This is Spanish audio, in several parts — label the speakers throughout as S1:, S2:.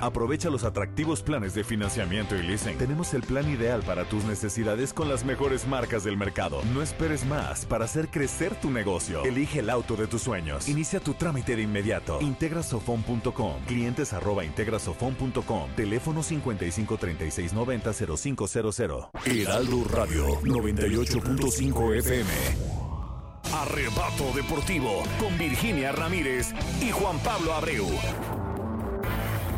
S1: Aprovecha los atractivos planes de financiamiento y leasing. Tenemos el plan ideal para tus necesidades con las mejores marcas del mercado. No esperes más para hacer crecer tu negocio. Elige el auto de tus sueños. Inicia tu trámite de inmediato. Integrasofon.com. Clientes arroba integrasofon.com. Teléfono 55 36 90 0500. Heraldo Radio 98.5 FM. Arrebato Deportivo con Virginia Ramírez y Juan Pablo Abreu.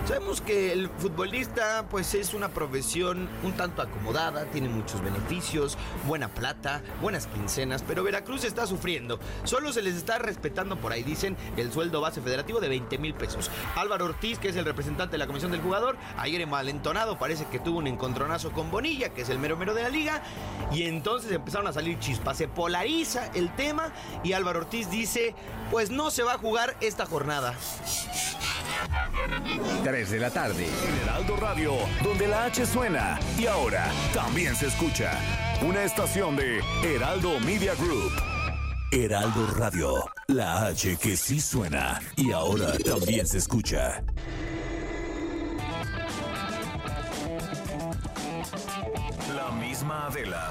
S2: Sabemos que el futbolista pues es una profesión un tanto acomodada, tiene muchos beneficios, buena plata, buenas quincenas, pero Veracruz está sufriendo. Solo se les está respetando por ahí, dicen, el sueldo base federativo de 20 mil pesos. Álvaro Ortiz, que es el representante de la comisión del jugador, ayer malentonado, parece que tuvo un encontronazo con Bonilla, que es el mero mero de la liga, y entonces empezaron a salir chispas. Se polariza el tema y Álvaro Ortiz dice, pues no se va a jugar esta jornada.
S3: 3 de la tarde.
S1: En Heraldo Radio, donde la H suena y ahora también se escucha. Una estación de Heraldo Media Group. Heraldo Radio, la H que sí suena y ahora también se escucha. La misma Adela,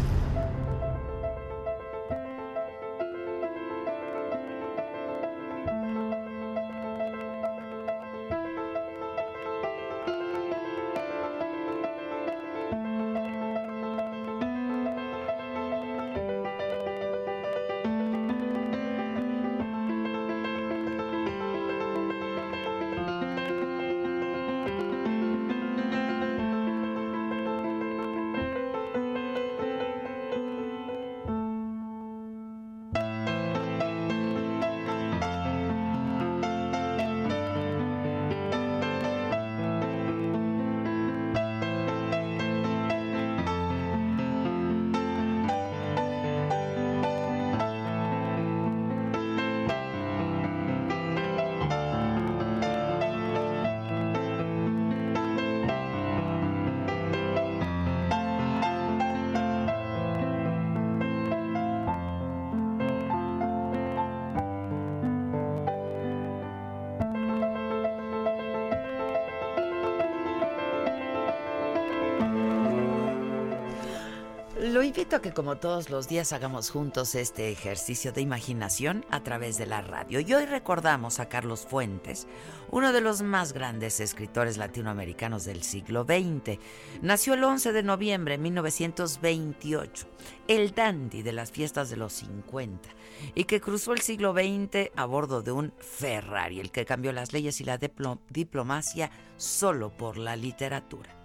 S4: Que como todos los días hagamos juntos este ejercicio de imaginación a través de la radio. Y hoy recordamos a Carlos Fuentes, uno de los más grandes escritores latinoamericanos del siglo XX. Nació el 11 de noviembre de 1928, el dandy de las fiestas de los 50, y que cruzó el siglo XX a bordo de un Ferrari, el que cambió las leyes y la diplo- diplomacia solo por la literatura.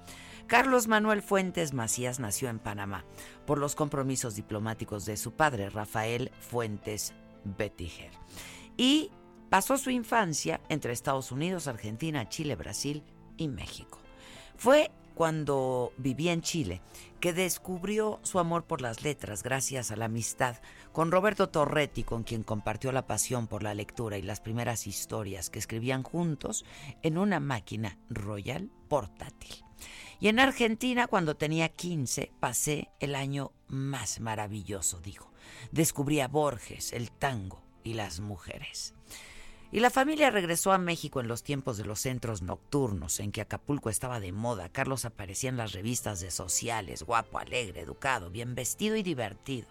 S4: Carlos Manuel Fuentes Macías nació en Panamá por los compromisos diplomáticos de su padre, Rafael Fuentes Bettiger. Y pasó su infancia entre Estados Unidos, Argentina, Chile, Brasil y México. Fue cuando vivía en Chile que descubrió su amor por las letras gracias a la amistad con Roberto Torretti, con quien compartió la pasión por la lectura y las primeras historias que escribían juntos en una máquina royal portátil. Y en Argentina, cuando tenía 15, pasé el año más maravilloso, dijo. Descubrí a Borges, el tango y las mujeres. Y la familia regresó a México en los tiempos de los centros nocturnos, en que Acapulco estaba de moda. Carlos aparecía en las revistas de sociales, guapo, alegre, educado, bien vestido y divertido.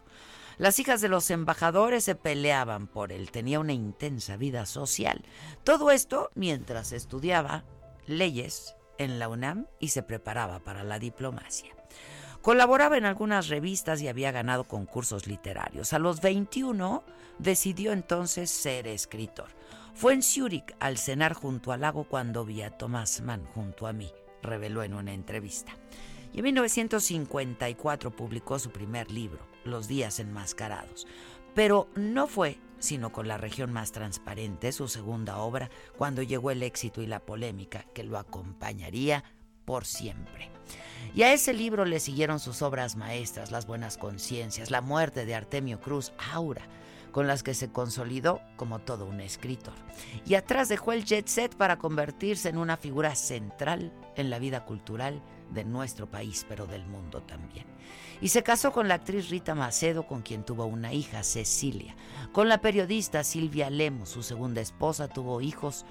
S4: Las hijas de los embajadores se peleaban por él, tenía una intensa vida social. Todo esto mientras estudiaba leyes en la UNAM y se preparaba para la diplomacia. Colaboraba en algunas revistas y había ganado concursos literarios. A los 21 decidió entonces ser escritor. Fue en Zúrich al cenar junto al lago cuando vi a Thomas Mann junto a mí, reveló en una entrevista. Y en 1954 publicó su primer libro, Los días enmascarados. Pero no fue sino con La región más transparente, su segunda obra, cuando llegó el éxito y la polémica que lo acompañaría por siempre. Y a ese libro le siguieron sus obras maestras, Las Buenas Conciencias, La muerte de Artemio Cruz, Aura, con las que se consolidó como todo un escritor. Y atrás dejó el jet set para convertirse en una figura central en la vida cultural de nuestro país, pero del mundo también. Y se casó con la actriz Rita Macedo, con quien tuvo una hija, Cecilia. Con la periodista Silvia Lemos, su segunda esposa, tuvo hijos,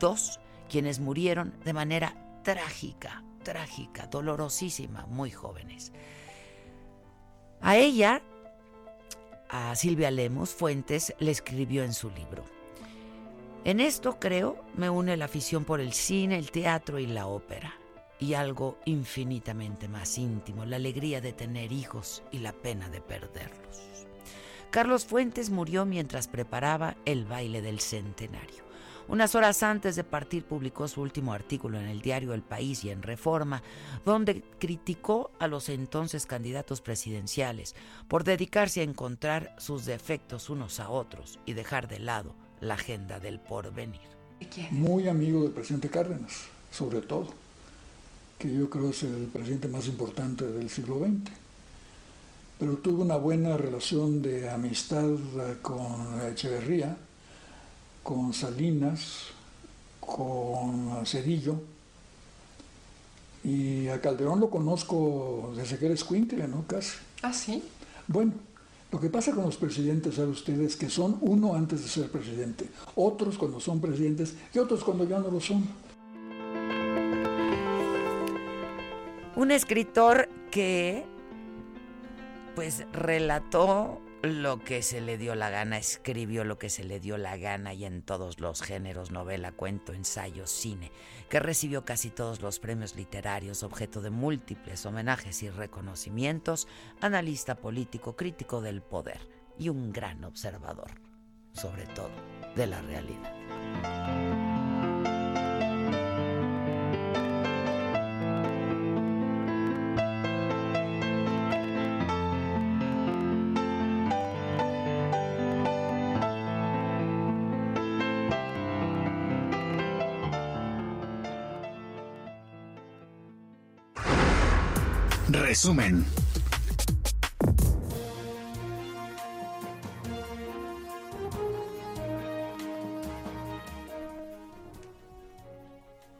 S4: dos, quienes murieron de manera trágica, trágica, dolorosísima, muy jóvenes. A ella, a Silvia Lemos, Fuentes le escribió en su libro. En esto, creo, me une la afición por el cine, el teatro y la ópera y algo infinitamente más íntimo, la alegría de tener hijos y la pena de perderlos. Carlos Fuentes murió mientras preparaba el baile del centenario. Unas horas antes de partir publicó su último artículo en el diario El País y en Reforma, donde criticó a los entonces candidatos presidenciales por dedicarse a encontrar sus defectos unos a otros y dejar de lado la agenda del porvenir.
S3: Muy amigo del presidente Cárdenas, sobre todo que yo creo es el presidente más importante del siglo XX. Pero tuve una buena relación de amistad eh, con Echeverría, con Salinas, con Cedillo. Y a Calderón lo conozco desde que era escuincle, ¿no? Casi.
S5: Ah, sí.
S3: Bueno, lo que pasa con los presidentes, saben ustedes, que son uno antes de ser presidente, otros cuando son presidentes y otros cuando ya no lo son.
S4: Un escritor que pues relató lo que se le dio la gana, escribió lo que se le dio la gana y en todos los géneros, novela, cuento, ensayo, cine, que recibió casi todos los premios literarios, objeto de múltiples homenajes y reconocimientos, analista político, crítico del poder y un gran observador, sobre todo, de la realidad.
S6: Resumen.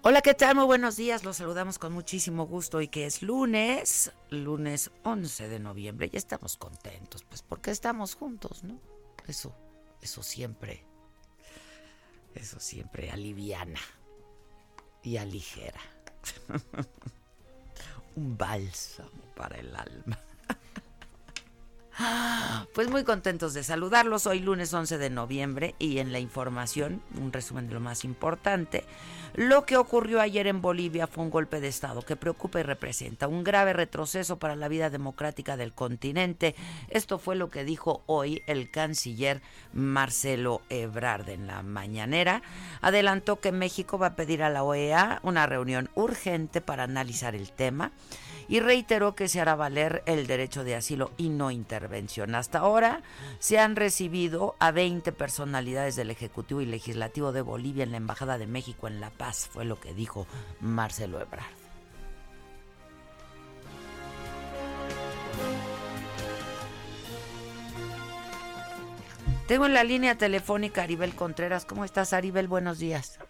S4: Hola, ¿qué tal? Muy buenos días. Los saludamos con muchísimo gusto y que es lunes, lunes 11 de noviembre. Y estamos contentos, pues porque estamos juntos, ¿no? Eso, eso siempre, eso siempre aliviana y aligera. un bálsamo para el alma. Pues muy contentos de saludarlos. Hoy lunes 11 de noviembre y en la información, un resumen de lo más importante. Lo que ocurrió ayer en Bolivia fue un golpe de Estado que preocupa y representa un grave retroceso para la vida democrática del continente. Esto fue lo que dijo hoy el canciller Marcelo Ebrard en la mañanera. Adelantó que México va a pedir a la OEA una reunión urgente para analizar el tema y reiteró que se hará valer el derecho de asilo y no intervención. Hasta ahora se han recibido a 20 personalidades del Ejecutivo y Legislativo de Bolivia en la Embajada de México en La Paz, fue lo que dijo Marcelo Ebrard. Tengo en la línea telefónica a Aribel Contreras. ¿Cómo estás, Aribel? Buenos días.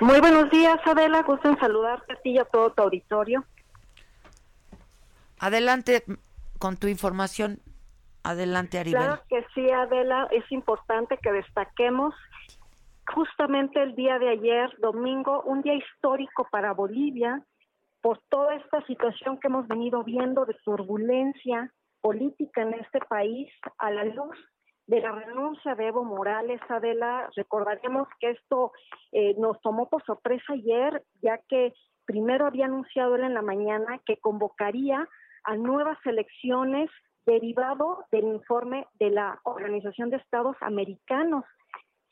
S7: Muy buenos días, Adela. Gusto en saludarte a ti y a todo tu auditorio.
S4: Adelante con tu información. Adelante, Aribel.
S7: Claro que sí, Adela. Es importante que destaquemos justamente el día de ayer, domingo, un día histórico para Bolivia, por toda esta situación que hemos venido viendo de turbulencia política en este país, a la luz de la renuncia de Evo Morales, Adela, recordaremos que esto eh, nos tomó por sorpresa ayer, ya que primero había anunciado él en la mañana que convocaría a nuevas elecciones derivado del informe de la Organización de Estados Americanos.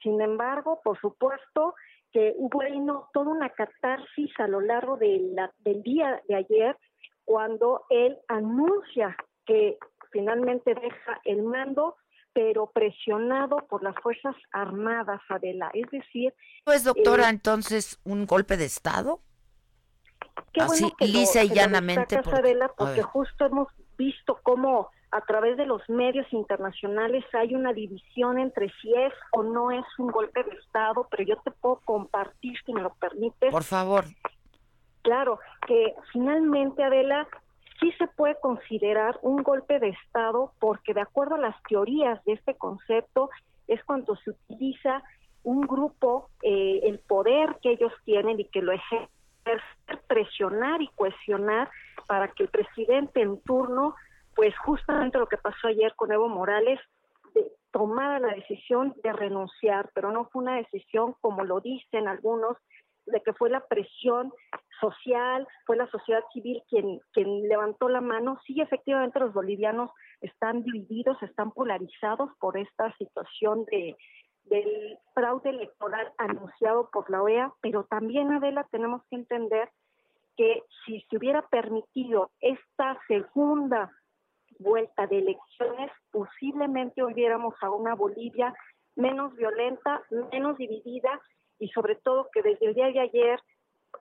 S7: Sin embargo, por supuesto que hubo ahí toda una catarsis a lo largo de la, del día de ayer cuando él anuncia que finalmente deja el mando pero presionado por las Fuerzas Armadas, Adela. Es decir...
S4: Pues, doctora, eh, entonces, ¿un golpe de Estado?
S7: Qué Así, bueno que lisa y llanamente. Porque, Adela, porque justo hemos visto cómo a través de los medios internacionales hay una división entre si es o no es un golpe de Estado, pero yo te puedo compartir, si me lo permites.
S4: Por favor.
S7: Claro, que finalmente, Adela, sí se puede considerar un golpe de Estado porque de acuerdo a las teorías de este concepto es cuando se utiliza un grupo, eh, el poder que ellos tienen y que lo ejercen, presionar y cuestionar para que el presidente en turno, pues justamente lo que pasó ayer con Evo Morales, tomara la decisión de renunciar, pero no fue una decisión como lo dicen algunos de que fue la presión social, fue la sociedad civil quien, quien levantó la mano. Sí, efectivamente los bolivianos están divididos, están polarizados por esta situación de, del fraude electoral anunciado por la OEA, pero también, Adela, tenemos que entender que si se hubiera permitido esta segunda vuelta de elecciones, posiblemente hubiéramos a una Bolivia menos violenta, menos dividida y sobre todo que desde el día de ayer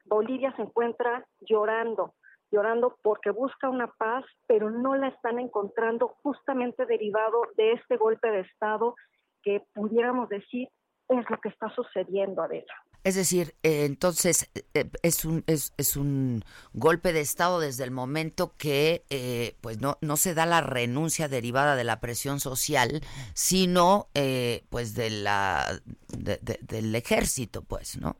S7: Bolivia se encuentra llorando, llorando porque busca una paz, pero no la están encontrando justamente derivado de este golpe de Estado que pudiéramos decir es lo que está sucediendo, Adela.
S4: Es decir, eh, entonces eh, es, un, es, es, un golpe de Estado desde el momento que eh, pues no, no se da la renuncia derivada de la presión social, sino pues de la del ejército, pues, ¿no?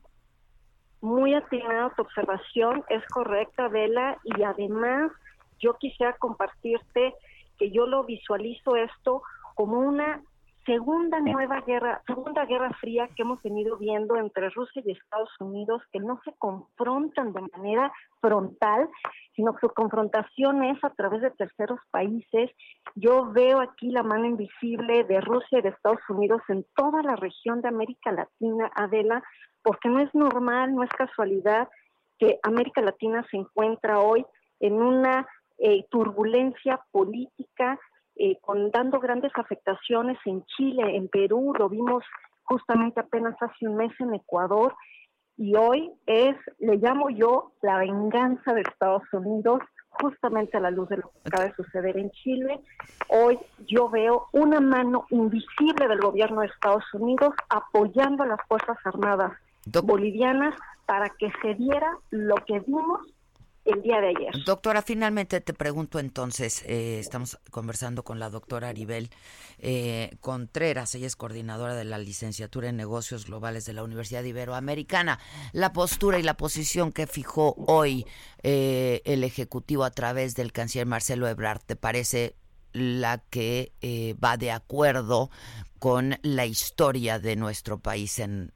S7: Muy atinada tu observación, es correcta, Vela, y además yo quisiera compartirte que yo lo visualizo esto como una segunda nueva guerra, segunda guerra fría que hemos venido viendo entre Rusia y Estados Unidos, que no se confrontan de manera frontal, sino que su confrontación es a través de terceros países. Yo veo aquí la mano invisible de Rusia y de Estados Unidos en toda la región de América Latina, Adela, porque no es normal, no es casualidad que América Latina se encuentra hoy en una eh, turbulencia política eh, con dando grandes afectaciones en Chile, en Perú, lo vimos justamente apenas hace un mes en Ecuador, y hoy es, le llamo yo, la venganza de Estados Unidos, justamente a la luz de lo que acaba de suceder en Chile. Hoy yo veo una mano invisible del gobierno de Estados Unidos apoyando a las Fuerzas Armadas bolivianas para que se diera lo que vimos el día de ayer.
S4: Doctora, finalmente te pregunto entonces, eh, estamos conversando con la doctora Aribel eh, Contreras, ella es coordinadora de la licenciatura en negocios globales de la Universidad Iberoamericana. La postura y la posición que fijó hoy eh, el Ejecutivo a través del canciller Marcelo Ebrard, ¿te parece la que va de acuerdo con la historia de nuestro país en,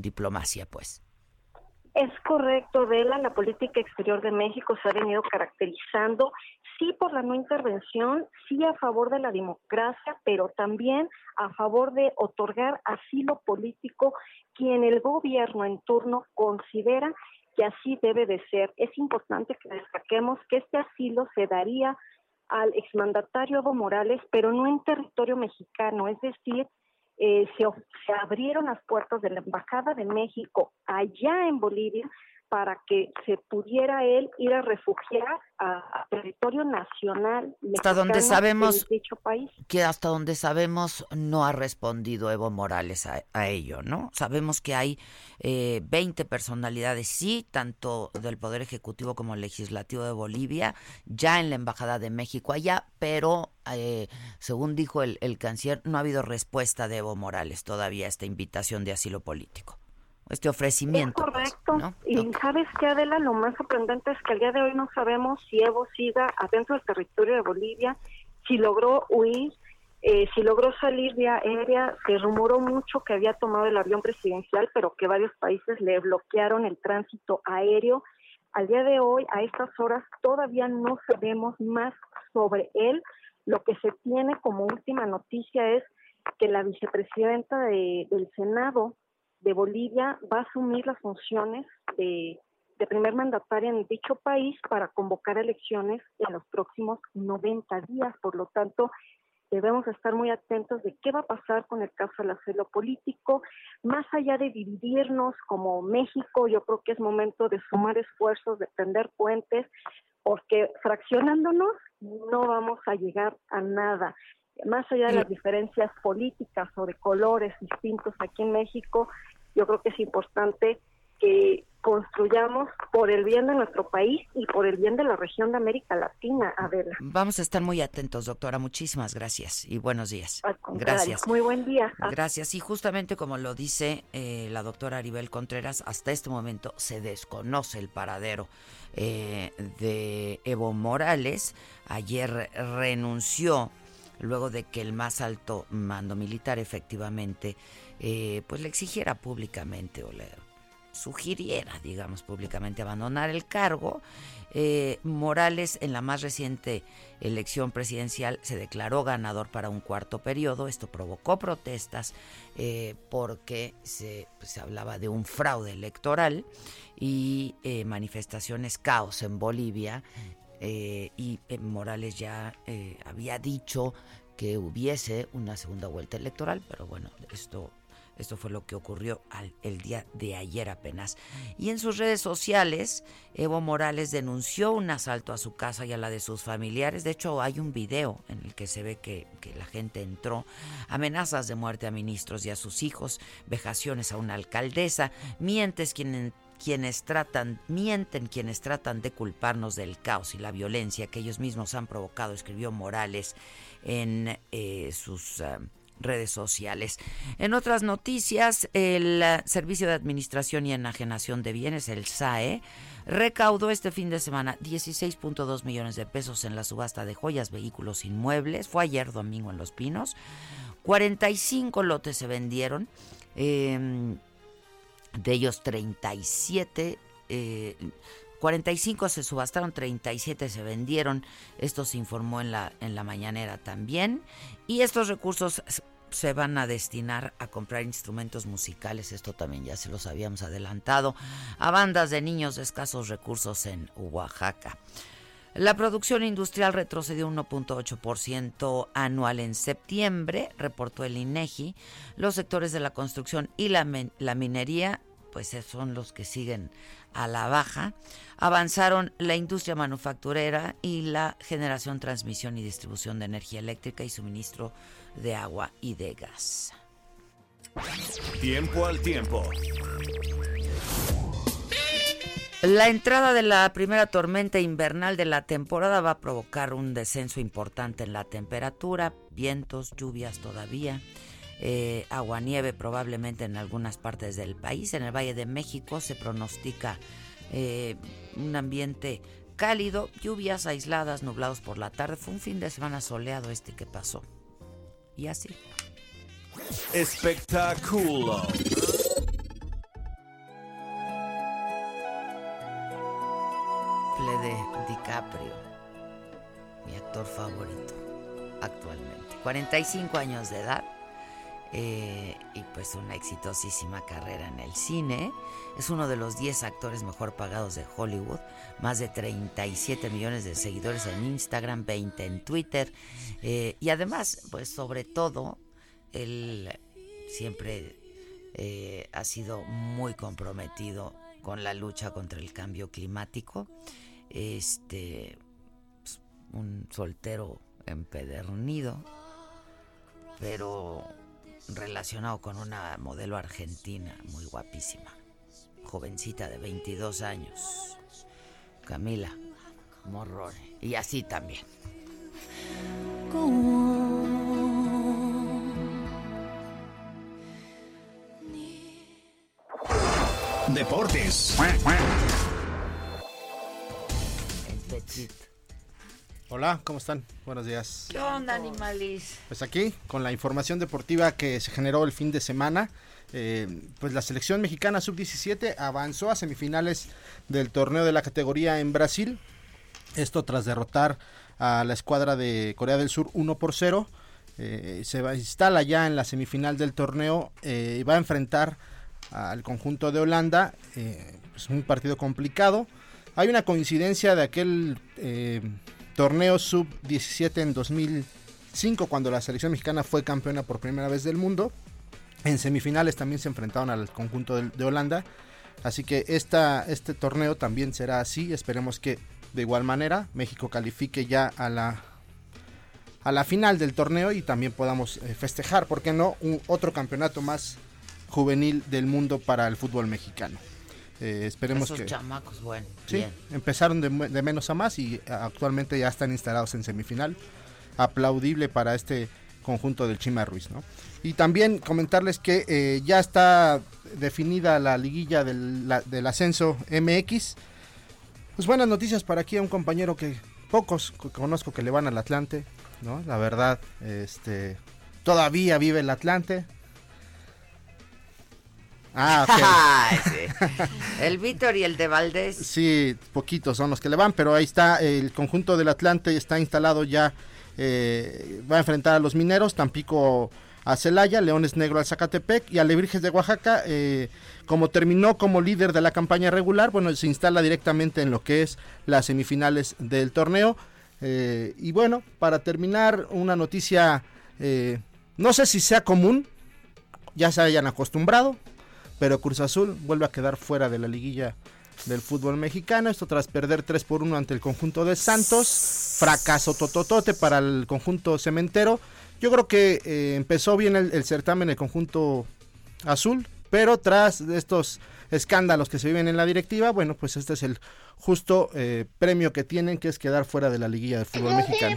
S4: diplomacia, pues?
S7: Es correcto, Vela, la política exterior de México se ha venido caracterizando, sí por la no intervención, sí a favor de la democracia, pero también a favor de otorgar asilo político quien el gobierno en turno considera que así debe de ser. Es importante que destaquemos que este asilo se daría al exmandatario Evo Morales, pero no en territorio mexicano, es decir, eh, se, se abrieron las puertas de la Embajada de México allá en Bolivia para que se pudiera él ir a refugiar a, territorio nacional
S4: hasta donde sabemos
S7: dicho país.
S4: que hasta donde sabemos no ha respondido Evo Morales a, ello no sabemos que hay eh, 20 personalidades sí tanto del poder ejecutivo como legislativo de Bolivia ya en la embajada de México allá pero eh, según dijo el, el canciller no ha habido respuesta de Evo Morales todavía a esta invitación de asilo político este ofrecimiento.
S7: Es pues, correcto. Y sabes que Adela, lo más sorprendente es que al día de hoy no sabemos si Evo siga adentro del territorio de Bolivia, si logró huir, eh, si logró salir vía aérea. Se rumoró mucho que había tomado el avión presidencial, pero que varios países le bloquearon el tránsito aéreo. Al día de hoy, a estas horas, todavía no sabemos más sobre él. Lo que se tiene como última noticia es que la vicepresidenta del Senado de Bolivia va a asumir las funciones de, de primer mandataria en dicho país para convocar elecciones en los próximos 90 días. Por lo tanto, debemos estar muy atentos de qué va a pasar con el caso del asilo político. Más allá de dividirnos como México, yo creo que es momento de sumar esfuerzos, de tender puentes, porque fraccionándonos no vamos a llegar a nada. Más allá de las diferencias políticas o de colores distintos aquí en México, yo creo que es importante que construyamos por el bien de nuestro país y por el bien de la región de América Latina, Adela.
S4: Vamos a estar muy atentos, doctora. Muchísimas gracias y buenos días. Gracias.
S7: Muy buen día.
S4: Gracias. Y justamente como lo dice eh, la doctora Aribel Contreras, hasta este momento se desconoce el paradero eh, de Evo Morales. Ayer renunció luego de que el más alto mando militar efectivamente eh, pues le exigiera públicamente o le sugiriera, digamos, públicamente abandonar el cargo. Eh, Morales en la más reciente elección presidencial se declaró ganador para un cuarto periodo. Esto provocó protestas eh, porque se, pues, se, hablaba de un fraude electoral y eh, manifestaciones caos en Bolivia. y Morales ya había dicho que hubiese una segunda vuelta electoral, pero bueno, esto esto fue lo que ocurrió el día de ayer apenas. Y en sus redes sociales, Evo Morales denunció un asalto a su casa y a la de sus familiares. De hecho, hay un video en el que se ve que, la gente entró. Amenazas de muerte a ministros y a sus hijos, vejaciones a una alcaldesa, mientes quienes quienes tratan, mienten quienes tratan de culparnos del caos y la violencia que ellos mismos han provocado, escribió Morales en eh, sus ah, redes sociales. En otras noticias, el eh, Servicio de Administración y Enajenación de Bienes, el SAE, recaudó este fin de semana 16.2 millones de pesos en la subasta de joyas, vehículos, inmuebles. Fue ayer domingo en Los Pinos. 45 lotes se vendieron. Em, de ellos 37 45 eh, se subastaron, 37 se vendieron. Esto se informó en la, en la mañanera también. Y estos recursos se van a destinar a comprar instrumentos musicales, esto también ya se los habíamos adelantado, a bandas de niños de escasos recursos en Oaxaca. La producción industrial retrocedió 1.8% anual en septiembre, reportó el INEGI. Los sectores de la construcción y la, la minería pues son los que siguen a la baja. Avanzaron la industria manufacturera y la generación, transmisión y distribución de energía eléctrica y suministro de agua y de gas.
S1: Tiempo al tiempo.
S4: La entrada de la primera tormenta invernal de la temporada va a provocar un descenso importante en la temperatura, vientos, lluvias todavía, eh, agua nieve probablemente en algunas partes del país. En el Valle de México se pronostica eh, un ambiente cálido, lluvias aisladas, nublados por la tarde. Fue un fin de semana soleado este que pasó y así.
S1: Espectáculo.
S4: de DiCaprio, mi actor favorito actualmente. 45 años de edad eh, y pues una exitosísima carrera en el cine. Es uno de los 10 actores mejor pagados de Hollywood, más de 37 millones de seguidores en Instagram, 20 en Twitter eh, y además, pues sobre todo, él siempre eh, ha sido muy comprometido con la lucha contra el cambio climático. Este, pues, un soltero empedernido, pero relacionado con una modelo argentina muy guapísima, jovencita de 22 años, Camila Morrone, y así también.
S6: Deportes.
S5: Hola, ¿cómo están? Buenos días.
S4: ¿Qué onda, animalis?
S5: Pues aquí, con la información deportiva que se generó el fin de semana, eh, pues la selección mexicana sub-17 avanzó a semifinales del torneo de la categoría en Brasil. Esto tras derrotar a la escuadra de Corea del Sur 1 por 0. eh, se va, instala ya en la semifinal del torneo eh, y va a enfrentar al conjunto de Holanda. Es un partido complicado. Hay una coincidencia de aquel torneo sub-17 en 2005 cuando la selección mexicana fue campeona por primera vez del mundo. En semifinales también se enfrentaron al conjunto de, Holanda. Así que esta, este torneo también será así. Esperemos que de igual manera México califique ya a la, a la final del torneo y también podamos eh, festejar, ¿por qué no? Un, otro campeonato más juvenil del mundo para el fútbol mexicano. Eh, esperemos
S4: Esos
S5: que.
S4: chamacos, bueno.
S5: Sí, empezaron de, de, menos a más y actualmente ya están instalados en semifinal. Aplaudible para este conjunto del Chima Ruiz, ¿no? Y también comentarles que eh, ya está definida la liguilla del, del, ascenso MX. Pues buenas noticias para aquí a un compañero que pocos conozco que le van al Atlante, ¿no? La verdad, este todavía vive el Atlante.
S4: Ah, El Víctor y el de Valdés.
S5: Sí, poquitos son los que le van, pero ahí está el conjunto del Atlante está instalado ya. Eh, va a enfrentar a los mineros, Tampico a Celaya, Leones Negro al Zacatepec y a Lebrijes de Oaxaca. Eh, como terminó como líder de la campaña regular, bueno, se instala directamente en lo que es las semifinales del torneo. Eh, y bueno, para terminar, una noticia, eh, no sé si sea común, ya se hayan acostumbrado, pero Cruz Azul vuelve a quedar fuera de la liguilla del fútbol mexicano. Esto tras perder 3 por 1 ante el conjunto de Santos. Fracaso tototote para el conjunto cementero. Yo creo que eh, empezó bien el, certamen el conjunto azul, pero tras estos escándalos que se viven en la directiva, bueno, pues este es el justo eh, premio que tienen, que es quedar fuera de la liguilla del fútbol mexicano.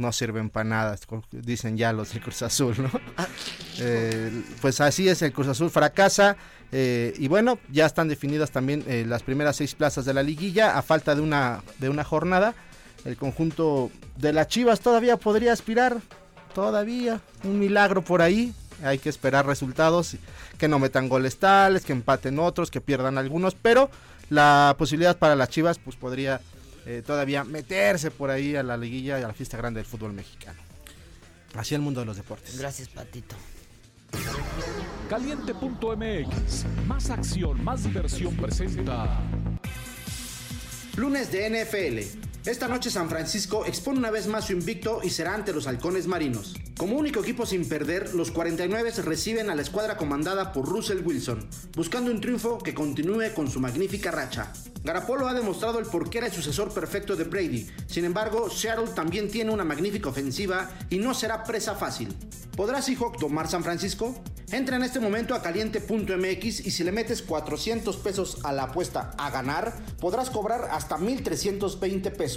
S5: No sirven para nada, dicen ya los del Cruz Azul, ¿no? Ah. Eh, pues así es, el Cruz Azul fracasa. y bueno, ya están definidas también las primeras seis plazas de la liguilla a falta de una, de una jornada. El conjunto de las Chivas todavía podría aspirar todavía un milagro por ahí. Hay que esperar resultados, que no metan goles tales, que empaten otros, que pierdan algunos, pero la posibilidad para las Chivas pues podría eh, todavía meterse por ahí a la liguilla y a la fiesta grande del fútbol mexicano. Así el mundo de los deportes.
S4: Gracias, Patito.
S8: Caliente.mx, más acción, más diversión presenta.
S9: Lunes de NFL. Esta noche San Francisco expone una vez más su invicto y será ante los halcones marinos. Como único equipo sin perder, los 49 reciben a la escuadra comandada por Russell Wilson, buscando un triunfo que continúe con su magnífica racha. Garapolo ha demostrado el por qué era el sucesor perfecto de Brady, sin embargo, Seattle también tiene una magnífica ofensiva y no será presa fácil. ¿Podrá Seahawk tomar San Francisco? Entra en este momento a caliente.mx y si le metes 400 pesos a la apuesta a ganar, podrás cobrar hasta 1320 pesos.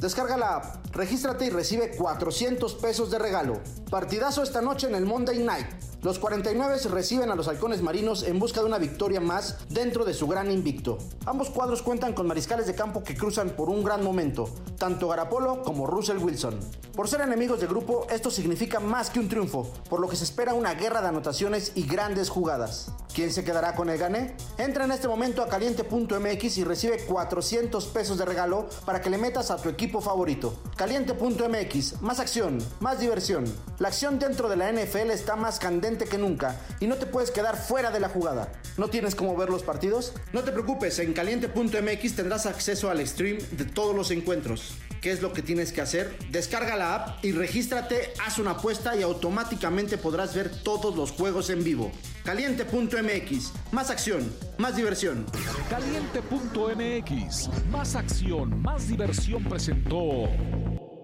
S9: Descarga la app, regístrate y recibe 400 pesos de regalo. Partidazo esta noche en el Monday Night. Los 49 reciben a los halcones marinos en busca de una victoria más dentro de su gran invicto. Ambos cuadros cuentan con mariscales de campo que cruzan por un gran momento, tanto Garapolo como Russell Wilson. Por ser enemigos de grupo, esto significa más que un triunfo, por lo que se espera una guerra de anotaciones y grandes jugadas. ¿Quién se quedará con el gane? Entra en este momento a caliente.mx y recibe 400 pesos de regalo para que le metas a tu equipo favorito. Caliente.mx, más acción, más diversión. La acción dentro de la NFL está más candente que nunca y no te puedes quedar fuera de la jugada. ¿No tienes cómo ver los partidos? No te preocupes, en caliente.mx tendrás acceso al stream de todos los encuentros. ¿Qué es lo que tienes que hacer? Descarga la app y regístrate, haz una apuesta y automáticamente podrás ver todos los juegos en vivo. Caliente.mx, más acción, más diversión.
S8: Caliente.mx, más acción, más diversión presentó.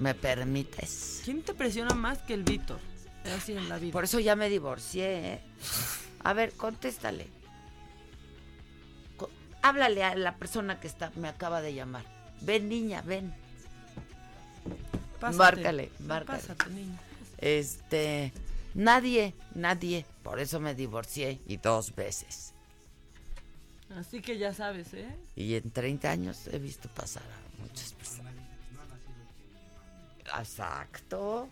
S4: ¿Me permites?
S10: ¿Quién te presiona más que el Víctor? Así en la vida.
S4: Por eso ya me divorcié. ¿eh? A ver, contéstale. Co- háblale a la persona que está, me acaba de llamar. Ven, niña, ven.
S10: Pásate.
S4: Márcale, márcale.
S10: Pásate, niña.
S4: Este, nadie, nadie. Por eso me divorcié y dos veces.
S10: Así que ya sabes, ¿eh?
S4: Y en 30 años he visto pasar a muchas personas. Exacto.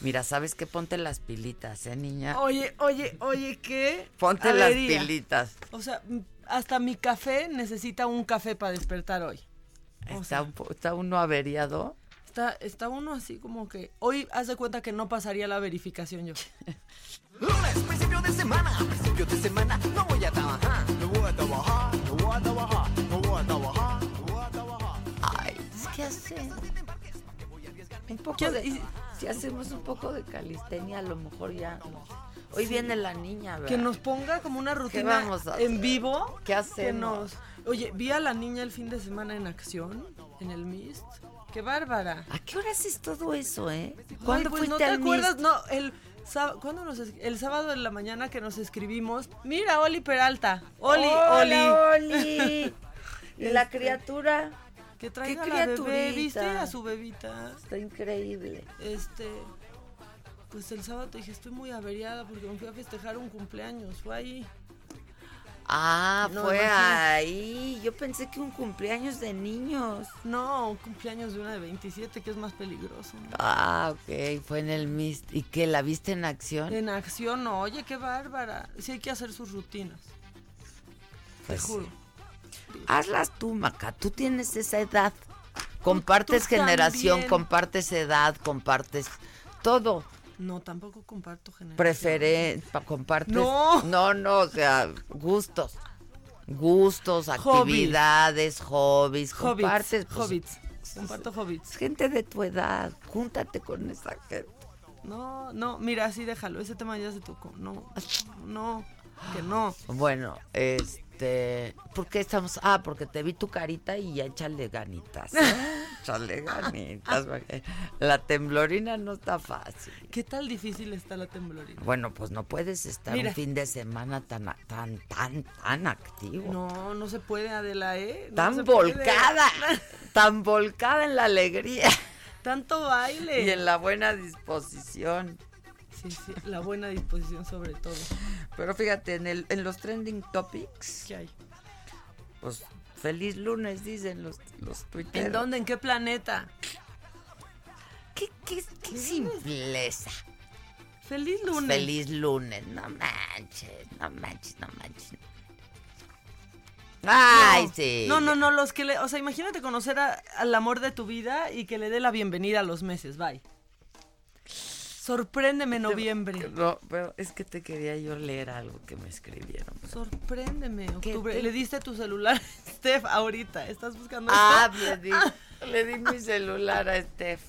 S4: Mira, ¿sabes qué? Ponte las pilitas, ¿eh, niña?
S10: Oye, oye, oye, ¿qué?
S4: Ponte las pilitas.
S10: O sea, hasta mi café necesita un café para despertar hoy. O
S4: Está,
S10: sea,
S4: un está uno averiado.
S10: está, está uno así como que hoy haz de cuenta que no pasaría la verificación yo.
S6: Lunes, principio de semana, principio de semana, no voy a trabajar. No voy a trabajar, no voy a trabajar,
S4: ¿qué? Un poco
S10: ¿Qué-
S4: de,
S10: y-
S4: si hacemos un poco de calistenia, a lo mejor ya. Hoy viene la niña, ¿verdad?
S10: Que nos ponga como una rutina
S4: vamos a
S10: en vivo.
S4: ¿Qué
S10: Que
S4: hacemos?
S10: nos... Oye, vi a la niña el fin de semana en acción, en el Mist. ¡Qué bárbara!
S4: ¿A qué horas es todo eso, eh?
S10: Ay,
S4: ¿Cuándo
S10: pues, ¿No
S4: fuiste
S10: te
S4: al
S10: acuerdas?
S4: Mist?
S10: No, el, ¿cuándo nos el sábado en la mañana que nos escribimos. Mira, Oli Peralta. Oli,
S4: Hola,
S10: Oli.
S4: Oli. ¿Y la
S10: Este,
S4: criatura?
S10: Que traiga
S4: ¿Qué
S10: a la bebé? ¿viste? A su bebita.
S4: Está increíble.
S10: Este, pues el sábado dije, estoy muy averiada porque me fui a festejar un cumpleaños. Fue ahí.
S4: Ah,
S10: No,
S4: fue
S10: imagínate.
S4: ahí. Yo pensé que un cumpleaños de niños.
S10: No, un cumpleaños de una de 27 que es más peligroso. ¿no?
S4: Ah, ok, fue en el Mist. ¿Y qué, la viste en acción?
S10: En acción, no, oye, qué bárbara. Sí hay que hacer sus rutinas.
S4: Pues
S10: te juro.
S4: Hazlas tú, Maca. Tú tienes esa edad. Compartes
S10: tú
S4: generación,
S10: también.
S4: compartes edad, compartes todo.
S10: No, tampoco comparto generación.
S4: Preferen, pa- compartes.
S10: No.
S4: No, no, o sea, gustos. Gustos, actividades, hobbies.
S10: Hobbits,
S4: compartes. pues,
S10: hobbits. Comparto hobbits.
S4: Gente de tu edad, júntate con esa gente.
S10: No, no, mira, así déjalo. Ese tema ya se tocó. No, no, que no.
S4: Bueno, este, ¿por qué estamos? Ah, porque te vi tu carita y ya échale ganitas. ¿eh? échale ganitas. La temblorina no está fácil.
S10: ¿Qué tal difícil está la temblorina?
S4: Bueno, pues no puedes estar
S10: Mira.
S4: un fin de semana tan, tan, tan, tan activo.
S10: No, no se puede, Adela, ¿eh? No
S4: tan volcada, tan volcada en la alegría
S10: Tanto baile.
S4: y en la buena disposición.
S10: Sí, sí, la buena disposición sobre todo.
S4: Pero fíjate, en, el, en los trending topics,
S10: ¿Qué hay?
S4: pues feliz lunes, dicen los, los tuiteros.
S10: ¿En dónde? ¿En qué planeta?
S4: ¿Qué, qué, qué simpleza?
S10: Feliz lunes.
S4: Feliz lunes, no manches, no manches, no manches. Ay,
S10: No,
S4: sí.
S10: No, no, no, los que le. O sea, imagínate conocer a- al amor de tu vida y que le dé la bienvenida a los meses. Bye. Sorpréndeme noviembre.
S4: No, pero es que te quería yo leer algo que me escribieron.
S10: Sorpréndeme,
S4: ¿Qué
S10: octubre.
S4: te-
S10: Le diste tu celular a Steph ahorita. ¿Estás buscando
S4: Ah,
S10: esto?
S4: le di, le di mi celular a Steph.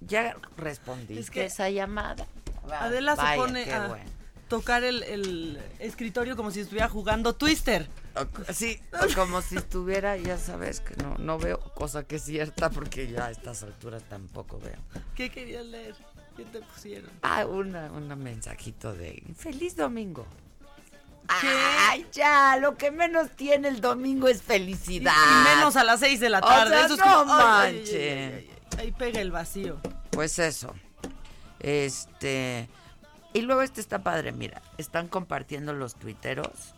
S4: Ya respondí
S10: Es que
S4: esa llamada.
S10: Adela se
S4: Vaya,
S10: pone
S4: qué
S10: a
S4: bueno.
S10: tocar el, el escritorio como si estuviera jugando Twister.
S4: O- Sí, o como si estuviera, ya sabes que no, no veo, cosa que es cierta porque ya a estas alturas tampoco veo.
S10: ¿Qué querías leer? ¿Qué te pusieron?
S4: Ah, una, una mensajito de feliz domingo.
S10: ¿Qué?
S4: Ay, ya, lo que menos tiene el domingo es felicidad.
S10: y menos a las 6 de la
S4: O
S10: tarde.
S4: sea,
S10: Eso es como-
S4: manche.
S10: ay, ay, ay. Ahí pega el vacío.
S4: Pues eso. Este. Y luego este está padre, mira. Están compartiendo los tuiteros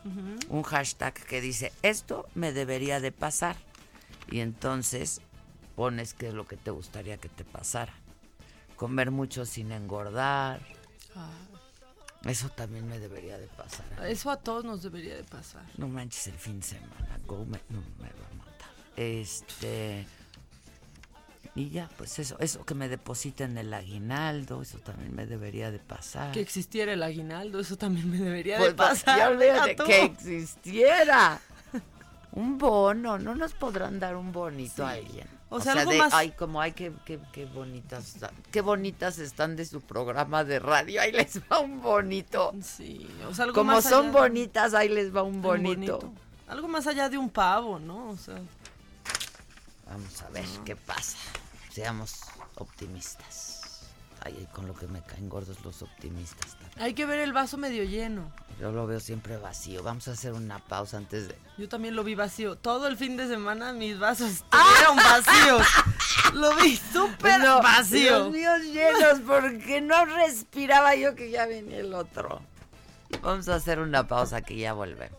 S4: un hashtag que dice: Esto me debería de pasar. Y entonces pones qué es lo que te gustaría que te pasara. Comer mucho sin engordar. Eso también me debería de pasar.
S10: Eso a todos nos debería de pasar.
S4: No manches el fin de semana. Go me, no, me va a matar. Este. Y ya, pues eso, eso que me depositen el aguinaldo, eso también me debería de pasar.
S10: Que existiera el aguinaldo, eso también me debería
S4: Pues
S10: de pasar.
S4: ya olvídate que existiera. Un bono, no nos podrán dar un bonito a alguien.
S10: O sea, algo
S4: de,
S10: más-
S4: ay, como ay, qué, qué, qué bonitas, qué bonitas están de su programa de radio, ahí les va un bonito.
S10: Sí, o sea, algo
S4: Como
S10: más
S4: son
S10: allá de-
S4: bonitas, ahí les va un
S10: un
S4: bonito.
S10: Algo más allá de un pavo, ¿no? O sea,
S4: Vamos a ver qué pasa. Seamos optimistas. Ay, con lo que me caen gordos los optimistas. también.
S10: Hay que ver el vaso medio lleno.
S4: Yo lo veo siempre vacío. Vamos a hacer una pausa antes de...
S10: Yo también lo vi vacío. Todo el fin de semana mis vasos estuvieron vacíos. Lo vi súper
S4: No,
S10: vacío.
S4: Dios mío, llenos, porque no respiraba yo que ya venía el otro. Vamos a hacer una pausa que ya volvemos.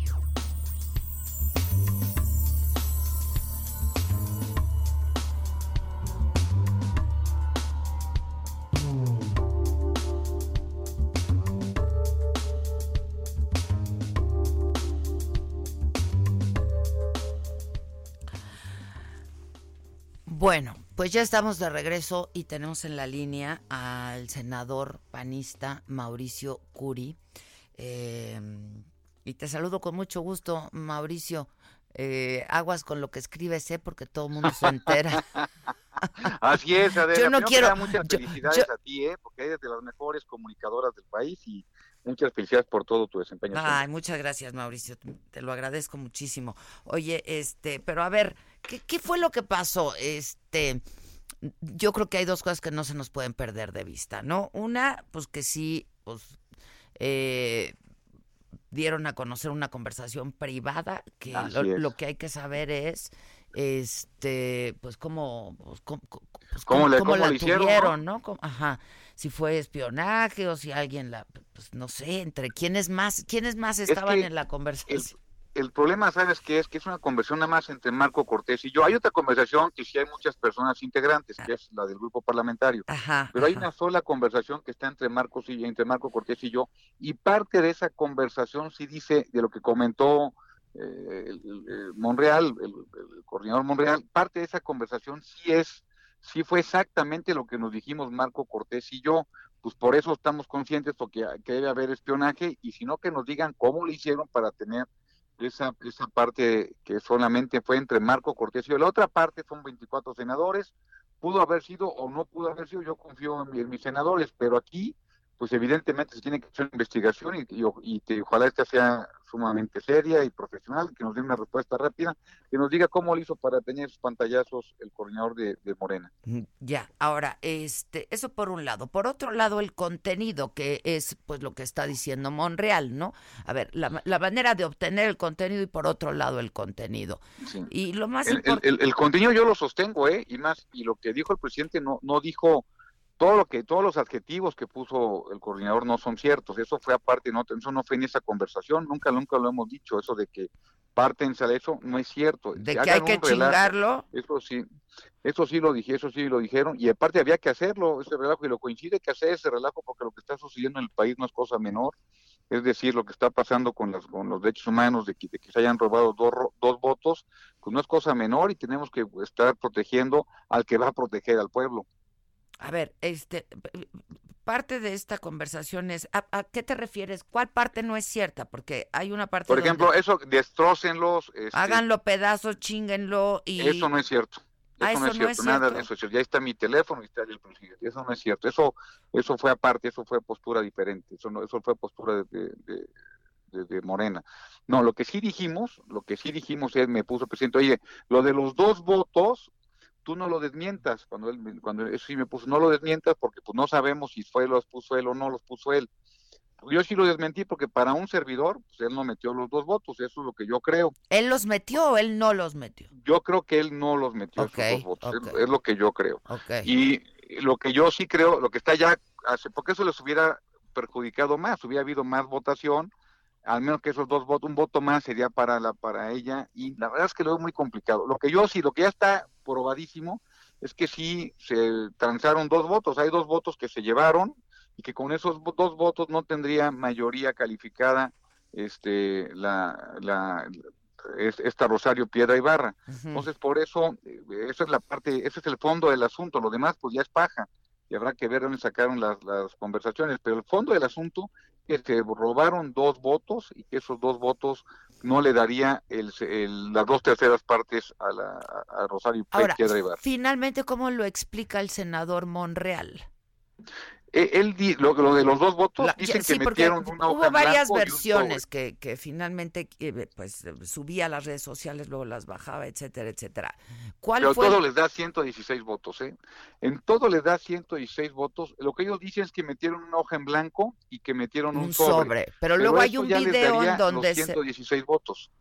S4: Bueno, pues ya estamos de regreso y tenemos en la línea al senador panista Mauricio Curi. Eh, y te saludo con mucho gusto, Mauricio. Eh, aguas con lo que escribes, ¿eh? Porque todo el mundo se entera.
S11: Así es, Adela.
S4: Yo no
S11: Primero
S4: quiero-
S11: Muchas
S4: yo-
S11: felicidades
S4: yo-
S11: a ti, ¿eh? Porque eres de las mejores comunicadoras del país y muchas felicidades por todo tu desempeño.
S4: Ay, muchas gracias, Mauricio. Te lo agradezco muchísimo. Oye, este, pero a ver, ¿qué, qué fue lo que pasó? Este, yo creo que hay dos cosas que no se nos pueden perder de vista, ¿no? Una, pues que sí, pues, eh, dieron a conocer una conversación privada que lo, que hay que saber es, este, pues cómo, pues, cómo, pues,
S11: ¿Cómo le- cómo
S4: la
S11: le hicieron,
S4: tuvieron, ¿no? Cómo- Ajá. Si fue espionaje o si alguien la, pues no sé, entre quiénes más, quiénes más estaban
S11: que
S4: en la conversación.
S11: El problema, ¿sabes qué es? Que es una conversación nada más entre Marco Cortés y yo. Hay otra conversación que sí hay muchas personas integrantes, que es la del grupo parlamentario.
S4: Ajá,
S11: Pero hay
S4: ajá.
S11: una sola conversación que está entre Marcos y entre Marco Cortés y yo, y parte de esa conversación sí dice de lo que comentó eh, el, Monreal, el, el coordinador Monreal, parte de esa conversación sí es, sí fue exactamente lo que nos dijimos Marco Cortés y yo, pues por eso estamos conscientes de que, que debe haber espionaje, y si no que nos digan cómo lo hicieron para tener esa, esa parte que solamente fue entre Marco Cortés y. La otra parte son 24 senadores, pudo haber sido o no pudo haber sido, yo confío en, en mis senadores, pero aquí, pues evidentemente se tiene que hacer una investigación y, y y ojalá esta sea sumamente seria y profesional, que nos dé una respuesta rápida, que nos diga cómo lo hizo para tener esos pantallazos el coordinador de, de Morena.
S4: Ya, ahora, este, eso por un lado. Por otro lado, el contenido, que es pues lo que está diciendo Monreal, ¿no? A ver, la, la manera de obtener el contenido y por otro lado el contenido.
S11: Sí.
S4: Y lo más
S11: El, el-
S4: importante...
S11: el- el contenido yo lo sostengo, ¿eh? Y más, y lo que dijo el presidente no, no dijo todo lo que, todos los adjetivos que puso el coordinador no son ciertos. Eso fue aparte, no, eso no fue en esa conversación, nunca, nunca lo hemos dicho, eso de que pártense de eso no es cierto.
S4: De que hay que
S11: relajo.
S4: chingarlo.
S11: Eso sí, eso sí lo dije, eso sí lo dijeron, y aparte había que hacerlo, ese relajo, y lo coincide que hacer ese relajo porque lo que está sucediendo en el país no es cosa menor, es decir, lo que está pasando con, las, con los derechos humanos, de que, de que se hayan robado dos, dos votos, pues no es cosa menor y tenemos que estar protegiendo al que va a proteger al pueblo.
S4: A ver, este, parte de esta conversación es, ¿a, a qué te refieres? ¿Cuál parte no es cierta? Porque hay una parte
S11: Por
S4: donde
S11: ejemplo, eso, destrócenlos, este,
S4: háganlo pedazos, chinguenlo y...
S11: eso no es cierto. Eso,
S4: Ah,
S11: no es
S4: eso no
S11: cierto,
S4: es
S11: nada
S4: cierto.
S11: de eso es cierto. Ya está mi teléfono y está el presidente. Eso no es cierto. Eso, eso fue aparte, eso fue postura diferente. Eso no, eso fue postura de, de- de- de Morena. No, lo que sí dijimos, lo que sí dijimos es, me puso el presidente, oye, lo de los dos votos, tú no lo desmientas. Cuando él, cuando eso sí me puso, no lo desmientas porque pues no sabemos si fue los puso él o no los puso él. Yo sí lo desmentí porque para un servidor, pues él no metió los dos votos, eso es lo que yo creo.
S4: ¿Él los metió o él no los metió?
S11: Yo creo que él no los metió esos dos votos, es- lo que yo creo. Y lo que yo sí creo, lo que está ya, hace, porque eso les hubiera perjudicado más, hubiera habido más votación, al menos que esos dos votos, un voto más sería para la para ella, y la verdad es que lo veo muy complicado. Lo que yo sí, lo que ya está probadísimo, es que sí se transaron dos votos, hay dos votos que se llevaron, y que con esos dos votos no tendría mayoría calificada este la, la es- esta Rosario Piedra Ibarra. Entonces, por eso, eh, esa es la parte, ese es el fondo del asunto, lo demás pues ya es paja, y habrá que ver dónde sacaron las, las conversaciones, pero el fondo del asunto que se robaron dos votos y que esos dos votos no le daría el, el- las dos terceras partes a, la, a Rosario
S4: Ahora,
S11: Piedra Ibarra.
S4: finalmente, ¿cómo lo explica el senador Monreal?
S11: Eh, Él, lo, lo de los dos votos,
S4: La-
S11: dicen
S4: sí,
S11: que metieron una hoja
S4: hubo
S11: en
S4: varias versiones que, que finalmente eh, pues subía a las redes sociales, luego las bajaba, etcétera, etcétera. ¿Cuál
S11: Pero
S4: fue?
S11: todo les da 116 votos, ¿eh? En todo les da 116 votos. Lo que ellos dicen es que metieron una hoja en blanco y que metieron un,
S4: Un sobre. Pero luego hay un video en donde
S11: los
S4: se-
S11: 116 votos.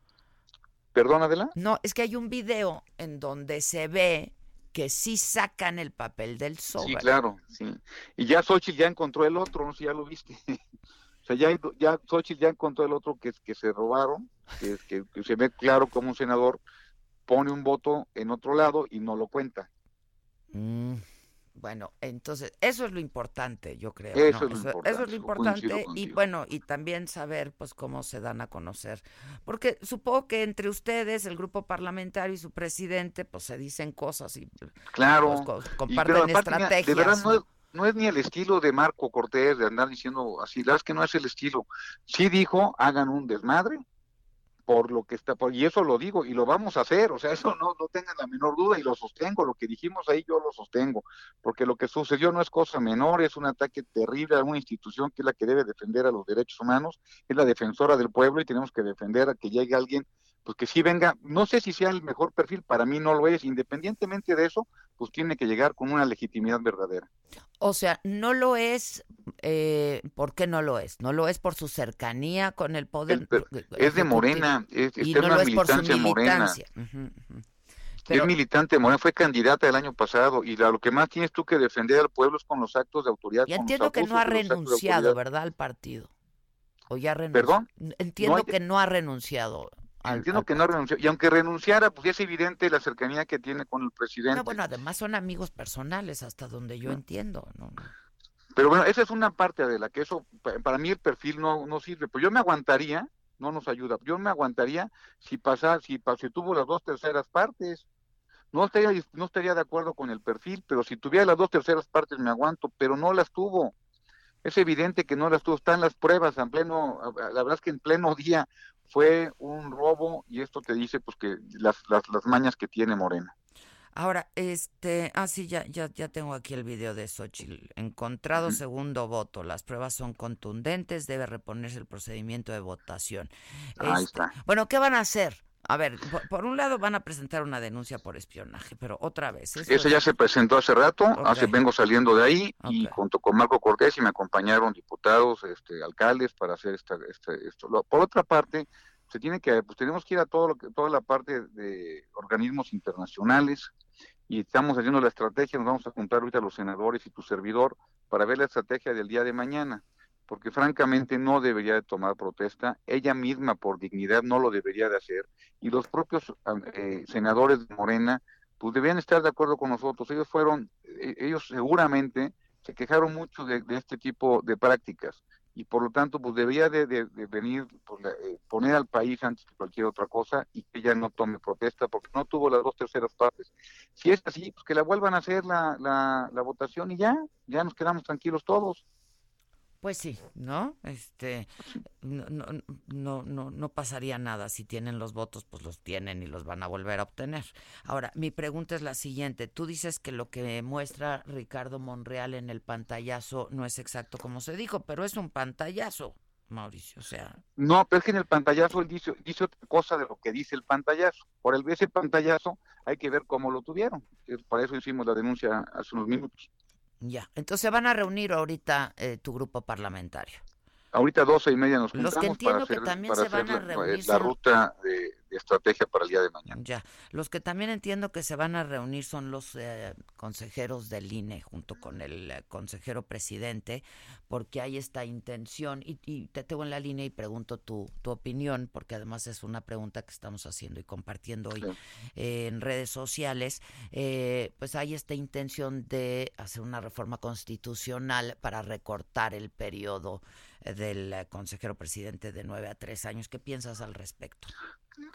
S11: ¿Perdón, Adela?
S4: No, es que hay un video en donde se ve que sí sacan el papel del sobre.
S11: Sí, claro, sí. Y ya Xochitl ya encontró el otro, no sé si ya lo viste. o sea, ya, ya Xochitl ya encontró el otro que, que se robaron, que, que, que se ve claro como un senador pone un voto en otro lado y no lo cuenta.
S4: Mm, Bueno, entonces, eso es lo importante, yo creo.
S11: Eso
S4: ¿no?
S11: es lo
S4: eso,
S11: importante,
S4: eso es lo importante. Y bueno, y también saber, pues, cómo se dan a conocer. Porque supongo que entre ustedes, el grupo parlamentario y su presidente, pues, se dicen cosas y
S11: Claro.
S4: pues,
S11: Y,
S4: comparten
S11: mira,
S4: estrategias.
S11: de verdad no
S4: ¿no?
S11: es, no es ni el estilo de Marco Cortés de andar diciendo así, la verdad es que no es el estilo. Sí dijo, hagan un desmadre por lo que está, por, y eso lo digo, y lo vamos a hacer, o sea, eso no, no tengan la menor duda, y lo sostengo, lo que dijimos ahí yo lo sostengo, porque lo que sucedió no es cosa menor, es un ataque terrible a una institución que es la que debe defender a los derechos humanos, es la defensora del pueblo, y tenemos que defender a que llegue alguien pues que sí venga, no sé si sea el mejor perfil, para mí no lo es, independientemente de eso, pues tiene que llegar con una legitimidad verdadera.
S4: O sea, no lo es, eh, ¿por qué no lo es? No lo es por su cercanía con el poder.
S11: El es de. Morena, es,
S4: y no
S11: una
S4: lo es por su
S11: militancia morena.
S4: militancia. Pero-
S11: es militante morena, fue candidata el año pasado, y la- lo que más tienes tú que defender al pueblo es con los actos de autoridad.
S4: Y entiendo que no ha renunciado. ¿verdad? Al partido. O ya renunció.
S11: ¿Perdón?
S4: Entiendo
S11: No hay-
S4: que no ha renunciado. Al-
S11: Entiendo
S4: al
S11: que no renunció, y aunque renunciara, pues es evidente la cercanía que tiene con el presidente.
S4: No, bueno, además son amigos personales, hasta donde yo entiendo. ¿no?
S11: Pero bueno, esa es una parte de la que eso, pa- para mí el perfil no, no sirve. Pues yo me aguantaría, no nos ayuda, yo me aguantaría si pasar, si, si tuvo las dos terceras partes. No estaría, no estaría de acuerdo con el perfil, pero si tuviera las dos terceras partes me aguanto, pero no las tuvo. Es evidente que no las tuvo, están las pruebas en pleno, la verdad es que en pleno día fue un robo y esto te dice pues que las, las, las mañas que tiene Morena.
S4: Ahora, este, ah, sí, ya, ya, ya tengo aquí el video de Xochitl. Encontrado segundo voto, las pruebas son contundentes, debe reponerse el procedimiento de votación.
S11: Ahí
S4: Este,
S11: está.
S4: Bueno, ¿qué van a hacer? A ver, por, por un lado van a presentar una denuncia por espionaje, pero otra vez. eso es-
S11: ya se presentó hace rato, hace
S4: Ok.
S11: vengo saliendo de ahí y junto con Marco Cortés y me acompañaron diputados, este, alcaldes para hacer esta, este, esto. Por otra parte, se tiene que, pues tenemos que ir a todo lo que, toda la parte de organismos internacionales y estamos haciendo la estrategia, nos vamos a juntar ahorita los senadores y tu servidor para ver la estrategia del día de mañana, porque francamente no debería de tomar protesta, ella misma por dignidad no lo debería de hacer y los propios eh, senadores de Morena pues debían estar de acuerdo con nosotros. Ellos fueron, eh, ellos seguramente se quejaron mucho de, este tipo de prácticas y por lo tanto pues debería de, venir, pues, eh, poner al país antes que cualquier otra cosa y que ella no tome protesta porque no tuvo las dos terceras partes. Si es así, pues que la vuelvan a hacer la, la, la votación y ya, ya nos quedamos tranquilos todos.
S4: Pues sí, ¿no? Este, no, no, no, pasaría nada. Si tienen los votos, pues los tienen y los van a volver a obtener. Ahora, mi pregunta es la siguiente. Tú dices que lo que muestra Ricardo Monreal en el pantallazo no es exacto como se dijo, pero es un pantallazo, Mauricio. O sea,
S11: No, pero es que en el pantallazo él dice, dice otra cosa de lo que dice el pantallazo. Por el ese pantallazo hay que ver cómo lo tuvieron. Para eso hicimos la denuncia hace unos minutos.
S4: Ya. Entonces se van a reunir ahorita eh, tu grupo parlamentario.
S11: Ahorita doce y media nos
S4: Los
S11: juntamos
S4: que entiendo
S11: para
S4: que
S11: hacer,
S4: también
S11: para
S4: se van a
S11: la-
S4: reunir
S11: la, ruta de, de estrategia para el día de mañana.
S4: Ya. Los que también entiendo que se van a reunir son los eh, consejeros del INE junto con el eh, consejero presidente, porque hay esta intención, y, y te tengo en la línea y pregunto tu, tu opinión, porque además es una pregunta que estamos haciendo y compartiendo hoy eh, en redes sociales, eh, pues hay esta intención de hacer una reforma constitucional para recortar el periodo eh, del eh, consejero presidente de nueve a tres años. ¿Qué piensas al respecto?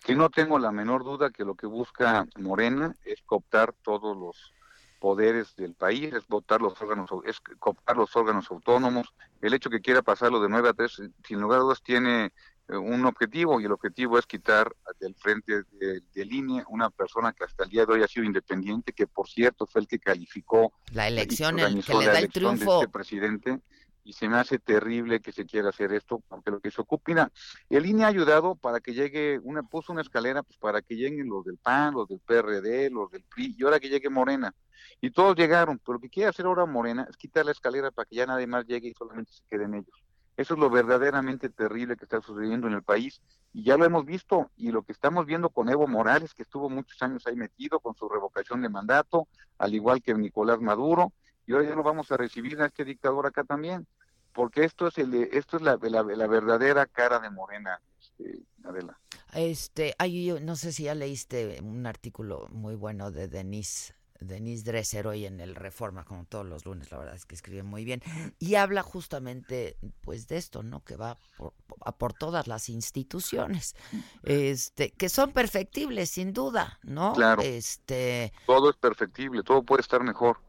S11: Que no tengo la menor duda que lo que busca Morena es cooptar todos los poderes del país, es votar los órganos, es cooptar los órganos autónomos. El hecho que quiera pasarlo de 9 a 3, sin lugar a dudas, tiene eh, un objetivo y el objetivo es quitar del frente de, de línea una persona que hasta el día de hoy ha sido independiente, que por cierto fue el que calificó
S4: La elección, el que le da el
S11: de
S4: triunfo.
S11: este presidente y se me hace terrible que se quiera hacer esto porque lo que se ocupa, mira, el INE ha ayudado para que llegue, una puso una escalera pues para que lleguen los del PAN, los del PRD, los del PRI y ahora que llegue Morena. Y todos llegaron, pero lo que quiere hacer ahora Morena es quitar la escalera para que ya nadie más llegue y solamente se queden ellos. Eso es lo verdaderamente terrible que está sucediendo en el país y ya lo hemos visto y lo que estamos viendo con Evo Morales, que estuvo muchos años ahí metido con su revocación de mandato, al igual que Nicolás Maduro, y ahora ya lo vamos a recibir a este dictador acá también, porque esto es el, esto es la, la, la verdadera cara de Morena, este, Adela.
S4: Este, ay, yo no sé si ya leíste un artículo muy bueno de Denise Denise Dresser hoy en el Reforma, como todos los lunes, la verdad es que escribe muy bien, y habla justamente pues de esto, ¿no? Que va por, a por todas las instituciones, este, que son perfectibles, sin duda, ¿no?
S11: Claro.
S4: Este,
S11: Todo es perfectible, todo puede estar mejor,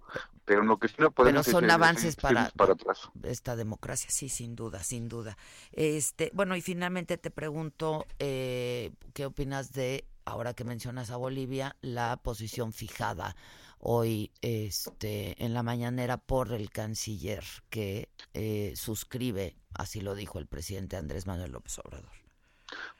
S11: pero lo que sí no
S4: pero
S11: podemos
S4: son
S11: es- es-
S4: avances
S11: es-
S4: para,
S11: para atrás.
S4: esta democracia, sí, sin duda, sin duda. Este, bueno, y finalmente te pregunto, eh, ¿qué opinas de, ahora que mencionas a Bolivia, la posición fijada hoy este, en la mañanera por el canciller que eh, suscribe, así lo dijo el presidente Andrés Manuel López Obrador?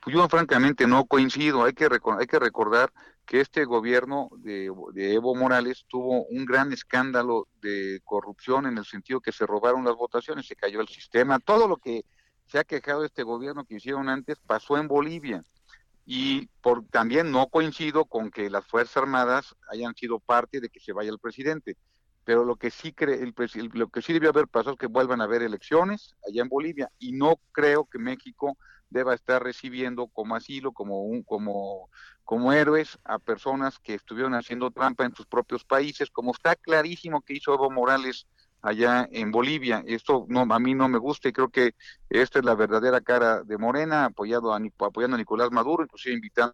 S11: Pues yo francamente no coincido. Hay que, hay que recordar que este gobierno de, Evo Morales tuvo un gran escándalo de corrupción en el sentido que se robaron las votaciones, se cayó el sistema. Todo lo que se ha quejado este gobierno que hicieron antes pasó en Bolivia. Y por, también no coincido con que las Fuerzas Armadas hayan sido parte de que se vaya el presidente. Pero lo que sí cree, el, el- lo que sí debió haber pasado es que vuelvan a haber elecciones allá en Bolivia. Y no creo que México deba estar recibiendo como asilo, como un, como, como héroes a personas que estuvieron haciendo trampa en sus propios países, como está clarísimo que hizo Evo Morales allá en Bolivia. Esto no, a mí no me gusta y creo que esta es la verdadera cara de Morena, apoyado a, apoyando a Nicolás Maduro, inclusive invitando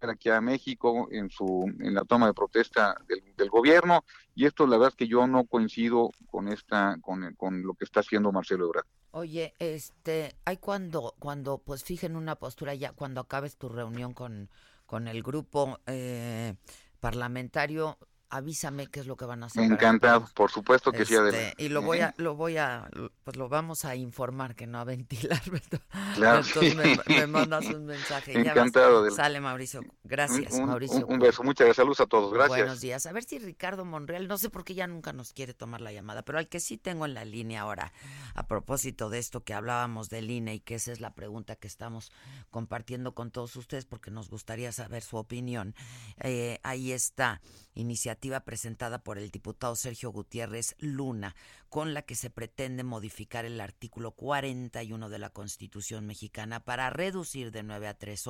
S11: aquí a México en su en la toma de protesta del, del gobierno y esto la verdad es que yo no coincido con esta con, con lo que está haciendo Marcelo Ebrard.
S4: Oye, este, hay cuando, cuando, pues fijen una postura ya, cuando acabes tu reunión con, con el grupo eh, parlamentario, avísame qué es lo que van a hacer.
S11: Encantado, por supuesto que sí,
S4: Este,
S11: Adela.
S4: y lo voy a, lo voy a, pues lo vamos a informar, que no a ventilar, ¿verdad?
S11: Claro,
S4: Entonces
S11: sí.
S4: me, me mandas un mensaje. ya vas.
S11: Encantado.
S4: Sale Mauricio, gracias
S11: un-
S4: Mauricio.
S11: un- un beso, muchas gracias, saludos a todos, gracias.
S4: Buenos días. A ver si Ricardo Monreal, no sé por qué ya nunca nos quiere tomar la llamada, pero al que sí tengo en la línea ahora, a propósito de esto que hablábamos del INE y que esa es la pregunta que estamos compartiendo con todos ustedes porque nos gustaría saber su opinión. Eh, ahí está, iniciativa presentada por el diputado Sergio Gutiérrez Luna, con la que se pretende modificar el artículo 41 de la Constitución mexicana para reducir de 9 a 3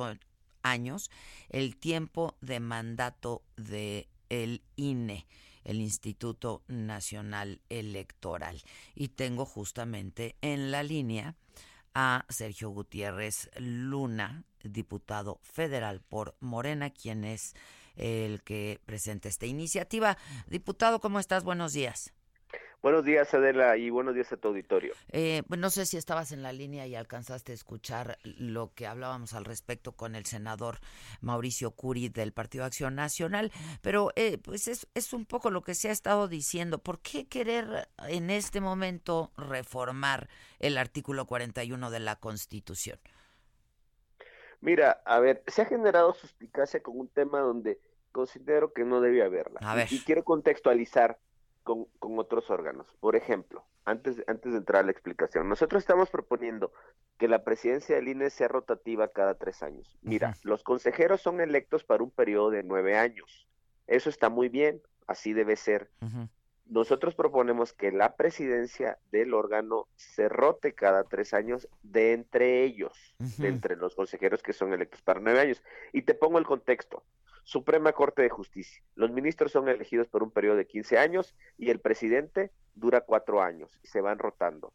S4: años el tiempo de mandato de INE, el Instituto Nacional Electoral. Y tengo justamente en la línea a Sergio Gutiérrez Luna, diputado federal por Morena, quien es el que presenta esta iniciativa. Diputado, ¿cómo estás? Buenos días.
S12: Buenos días, Adela, y buenos días a tu auditorio.
S4: Eh, pues no sé si estabas en la línea y alcanzaste a escuchar lo que hablábamos al respecto con el senador Mauricio Curi del Partido Acción Nacional, pero eh, pues es, es un poco lo que se ha estado diciendo. ¿Por qué querer en este momento reformar el artículo 41 de la Constitución?
S12: Mira, a ver, se ha generado suspicacia con un tema donde considero que no debe haberla.
S4: A ver.
S12: Y, quiero contextualizar con, con otros órganos. Por ejemplo, antes, antes de entrar a la explicación, nosotros estamos proponiendo que la presidencia del INE sea rotativa cada tres años. Mira, los consejeros son electos para un periodo de nueve años. Eso está muy bien, así debe ser. Nosotros proponemos que la presidencia del órgano se rote cada tres años de entre ellos, de entre los consejeros que son electos para nueve años. Y te pongo el contexto. Suprema Corte de Justicia. Los ministros son elegidos por un periodo de 15 años y el presidente dura cuatro años y se van rotando.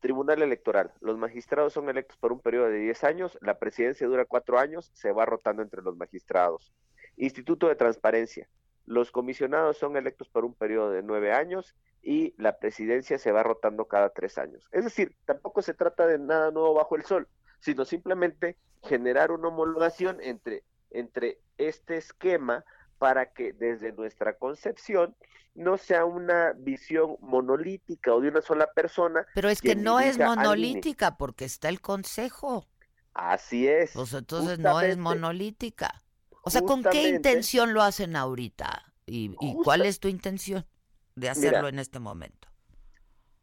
S12: Tribunal Electoral. Los magistrados son electos por un periodo de 10 años, la presidencia dura cuatro años, se va rotando entre los magistrados. Instituto de Transparencia. los comisionados son electos por un periodo de nueve años y la presidencia se va rotando cada tres años. Es decir, tampoco se trata de nada nuevo bajo el sol, sino simplemente generar una homologación entre, entre este esquema para que desde nuestra concepción no sea una visión monolítica o de una sola persona.
S4: Pero es que no es monolítica porque está el consejo.
S12: Así es.
S4: Pues entonces no es monolítica. O sea, ¿con qué intención lo hacen ahorita? ¿Y, y cuál es tu intención de hacerlo
S12: Mira,
S4: en este momento?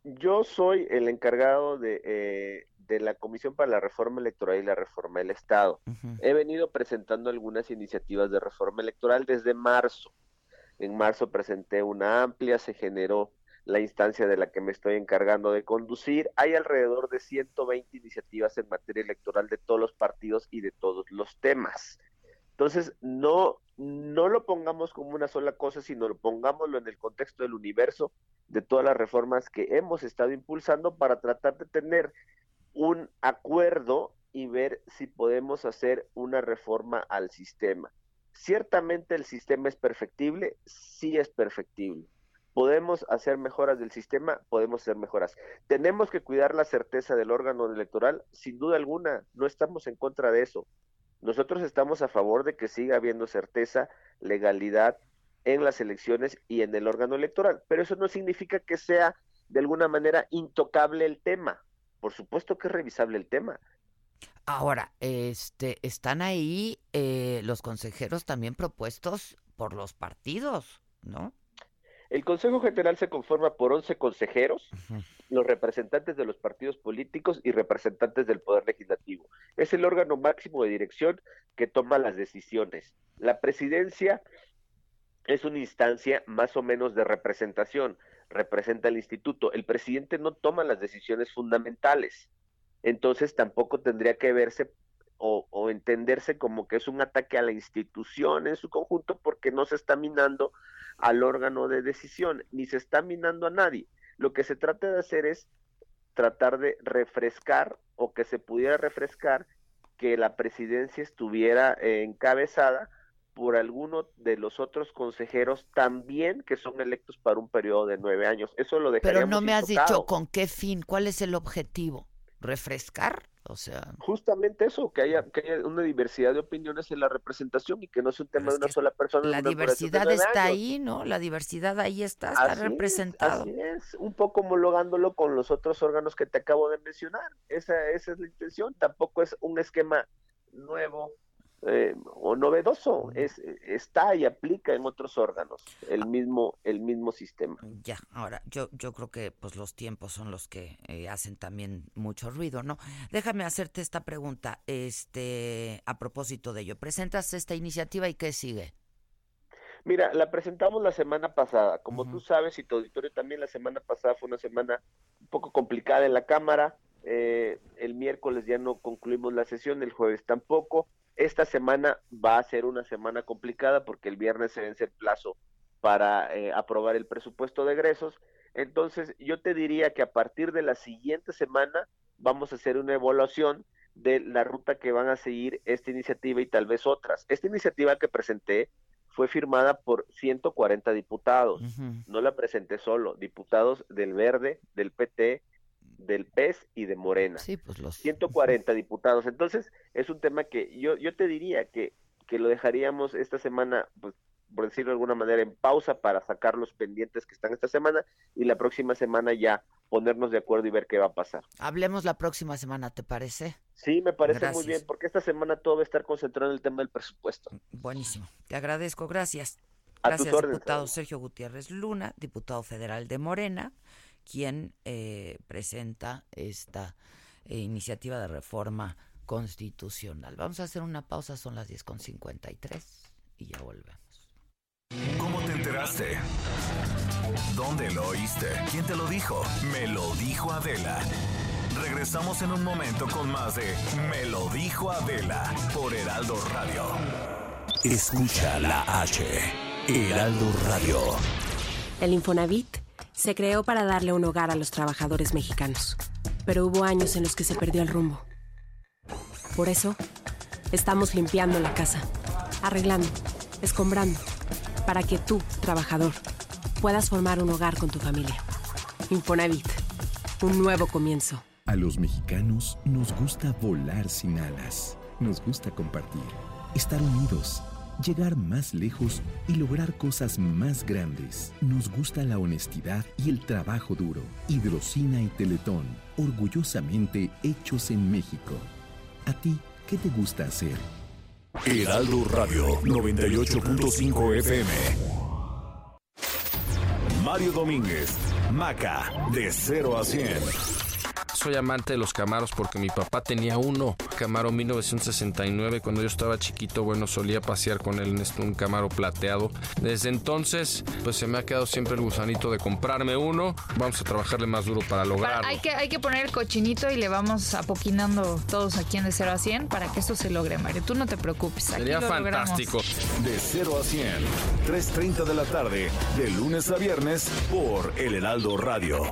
S12: Yo soy el encargado de, eh, de la Comisión para la Reforma Electoral y la Reforma del Estado. He venido presentando algunas iniciativas de reforma electoral desde marzo. En marzo presenté una amplia, se generó la instancia de la que me estoy encargando de conducir. Hay alrededor de 120 iniciativas en materia electoral de todos los partidos y de todos los temas. Entonces, no, no lo pongamos como una sola cosa, sino lo pongámoslo en el contexto del universo de todas las reformas que hemos estado impulsando para tratar de tener un acuerdo y ver si podemos hacer una reforma al sistema. Ciertamente el sistema es perfectible, sí es perfectible. Podemos hacer mejoras del sistema, podemos hacer mejoras. Tenemos que cuidar la certeza del órgano electoral, sin duda alguna, no estamos en contra de eso. Nosotros estamos a favor de que siga habiendo certeza, legalidad en las elecciones y en el órgano electoral, pero eso no significa que sea de alguna manera intocable el tema. Por supuesto que es revisable el tema.
S4: Ahora, este, están ahí eh, los consejeros también propuestos por los partidos, ¿no?
S12: El Consejo General se conforma por 11 consejeros, los representantes de los partidos políticos y representantes del Poder Legislativo. Es el órgano máximo de dirección que toma las decisiones. La presidencia es una instancia más o menos de representación, representa el instituto. El presidente no toma las decisiones fundamentales, entonces tampoco tendría que verse o, entenderse como que es un ataque a la institución en su conjunto porque no se está minando al órgano de decisión, ni se está minando a nadie. Lo que se trata de hacer es tratar de refrescar o que se pudiera refrescar que la presidencia estuviera eh, encabezada por alguno de los otros consejeros también que son electos para un periodo de nueve años. Eso lo
S4: Pero
S12: dejaríamos
S4: no me has dicho con qué fin, cuál es el objetivo. ¿Refrescar? O sea,
S12: Justamente eso, que haya, que haya una diversidad de opiniones en la representación y que no sea un tema de una sola persona.
S4: la diversidad está ahí, ¿no? La diversidad ahí está, está
S12: Así es,
S4: representado.
S12: así es, un poco homologándolo con los otros órganos que te acabo de mencionar. Esa, esa es la intención. Tampoco es un esquema nuevo eh, o novedoso. Es, está y aplica en otros órganos el mismo, el mismo sistema.
S4: Ya, ahora, yo, yo creo que pues los tiempos son los que eh, hacen también mucho ruido, ¿no? Déjame hacerte esta pregunta, este, a propósito de ello. ¿Presentas esta iniciativa y qué sigue?
S12: Mira, la presentamos la semana pasada. Como tú sabes, y tu auditorio también, la semana pasada fue una semana un poco complicada en la Cámara. Eh, el miércoles ya no concluimos la sesión, el jueves tampoco. Esta semana va a ser una semana complicada porque el viernes se vence el plazo para eh, aprobar el presupuesto de egresos. Entonces, yo te diría que a partir de la siguiente semana vamos a hacer una evaluación de la ruta que van a seguir esta iniciativa y tal vez otras. Esta iniciativa que presenté fue firmada por 140 diputados. No la presenté solo, diputados del Verde, del PT, del PES y de Morena.
S4: Sí, pues los
S12: 140 diputados. Entonces, es un tema que yo, yo te diría que, que lo dejaríamos esta semana, pues, por decirlo de alguna manera, en pausa para sacar los pendientes que están esta semana y la próxima semana ya ponernos de acuerdo y ver qué va a pasar.
S4: Hablemos la próxima semana, ¿te parece?
S12: Sí, me parece
S4: Gracias.
S12: muy bien, porque esta semana todo va a estar concentrado en el tema del presupuesto.
S4: Buenísimo. Te agradezco, gracias.
S12: A tus
S4: Gracias,
S12: órdenes,
S4: diputado. Sergio Gutiérrez Luna, diputado federal de Morena, quien eh, presenta esta eh, iniciativa de reforma constitucional. Vamos a hacer una pausa, son las 10.53 y ya volvemos.
S1: ¿Cómo te enteraste? ¿Dónde lo oíste? ¿Quién te lo dijo? Me lo dijo Adela. Regresamos en un momento con más de Me lo dijo Adela por Heraldo Radio.
S13: Escucha la H. Heraldo Radio.
S14: El Infonavit se creó para darle un hogar a los trabajadores mexicanos, pero hubo años en los que se perdió el rumbo. Por eso, estamos limpiando la casa, arreglando, escombrando, para que tú, trabajador, puedas formar un hogar con tu familia. Infonavit, un nuevo comienzo.
S15: A los mexicanos nos gusta volar sin alas. Nos gusta compartir, estar unidos, llegar más lejos y lograr cosas más grandes. Nos gusta la honestidad y el trabajo duro. Hidrocina y Teletón, orgullosamente hechos en México. ¿A ti qué te gusta hacer?
S1: Heraldo Radio 98.5 FM. Mario Domínguez, Maca, de 0 a 100.
S16: Soy amante de los Camaros porque mi papá tenía uno, Camaro 1969. Cuando yo estaba chiquito, bueno, solía pasear con él en este, un Camaro plateado. Desde entonces, pues se me ha quedado siempre el gusanito de comprarme uno. Vamos a trabajarle más duro para lograrlo.
S17: Hay, que, hay que poner el cochinito y le vamos apoquinando todos aquí en de 0 a 100 para que esto se logre, Mario. Tú no te preocupes. Aquí
S16: Sería
S17: lo logramos.
S16: fantástico.
S1: De 0 a 100, 3.30 de la tarde, de lunes a viernes, por El Heraldo Radio.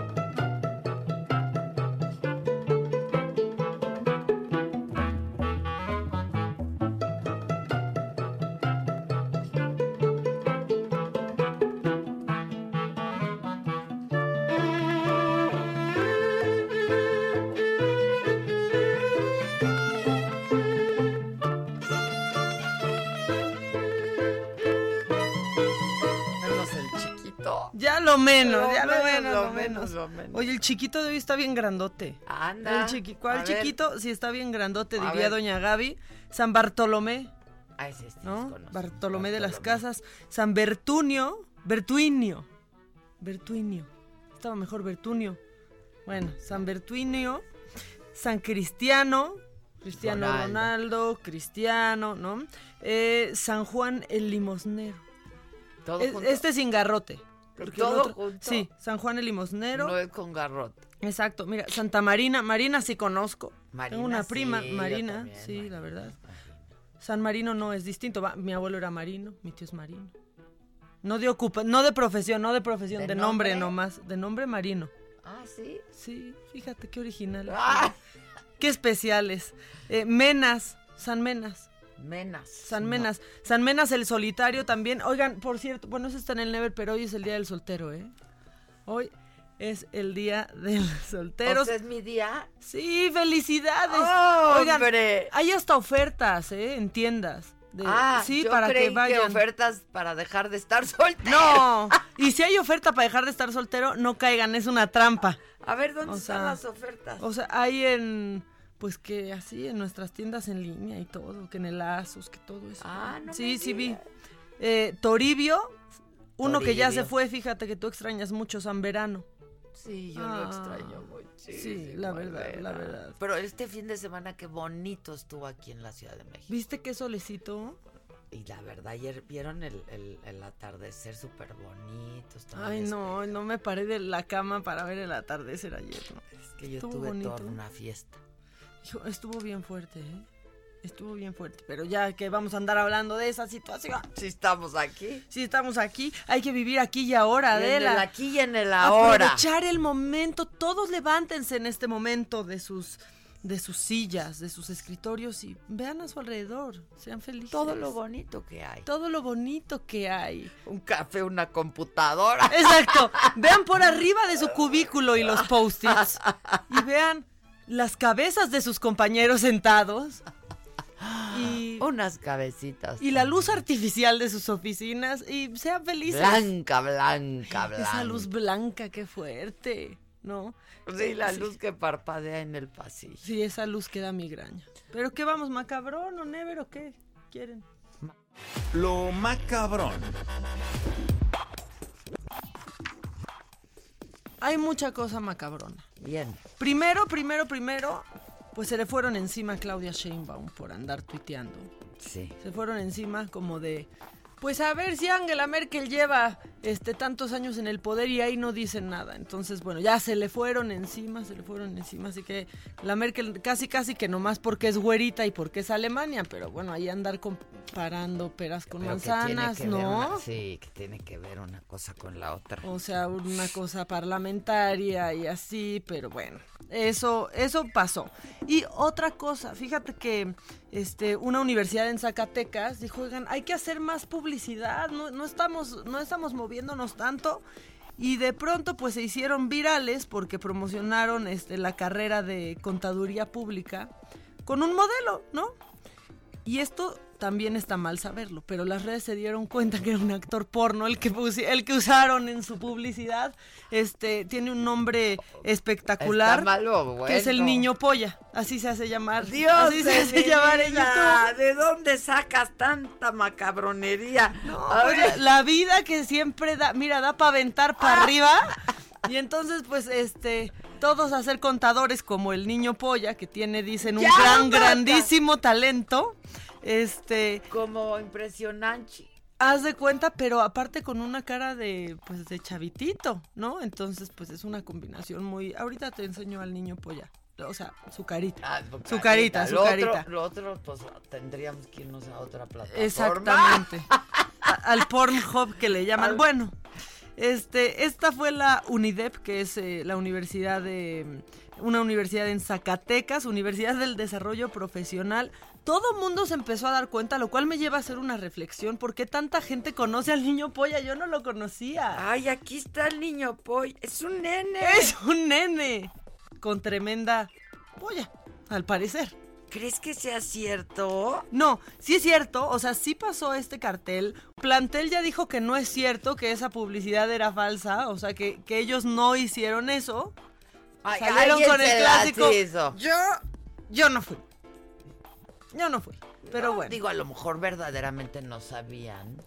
S4: Menos,
S10: Lo ya lo
S4: menos, lo menos,
S10: menos.
S4: lo menos.
S10: Oye, el chiquito de hoy está bien grandote.
S4: Anda.
S10: El chiqui- ¿Cuál chiquito? Sí, está bien grandote,
S4: A
S10: diría
S4: ver.
S10: doña Gaby. San Bartolomé,
S4: sí, sí,
S10: ¿no?
S4: conozco.
S10: Bartolomé de las Casas. San Bertunio, Bertuinio. Bertuinio. Estaba mejor Bertunio. Bueno, San Bertuinio, San Cristiano, Cristiano
S4: Ronaldo.
S10: Ronaldo, Cristiano, ¿no? Eh, San Juan el Limosnero.
S4: ¿Todo
S10: Es- este sin garrote. Porque el
S4: ¿Todo
S10: otro-
S4: junto?
S10: Sí, San Juan el Limosnero.
S4: No es con garrote.
S10: Exacto, mira, Santa Marina, Marina sí conozco.
S4: Marina,
S10: Tengo una prima,
S4: sí,
S10: Marina,
S4: también,
S10: sí, la verdad. San Marino no es distinto, va, mi abuelo era marino, mi tío es marino. No de ocupa, no de profesión, no de profesión,
S4: ¿De
S10: de, nombre?
S4: nombre?
S10: nomás, de nombre marino.
S4: Ah, sí.
S10: Sí, fíjate qué original.
S4: Ah.
S10: Qué especiales. Eh, Menas, San Menas.
S4: Menas.
S10: San Menas. San Menas el solitario también. Oigan, por cierto, bueno, eso está en el Never, pero hoy es el día del soltero, ¿eh? Hoy es el día del soltero.
S4: O sea, es mi día.
S10: Sí, felicidades.
S4: ¡Oh,
S10: Oigan,
S4: hombre!
S10: hay hasta ofertas, ¿eh? En tiendas. de-
S4: ah,
S10: sí,
S4: yo
S10: para
S4: creí
S10: que vayan.
S4: ofertas para dejar de estar soltero.
S10: No, y si hay oferta para dejar de estar soltero, no caigan, es una trampa.
S4: A ver, ¿dónde
S10: O
S4: están
S10: sea,
S4: las ofertas?
S10: O sea, hay en, pues que así, en nuestras tiendas en línea y todo, que en el Asus, que todo eso.
S4: Ah, no
S10: Sí,
S4: me
S10: sí vi. Eh, Toribio, uno que ya se fue, fíjate que tú extrañas mucho San Verano.
S4: Sí, yo
S10: Ah,
S4: lo extraño muchísimo.
S10: sí, la verdad, la verdad.
S4: Pero este fin de semana qué bonito estuvo aquí en la Ciudad de México.
S10: ¿Viste qué solecito?
S4: Y la verdad, ayer vieron el, el- el atardecer súper bonito. estaba
S10: Ay, no, no me paré de la cama para ver el atardecer ayer, ¿no?
S4: Es que yo
S10: Estuvo
S4: tuve
S10: bonito.
S4: toda una fiesta.
S10: Hijo, estuvo bien fuerte, ¿eh? Estuvo bien fuerte, pero ya que vamos a andar hablando de esa situación.
S4: Si estamos aquí.
S10: Si estamos aquí, hay que vivir aquí y ahora,
S4: Y en el aquí y en el ahora.
S10: Aprovechar el momento, todos levántense en este momento de sus de sus sillas, de sus escritorios y vean a su alrededor, sean felices.
S4: Todo lo bonito que hay.
S10: Todo lo bonito que hay.
S4: Un café, una computadora.
S10: Exacto. Vean por arriba de su cubículo y los post-its. Y vean las cabezas de sus compañeros sentados. Y,
S4: Unas cabecitas.
S10: y la luz artificial de sus oficinas. Y sean felices.
S4: Blanca, blanca, blanca.
S10: Esa luz blanca, qué fuerte. ¿No?
S4: Sí, la luz que parpadea en el pasillo.
S10: Sí, esa luz que da migraña. ¿Pero qué vamos, macabrón o never o qué? ¿Quieren?
S1: Lo macabrón.
S10: Hay mucha cosa macabrona.
S4: Bien.
S10: Primero, primero, primero, pues se le fueron encima a Claudia Sheinbaum por andar tuiteando.
S4: Sí.
S10: Se fueron encima como de, pues a ver si Angela Merkel lleva este, tantos años en el poder y ahí no dicen nada. Entonces, bueno, ya se le fueron encima, se le fueron encima. Así que la Merkel casi, casi que nomás porque es güerita y porque es Alemania, pero bueno, ahí andar comparando peras con
S4: Pero que tiene
S10: manzanas,
S4: ver
S10: ¿no?
S4: una- sí, que tiene que ver una cosa con la otra.
S10: O sea, una cosa parlamentaria y así, pero bueno, eso, eso pasó. Y otra cosa, fíjate que este, una universidad en Zacatecas dijo, oigan, hay que hacer más publicidad, no, estamos, no estamos moviéndonos tanto. Y de pronto pues se hicieron virales porque promocionaron este, la carrera de contaduría pública con un modelo, ¿no? Y esto también está mal saberlo, pero las redes se dieron cuenta que era un actor porno el que el que usaron en su publicidad. Este tiene un nombre espectacular
S4: Está malo,
S10: que es el niño polla, así se hace llamar.
S4: Dios
S10: así se hace llamar en YouTube.
S4: ¿De dónde sacas tanta macabronería?
S10: Pues,
S4: ver.
S10: la, vida que siempre da, mira, da para aventar para arriba. Y entonces, pues, este, todos a ser contadores como el niño polla, que tiene, dicen, un
S4: Ya,
S10: gran, grandísimo talento. Este.
S4: Como impresionante.
S10: Haz de cuenta, pero aparte con una cara de, pues, de chavitito, ¿no? Entonces, pues, es una combinación muy. Ahorita te enseño al niño polla. O sea, su carita. su carita, su carita.
S4: Lo otro, pues tendríamos que irnos a otra plataforma.
S10: Exactamente. Al Pornhub que le llaman.
S4: Al-
S10: Bueno, este, esta fue la UNIDEP, que es eh, la universidad de una universidad en Zacatecas, Universidad del Desarrollo Profesional. Todo mundo se empezó a dar cuenta, lo cual me lleva a hacer una reflexión. ¿Por qué tanta gente conoce al niño polla? Yo no lo conocía.
S4: Ay, aquí está el niño polla. Es un nene.
S10: Es un nene. Con tremenda polla, al parecer.
S4: ¿Crees que sea cierto?
S10: No, sí es cierto, o sea, sí pasó este cartel. Plantel ya dijo que no es cierto, que esa publicidad era falsa, o sea, que, que ellos no hicieron eso.
S4: Ay,
S10: Salieron con el clásico.
S4: hizo.
S10: Yo, yo no fui. Yo no fui, pero
S4: No,
S10: bueno.
S4: Digo, a lo mejor verdaderamente no sabían.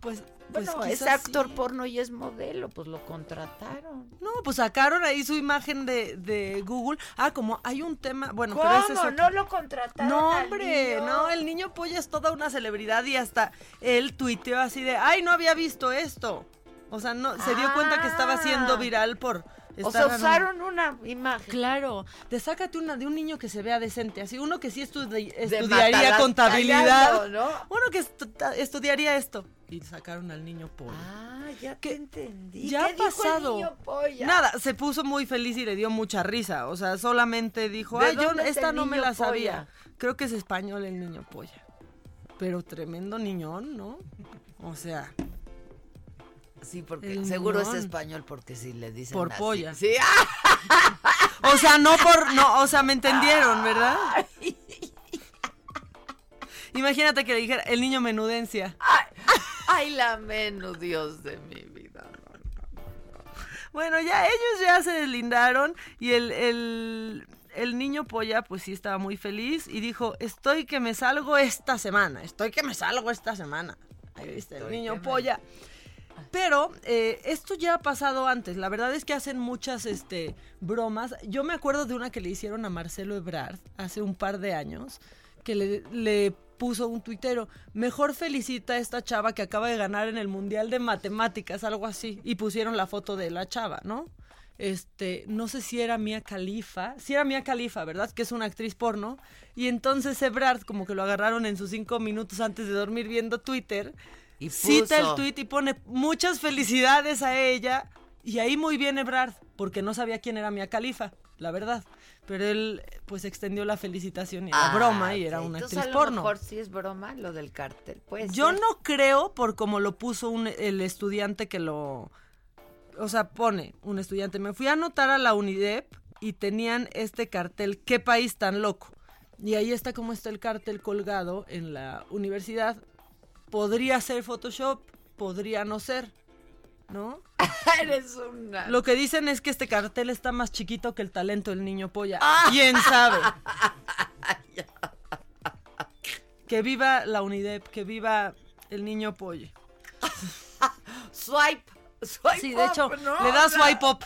S10: Pues, pues
S4: Bueno, es actor
S10: sí.
S4: porno y es modelo, pues lo contrataron.
S10: No, pues sacaron ahí su imagen de, de Google. Ah, como hay un tema, bueno,
S4: ¿Cómo?
S10: pero es
S4: ¿No lo contrataron
S10: No,
S4: al
S10: hombre,
S4: niño?
S10: no, el niño polla es toda una celebridad y hasta él tuiteó así de, ay, no había visto esto. O sea, no, se dio cuenta que estaba siendo
S4: Ah.
S10: viral por...
S4: O sea, usaron una imagen.
S10: Claro, de sácate una de un niño que se vea decente, así uno que sí estudi- estudiaría contabilidad,
S4: Callando, ¿no?
S10: uno que estu- estudiaría esto y sacaron al niño polla.
S4: Ah, ya te entendí.
S10: Ya
S4: ¿Qué
S10: ha
S4: dijo el
S10: pasado.
S4: niño?
S10: Nada, se puso muy feliz y le dio mucha risa. O sea, solamente dijo,
S4: ¿De
S10: ay, yo esta no me la sabía. Creo que es español el niño polla. Pero tremendo niñón, ¿no? O sea,
S4: Sí, porque
S10: El
S4: seguro es español porque si le dicen
S10: por
S4: así.
S10: polla.
S4: Sí.
S10: O sea, no por, no, o sea, me entendieron, ¿verdad? Imagínate que le dijera el niño menudencia.
S4: Ay, la menos, Dios de mi vida.
S10: Bueno, ya ellos ya se deslindaron y el, el, el niño polla pues sí estaba muy feliz y dijo, estoy que me salgo esta semana, estoy que me salgo esta semana. Ahí viste, el niño
S4: me-
S10: polla. Pero eh, esto ya ha pasado antes. La verdad es que hacen muchas este, bromas. Yo me acuerdo de una que le hicieron a Marcelo Ebrard hace un par de años, que le, puso un tuitero, mejor felicita a esta chava que acaba de ganar en el Mundial de Matemáticas, algo así. Y pusieron la foto de la chava, ¿no? Este, no sé si era Mia Khalifa, si era Mia Khalifa, ¿verdad? Que es una actriz porno. Y entonces Ebrard, como que lo agarraron en sus cinco minutos antes de dormir viendo Twitter,
S4: Y
S10: cita el tweet y pone muchas felicidades a ella. Y ahí muy bien Ebrard, porque no sabía quién era Mia Khalifa, la verdad. Pero él, pues, extendió la felicitación y
S4: Ah,
S10: broma y era una
S4: Entonces,
S10: actriz
S4: a lo
S10: porno.
S4: mejor sí es broma lo del cartel. Pues
S10: Yo no creo por como lo puso un- el estudiante que lo... O sea, pone un estudiante. Me fui a anotar a la UNIDEP y tenían este cartel, ¿qué país tan loco? Y ahí está como está el cartel colgado en la universidad. Podría ser Photoshop, podría no ser, ¿no?
S4: Eres una.
S10: Lo que dicen es que este cartel está más chiquito que el talento del niño polla.
S4: Ah.
S10: ¿Quién sabe? que viva la UNIDEP, que viva el niño polla.
S4: Swipe. Swipe
S10: Sí, de hecho,
S4: up, ¿no?
S10: le da swipe up.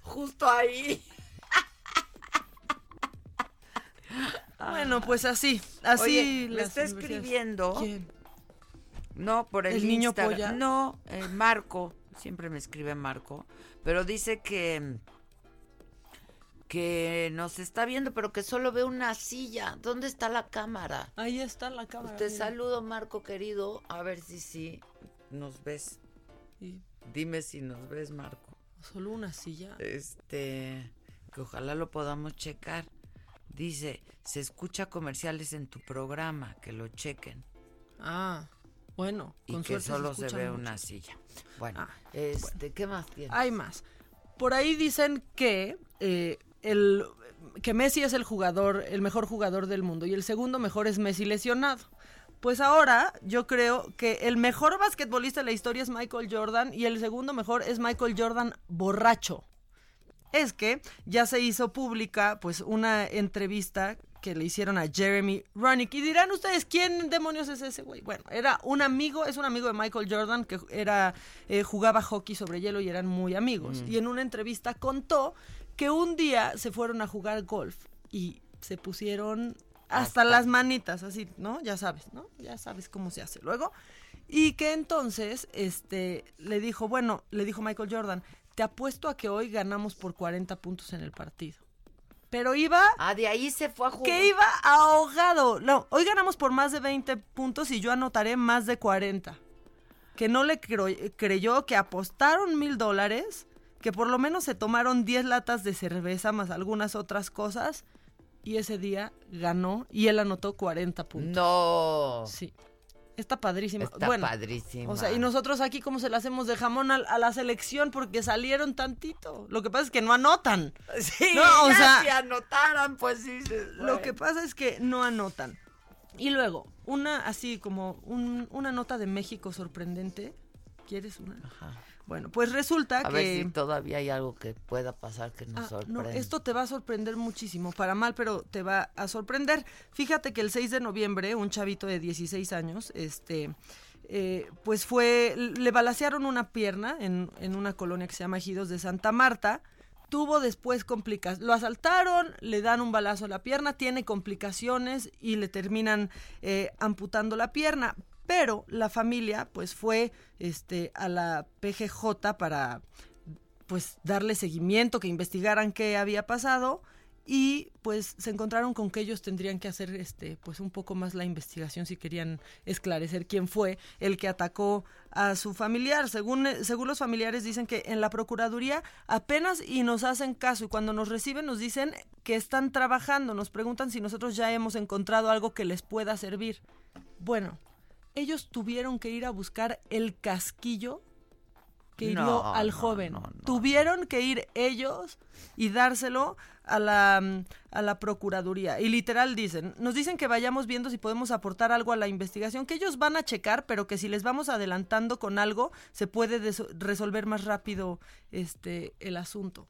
S4: Justo ahí.
S10: Bueno, pues así, así
S4: Oye, me está escribiendo.
S10: ¿Quién?
S4: No, por el,
S10: ¿El niño
S4: Instagram.
S10: polla?
S4: No, el Marco. siempre me escribe Marco, pero dice que que nos está viendo, pero que solo ve una silla. ¿Dónde está la cámara?
S10: Ahí está la cámara.
S4: Te
S10: mira.
S4: saludo, Marco querido. A ver si sí nos ves.
S10: Y
S4: Dime si nos ves, Marco.
S10: solo una silla.
S4: Este, que ojalá lo podamos checar. Dice, se escucha comerciales en tu programa, que lo chequen.
S10: Ah, bueno,
S4: Y
S10: con
S4: que
S10: suerte
S4: solo se, ve
S10: mucho.
S4: una silla. Bueno,
S10: Ah,
S4: este, ¿qué más tienes?
S10: Hay más. Por ahí dicen que eh, el que Messi es el jugador, el mejor jugador del mundo y el segundo mejor es Messi lesionado. Pues ahora yo creo que el mejor basquetbolista de la historia es Michael Jordan y el segundo mejor es Michael Jordan borracho. Es que ya se hizo pública pues una entrevista que le hicieron a Jeremy Roenick y dirán ustedes quién demonios es ese güey. Bueno, era un amigo, es un amigo de Michael Jordan que era eh, jugaba hockey sobre hielo y eran muy amigos.
S4: Mm.
S10: Y en una entrevista contó que un día se fueron a jugar golf y se pusieron hasta, las manitas, así, ¿no? Ya sabes, ¿no? Ya sabes cómo se hace luego. Y que entonces, este, le dijo, bueno, le dijo Michael Jordan, te apuesto a que hoy ganamos por 40 puntos en el partido. Pero iba...
S4: Ah, de ahí se fue a jugar.
S10: Que iba ahogado. No, hoy ganamos por más de 20 puntos y yo anotaré más de 40. Que no le creyó que apostaron mil dólares, que por lo menos se tomaron 10 latas de cerveza más algunas otras cosas. Y ese día ganó y él anotó 40 puntos.
S4: No.
S10: Sí. Está padrísimo.
S4: Está
S10: bueno,
S4: padrísima.
S10: O sea, y nosotros aquí, ¿cómo se le hacemos de jamón a, la selección? Porque salieron tantito. Lo que pasa es que no anotan.
S4: Sí,
S10: no, o
S4: ya
S10: sea,
S4: si anotaran, pues sí.
S10: lo que pasa es que no anotan. Y luego, una así como un- una nota de México sorprendente. ¿Quieres una? Bueno, pues resulta
S4: A
S10: que...
S4: ver si todavía hay algo que pueda pasar que nos
S10: Ah,
S4: sorprenda.
S10: no, esto te va a sorprender muchísimo, para mal, pero te va a sorprender. Fíjate que el 6 de noviembre, un chavito de 16 años, este, eh, pues fue, le balacearon una pierna en, en una colonia que se llama Ejidos de Santa Marta. Tuvo después complicaciones. Lo asaltaron, le dan un balazo a la pierna, tiene complicaciones y le terminan eh, amputando la pierna. Pero la familia, pues, fue este, a la PGJ para pues darle seguimiento, que investigaran qué había pasado y pues se encontraron con que ellos tendrían que hacer este pues un poco más la investigación si querían esclarecer quién fue el que atacó a su familiar. Según según los familiares dicen que en la procuraduría apenas y nos hacen caso y cuando nos reciben nos dicen que están trabajando, nos preguntan si nosotros ya hemos encontrado algo que les pueda servir. Bueno, ellos tuvieron que ir a buscar el casquillo que hirió
S4: No,
S10: al joven.
S4: no, no.
S10: Tuvieron que ir ellos y dárselo a la, a la Procuraduría. Y literal dicen, nos dicen que vayamos viendo si podemos aportar algo a la investigación, que ellos van a checar, pero que si les vamos adelantando con algo, se puede resolver más rápido este el asunto.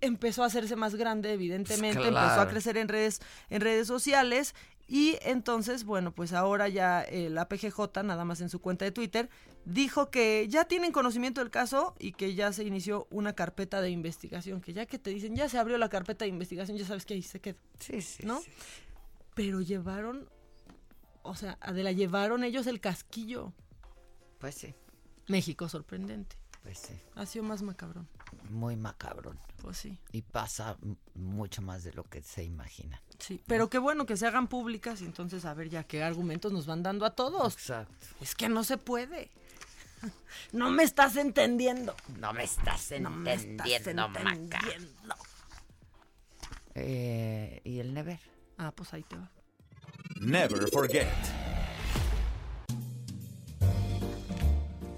S10: Empezó a hacerse más grande, evidentemente, empezó a crecer en redes, en redes sociales. Y entonces, bueno, pues ahora ya eh, la PGJ, nada más en su cuenta de Twitter, dijo que ya tienen conocimiento del caso y que ya se inició una carpeta de investigación, que ya que te dicen, ya se abrió la carpeta de investigación, ya sabes que ahí se quedó.
S4: Sí, sí.
S10: ¿No? Pero llevaron, o sea, Adela, llevaron ellos el casquillo.
S4: Pues sí,
S10: México sorprendente.
S4: pues sí.
S10: Ha sido más macabrón.
S4: Muy macabrón.
S10: Pues sí.
S4: Y pasa mucho más de lo que se imagina.
S10: Sí, pero qué bueno que se hagan públicas y entonces a ver ya qué argumentos nos van dando a todos.
S4: Exacto.
S10: Es que no se puede. No me estás entendiendo.
S4: No me estás
S10: No me estás
S4: entendiendo, Maca.
S10: entendiendo.
S4: Eh, ¿Y el Never?
S10: Ah, pues ahí te va.
S1: Never forget.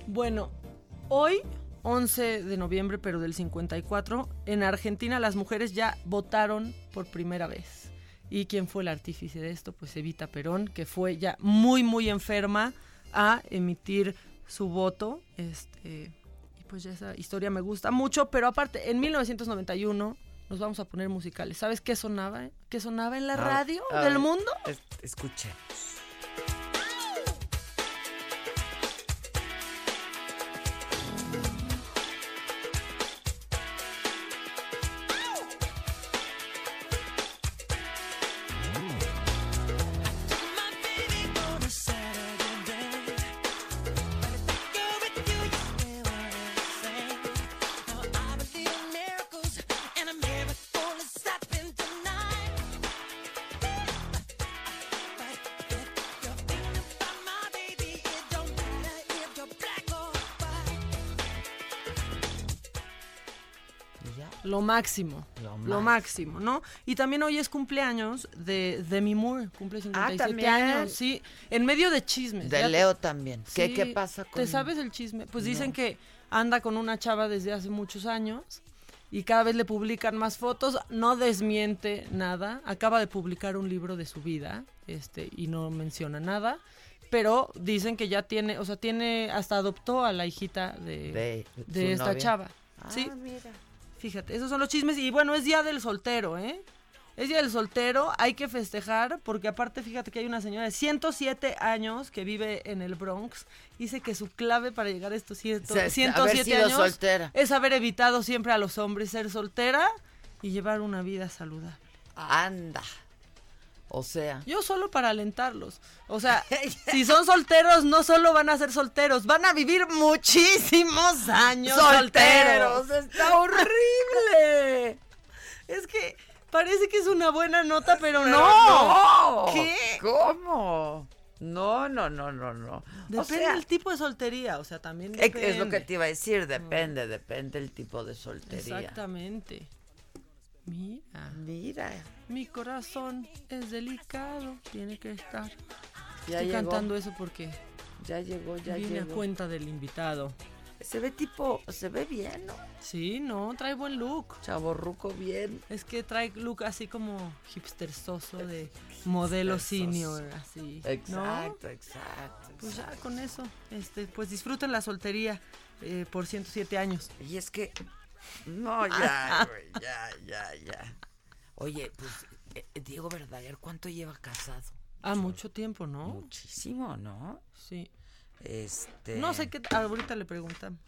S10: Bueno, hoy, 11 de noviembre, pero del 54, en Argentina las mujeres ya votaron por primera vez. ¿Y quién fue el artífice de esto? Pues Evita Perón, que fue ya muy, muy enferma a emitir su voto. Este, y pues ya esa historia me gusta mucho, pero aparte, en 1991 nos vamos a poner musicales. ¿Sabes qué sonaba? eh? ¿Qué sonaba en la radio del mundo?
S4: es- escuchemos.
S10: Máximo.
S4: Lo
S10: Lo, máximo, ¿no? Y también hoy es cumpleaños de Demi Moore, cumple 57
S4: Ah, ¿también?
S10: años, sí, en medio de chismes.
S4: De
S10: Ya-
S4: Leo también. ¿Qué,
S10: Sí,
S4: ¿Qué pasa con
S10: ¿Te sabes el chisme? Pues dicen
S4: No.
S10: que anda con una chava desde hace muchos años y cada vez le publican más fotos, no desmiente nada, acaba de publicar un libro de su vida, este y no menciona nada, pero dicen que ya tiene, o sea, tiene hasta adoptó a la hijita de
S4: De
S10: esta
S4: novia.
S10: chava.
S4: Ah,
S10: sí.
S4: mira.
S10: Fíjate, esos son los chismes y bueno, es día del soltero, ¿eh? Es día del soltero, hay que festejar porque aparte fíjate que hay una señora de 107 años que vive en el Bronx. Dice que su clave para llegar a estos ciento-
S4: Se- haber
S10: 107
S4: sido
S10: años
S4: soltera.
S10: es haber evitado siempre a los hombres ser soltera y llevar una vida saludable.
S4: Anda. O sea.
S10: Yo solo para alentarlos. O sea, si son solteros, no solo van a ser solteros, van a vivir muchísimos años
S4: Solteros,
S10: solteros.
S4: está horrible.
S10: Es que parece que es una buena nota, pero,
S4: Pero
S10: no.
S4: no.
S10: ¿Qué?
S4: ¿Cómo? No, no, no, no, no.
S10: Depende
S4: o sea,
S10: del tipo de soltería, o sea, también depende.
S4: es lo que te iba a decir, depende, depende el tipo de soltería.
S10: Exactamente. Mira.
S4: Mira.
S10: Mi corazón es delicado, tiene que estar.
S4: Ya
S10: Estoy
S4: llegó.
S10: cantando eso porque
S4: Ya llegó, ya
S10: viene
S4: llegó.
S10: a cuenta del invitado.
S4: Se ve tipo, se ve bien, ¿no?
S10: Sí, no, trae buen look.
S4: Chaborruco bien.
S10: Es que trae look así como hipstersoso de modelo senior, así. ¿no?
S4: Exacto, exacto.
S10: Pues ya con eso, este, pues disfruten la soltería eh, por 107 años.
S4: Y es que, no, ya, güey, ya, ya, ya. Oye, pues, eh, Diego Verdaguer, ¿cuánto lleva casado?
S10: Ah, mucho tiempo, ¿no?
S4: Muchísimo, ¿no?
S10: Sí.
S4: Este.
S10: No sé qué, ahorita le preguntamos.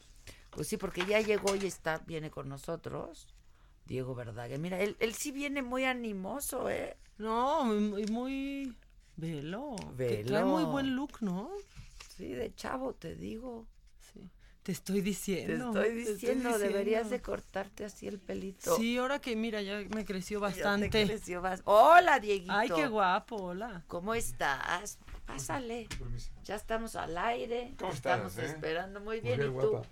S4: Pues sí, porque ya llegó y está, viene con nosotros. Diego Verdaguer. Mira, él, él sí viene muy animoso, ¿eh?
S10: No, muy, muy velo. que Trae
S4: Velo.
S10: muy buen look, ¿no?
S4: Sí, de chavo, te digo.
S10: Te estoy
S4: Te
S10: diciendo.
S4: estoy diciendo,
S10: diciendo.
S4: deberías de cortarte así el pelito.
S10: Sí, ahora que mira, ya me creció
S4: Ya te
S10: bastante.
S4: creció bas- Hola, Dieguito.
S10: Ay, qué guapo, hola.
S4: ¿Cómo estás? Pásale. Ya estamos al aire.
S18: ¿Cómo
S4: Te
S18: estás,
S4: Estamos
S18: eh?
S4: esperando muy bien.
S18: Mujer
S4: ¿Y tú?
S18: guapa.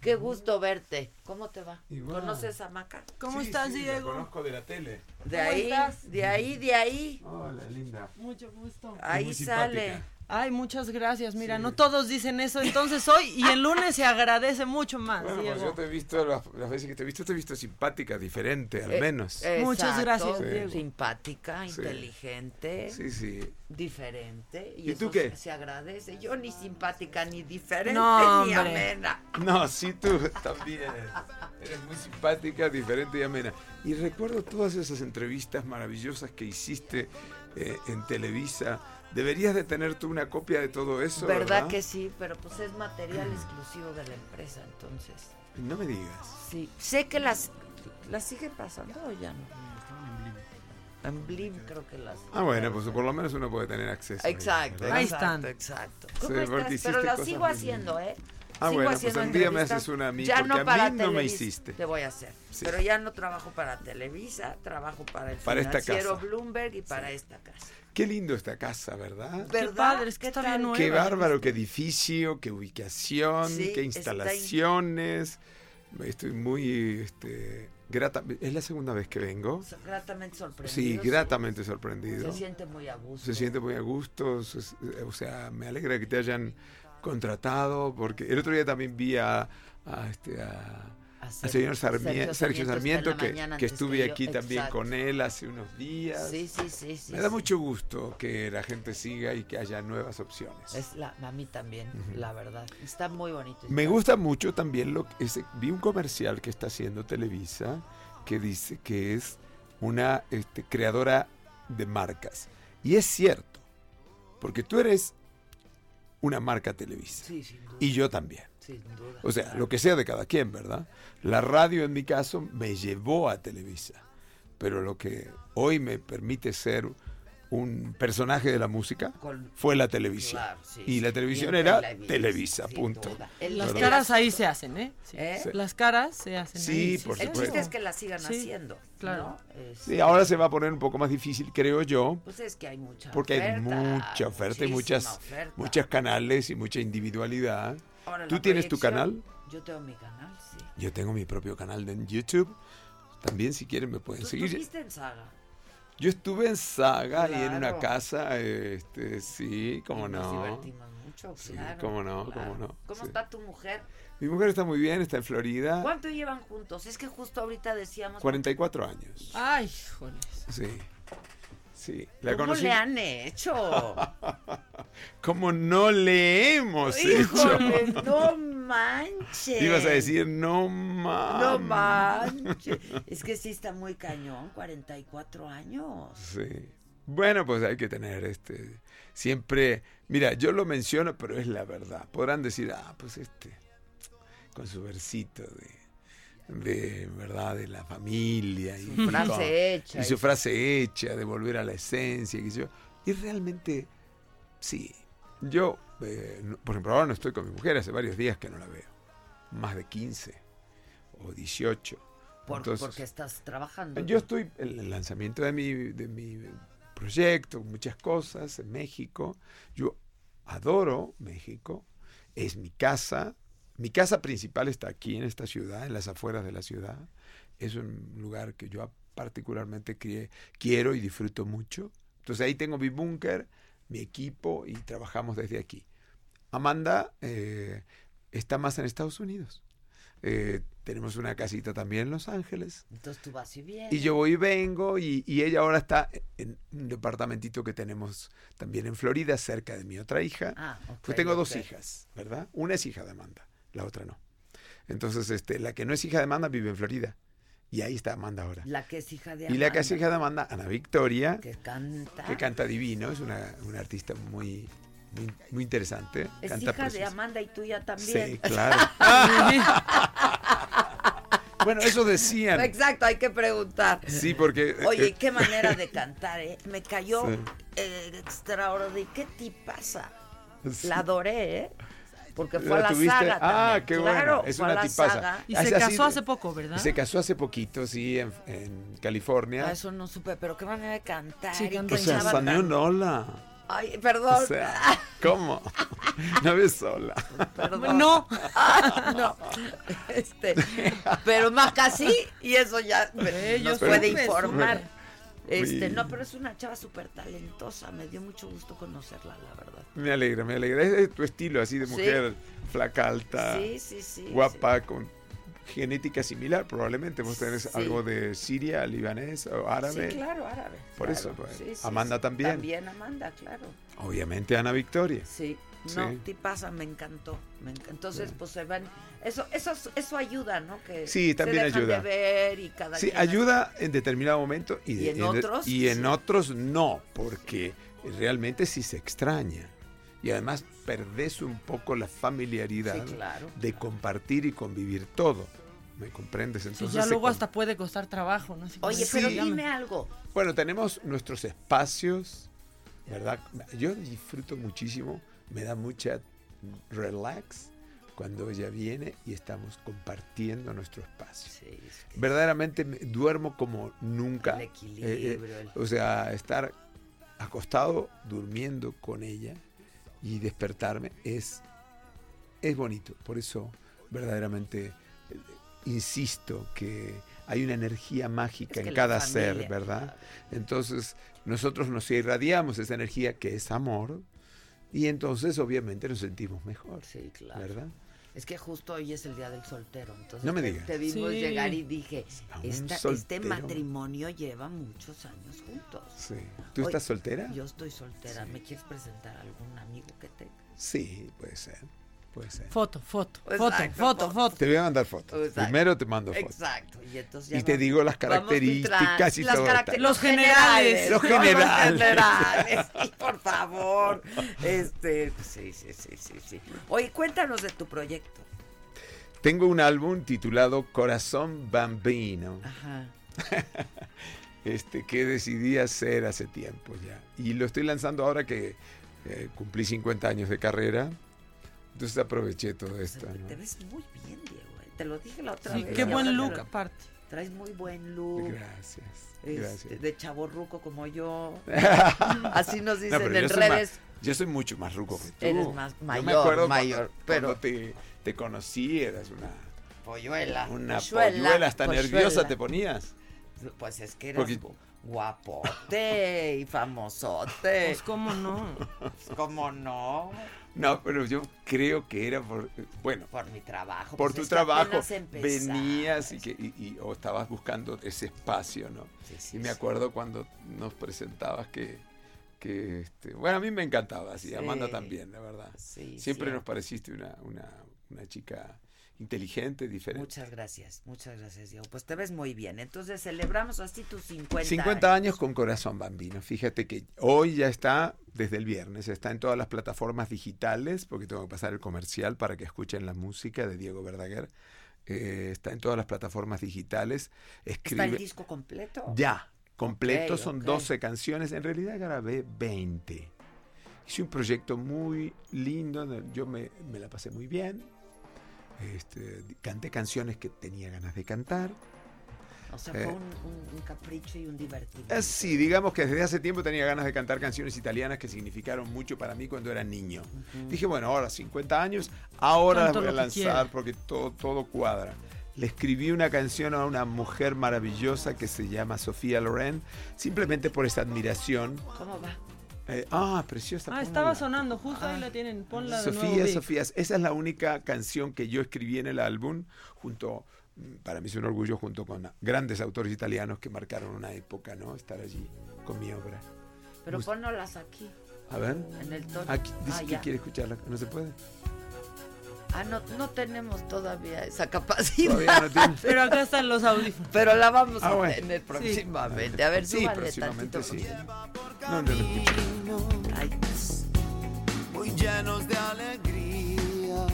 S4: Qué gusto verte. ¿Cómo te va?
S18: Igual.
S4: ¿Conoces a Maca?
S10: ¿Cómo
S18: Sí,
S10: estás,
S18: sí, la
S10: Diego?
S18: conozco de la tele.
S4: De
S10: ¿Cómo
S4: ahí,
S10: estás?
S4: de ahí, de ahí.
S18: Hola, linda.
S10: Mucho gusto.
S4: Ahí
S18: muy
S4: sale.
S18: simpática.
S10: Ay, muchas gracias. Mira, no todos dicen eso. Entonces hoy y el lunes se agradece mucho más,
S18: Bueno, pues
S10: Diego.
S18: yo te he visto, las, las veces que te he visto, te he visto simpática, diferente, al
S4: Eh,
S18: menos.
S10: Muchas gracias,
S18: Sí.
S10: Diego.
S4: Simpática,
S18: Sí.
S4: inteligente,
S18: Sí, sí.
S4: diferente. Y,
S18: ¿Y tú
S4: eso
S18: qué?
S4: Se, se agradece. Yo ni simpática, ni diferente,
S10: No,
S4: ni amena.
S18: No, sí, tú también. Eres muy simpática, diferente y amena. Y recuerdo todas esas entrevistas maravillosas que hiciste eh, en Televisa. Deberías de tener tú una copia de todo eso, ¿verdad?
S4: ¿Verdad que sí? Pero pues es material exclusivo de la empresa, entonces.
S18: No me digas.
S4: Sí. Sé que las, las siguen pasando o ya no. En Blim creo que las.
S18: Ah, bueno, pues por lo menos uno puede tener acceso. ahí,
S4: Exacto.
S10: Ahí
S4: exacto,
S10: están.
S4: exacto.
S18: Sí,
S4: ¿Cómo
S18: porque
S4: estás? Pero las sigo haciendo, ¿eh?
S18: Ah,
S4: Sigo
S18: bueno, pues un día me haces una a mí,
S4: Ya
S18: porque
S4: no
S18: a
S4: para
S18: mí no me hiciste.
S4: Te voy a hacer.
S18: Sí.
S4: Pero ya no trabajo para Televisa, trabajo para el
S18: Para esta
S4: financiero
S18: casa.
S4: Bloomberg y para esta casa.
S18: Qué lindo esta casa, ¿verdad?
S4: ¿Verdad?
S10: padre, es que
S4: ¿Qué
S10: está bien nueva.
S18: Qué bárbaro, qué edificio, qué ubicación,
S4: Sí,
S18: qué instalaciones. Estoy muy este, grata. Es la segunda vez que vengo.
S4: So- Gratamente sorprendido.
S18: Sí, gratamente sorprendido.
S4: Se siente muy a gusto.
S18: Se siente muy a gusto. se- O sea, me alegra que te hayan contratado, porque el otro día también vi a, a, este, a-
S4: A
S18: al
S4: Sergio-
S18: señor Sarmien-
S4: Sergio Sarmiento
S18: Sarmiento, que, que estuve
S4: que yo.
S18: aquí también
S4: Exacto.
S18: con él hace unos días.
S4: Sí, sí, sí, sí.
S18: me da
S4: sí.
S18: mucho gusto que la gente siga y que haya nuevas opciones.
S4: Es la, a mí también, la verdad. Está muy bonito.
S18: Me gusta mucho también lo que vi un comercial que está haciendo Televisa que dice que es una este, creadora de marcas. Y es cierto, porque tú eres una marca Televisa.
S4: Sí.
S18: Y yo también.
S4: Sin duda.
S18: O sea, lo que sea de cada quien, ¿verdad? La radio en mi caso me llevó a Televisa. Pero lo que hoy me permite ser un personaje de la música
S4: Con-
S18: fue la televisión.
S4: Claro, sí,
S18: y la
S4: sí,
S18: televisión era
S4: Televisa,
S18: punto.
S4: El-
S10: Las
S18: ¿Verdad?
S10: caras ahí se hacen, ¿eh? Sí.
S4: ¿Eh?
S18: Sí.
S10: Las caras se hacen
S18: Sí,
S10: ahí.
S18: por
S4: El
S18: supuesto.
S4: chiste es que la sigan
S10: Sí,
S4: haciendo.
S10: claro.
S4: ¿no? Es-
S18: Sí, ahora se va a poner un poco más difícil, creo yo,
S4: Pues es que hay mucha
S18: porque hay mucha oferta y muchas,
S4: oferta.
S18: muchos canales y mucha individualidad.
S4: Ahora,
S18: ¿Tú tienes tu canal?
S4: Yo tengo mi canal, sí.
S18: Yo tengo mi propio canal de- en YouTube También si quieren me pueden
S4: ¿Tú
S18: seguir.
S4: estuviste en Saga?
S18: Yo estuve en Saga y en una casa, este, sí, cómo
S4: Y
S18: no.
S4: Nos divertimos mucho,
S18: Sí,
S4: claro.
S18: cómo no,
S4: claro.
S18: cómo no.
S4: ¿Cómo
S18: sí.
S4: está tu mujer?
S18: Mi mujer está muy bien, está en Florida.
S4: ¿Cuánto llevan juntos? Es que justo ahorita decíamos...
S18: 44 años.
S10: Ay, joles.
S18: Sí. Sí, la
S4: ¿Cómo
S18: conocí.
S4: le han hecho?
S18: ¿Cómo no le hemos
S4: Híjole,
S18: hecho?
S4: no manches.
S18: Ibas a decir, no mames.
S4: No manches. Es que sí está muy cañón, 44 años.
S18: Sí. Bueno, pues hay que tener este. Siempre. Mira, yo lo menciono, pero es la verdad. Podrán decir, ah, pues este. Con su versito de. De verdad, de la familia. Y,
S4: Su frase
S18: con-
S4: hecha
S18: Y su
S4: y-
S18: frase hecha, de volver a la esencia. sé yo. Y realmente, sí. Yo, eh, no- por ejemplo, ahora no estoy con mi mujer, hace varios días que no la veo. Más de 15 o 18.
S4: Por-
S18: Entonces,
S4: porque estás trabajando.
S18: yo estoy en el lanzamiento de mi, de mi proyecto, muchas cosas en México. Yo adoro México, es mi casa. Mi casa principal está aquí en esta ciudad, en las afueras de la ciudad. Es un lugar que yo particularmente quiero y disfruto mucho. Entonces ahí tengo mi búnker, mi equipo y trabajamos desde aquí. Amanda eh, está más en Estados Unidos. Eh, tenemos una casita también en Los Ángeles.
S4: Entonces tú vas y vienes.
S18: Y yo voy y vengo y, y ella ahora está en un departamentito que tenemos también en Florida, cerca de mi otra hija.
S4: Ah,
S18: pues tengo dos hijas, ¿verdad? Una es hija de Amanda, la otra no. Entonces, este, la que no es hija de Amanda vive en Florida. Y ahí está Amanda ahora.
S4: La que es hija de
S18: Y la que es
S4: Amanda,
S18: hija de Amanda, Ana Victoria,
S4: Que canta.
S18: que canta divino, es una, una artista muy, muy, muy interesante.
S4: Es
S18: canta
S4: hija de. Amanda y tuya también.
S18: Sí, claro. bueno, eso decían.
S4: Exacto, hay que preguntar.
S18: Sí, porque...
S4: Oye,
S18: eh,
S4: qué manera de cantar, ¿eh? Me cayó
S18: Sí.
S4: eh, extraordinario. ¿Qué tipaza?
S18: Sí.
S4: La adoré, ¿eh? Porque fue
S18: ¿La
S4: a la
S18: tuviste?
S4: saga
S18: Ah,
S4: también.
S18: qué
S4: claro,
S18: bueno. Es una
S4: la
S18: tipaza.
S4: saga.
S10: Y se casó hace poco, ¿verdad?
S18: Se casó hace poquito, sí, en, en California.
S4: Ah, eso no supe, pero qué manera de cantar.
S10: Sí,
S4: y
S10: canta
S18: o sea, hasta ni un hola.
S4: Ay, perdón.
S18: O sea, ¿cómo? No ves sola.
S4: Perdón.
S10: No.
S4: Ah, no. Este, pero más casi, y eso ya nos
S18: supe,
S4: puede informar. Este, no, pero es una chava súper talentosa. Me dio mucho gusto conocerla, la verdad.
S18: Me alegra, me alegra. Es tu estilo, así de
S4: Sí.
S18: mujer flaca, alta,
S4: Sí, sí, sí.
S18: guapa, con genética similar. Probablemente vos tenés
S4: Sí.
S18: algo de Siria, libanés o árabe.
S4: Sí, claro, árabe.
S18: Por
S4: claro.
S18: eso, pues,
S4: Sí,
S18: Amanda también.
S4: También Amanda, claro.
S18: Obviamente Ana Victoria.
S4: Sí. No,
S18: Sí.
S4: tipaza, me encantó. Me enc- Entonces, pues se van. Eso, eso, eso ayuda, ¿no? Que
S18: Sí, también
S4: se dejan
S18: ayuda.
S4: de ver y cada
S18: Sí, ayuda en determinado momento y,
S4: ¿Y
S18: de-
S4: en otros?
S18: y en
S4: Sí.
S18: otros no, porque realmente sí se extraña. Y además perdés un poco la familiaridad
S4: Sí, claro.
S18: de compartir y convivir todo. ¿Me comprendes?
S10: Sí,
S18: Entonces
S10: ya luego hasta puede costar trabajo, ¿no? Como,
S4: Oye,
S18: Sí.
S4: pero dime algo.
S18: Bueno, tenemos nuestros espacios, ¿verdad? Yo disfruto muchísimo, me da mucha relax cuando ella viene y estamos compartiendo nuestro espacio.
S4: Sí, es que
S18: Verdaderamente me- duermo como nunca.
S4: El equilibrio, el-
S18: O sea, estar acostado durmiendo con ella y despertarme es, es bonito. Por eso verdaderamente eh, insisto que hay una energía mágica
S4: Es que
S18: en cada
S4: familia,
S18: ser, ¿verdad?
S4: claro.
S18: Entonces nosotros nos irradiamos esa energía que es amor y entonces obviamente nos sentimos mejor,
S4: Sí, claro.
S18: ¿verdad?
S4: Es que justo hoy es el día del soltero. Entonces
S18: No me
S4: te-
S18: digas.
S4: te vimos
S10: Sí.
S4: llegar y dije, esta- este matrimonio lleva muchos años juntos.
S18: Sí. ¿Tú estás soltera?
S4: Yo estoy soltera. ¿Me quieres presentar a algún amigo que tenga?
S18: Sí, puede ser, puede ser.
S10: Foto, foto,
S4: Exacto,
S10: foto, foto,
S4: foto.
S10: foto.
S18: Te voy a mandar fotos.
S4: Exacto.
S18: Primero te mando fotos.
S4: Exacto. Y, entonces ya
S18: Y te
S4: vamos-
S18: digo las características y
S4: las
S18: todo.
S4: caracter-
S18: tal.
S10: Los generales.
S18: Los generales.
S4: por favor. Este, sí, sí, sí, sí, sí. Oye, cuéntanos de tu proyecto.
S18: Tengo un álbum titulado Corazón Bambino,
S4: Ajá.
S18: este, que decidí hacer hace tiempo ya. Y lo estoy lanzando ahora que eh, cumplí 50 años de carrera. Entonces aproveché todo esto. ¿no?
S4: Te ves muy bien, Diego. ¿eh? Te lo dije la otra
S10: Sí,
S4: vez.
S10: qué buen look
S4: te lo-
S10: aparte.
S4: Traes muy buen look.
S18: Gracias.
S4: este,
S18: Gracias.
S4: de chaborruco como yo. Así nos
S18: No,
S4: dicen
S18: yo
S4: en
S18: más-
S4: redes.
S18: yo soy mucho más ruco que tú.
S4: Eres más
S18: Yo me
S4: mayor,
S18: acuerdo
S4: mayor,
S18: cuando,
S4: pero-
S18: cuando te, te conocí, eras una
S4: polluela.
S18: Una
S4: polluela,
S18: polluela, hasta
S4: polluela.
S18: nerviosa te ponías.
S4: Pues es que eras
S18: Porque-
S4: gu- guapote y famosote.
S10: Pues cómo no.
S4: Pues, cómo no.
S18: No, pero yo creo que era por, bueno,
S4: Por mi trabajo.
S18: por
S4: pues
S18: tu trabajo venías y que y, y- o estabas buscando ese espacio, ¿no? y me acuerdo cuando nos presentabas que que este, bueno, a mí me encantaba, así,
S4: Sí.
S18: Amanda también, la verdad.
S4: Sí,
S18: Siempre
S4: sí.
S18: nos pareciste una, una, una chica inteligente, diferente.
S4: Muchas gracias, muchas gracias, Diego. Pues te ves muy bien. Entonces celebramos así tus 50,
S18: 50 años con Corazón Bambino. Fíjate que hoy ya está, desde el viernes, está en todas las plataformas digitales, porque tengo que pasar el comercial para que escuchen la música de Diego Verdaguer. Eh, está en todas las plataformas digitales.
S4: ¿Está el disco completo?
S18: Ya, completo, son
S4: ok.
S18: 12 canciones. En realidad grabé 20. Hice un proyecto muy lindo, yo me, me la pasé muy bien. Este, canté canciones que tenía ganas de cantar.
S4: O sea,
S18: Eh,
S4: fue un, un- un capricho y un divertido.
S18: Eh, Sí, digamos que desde hace tiempo tenía ganas de cantar canciones italianas que significaron mucho para mí cuando era niño. Dije, bueno, ahora 50 años, ahora las
S10: Canto
S18: voy a lanzar porque todo, todo cuadra. Le escribí una canción a una mujer maravillosa que se llama Sofía Loren, simplemente por esa admiración.
S4: ¿Cómo va?
S18: Eh, ah, preciosa.
S10: Ah,
S18: ponla.
S10: estaba sonando, justo ahí la tienen. Ponla de nuevo.
S18: Sofía. Sofía, esa es la única canción que yo escribí en el álbum, junto, mm, para mí es un orgullo, junto con grandes autores italianos que marcaron una época, ¿no? Estar allí con mi obra.
S4: Pero
S18: Mus-
S4: aquí.
S18: A ver.
S4: En el tono.
S18: Aquí, dice
S4: Ah,
S18: que
S4: ya.
S18: quiere escucharla, ¿no se puede?
S4: Ah, no, no tenemos todavía esa capacidad.
S18: Todavía no tiene.
S10: Pero acá están los audífonos.
S4: Pero la vamos
S18: Ah,
S4: a
S18: bueno.
S4: tener
S18: Sí.
S4: próximamente. A ver,
S18: Sí, próximamente sí. No, no lo escucho.
S4: Ay,
S6: muy llenos de alegría.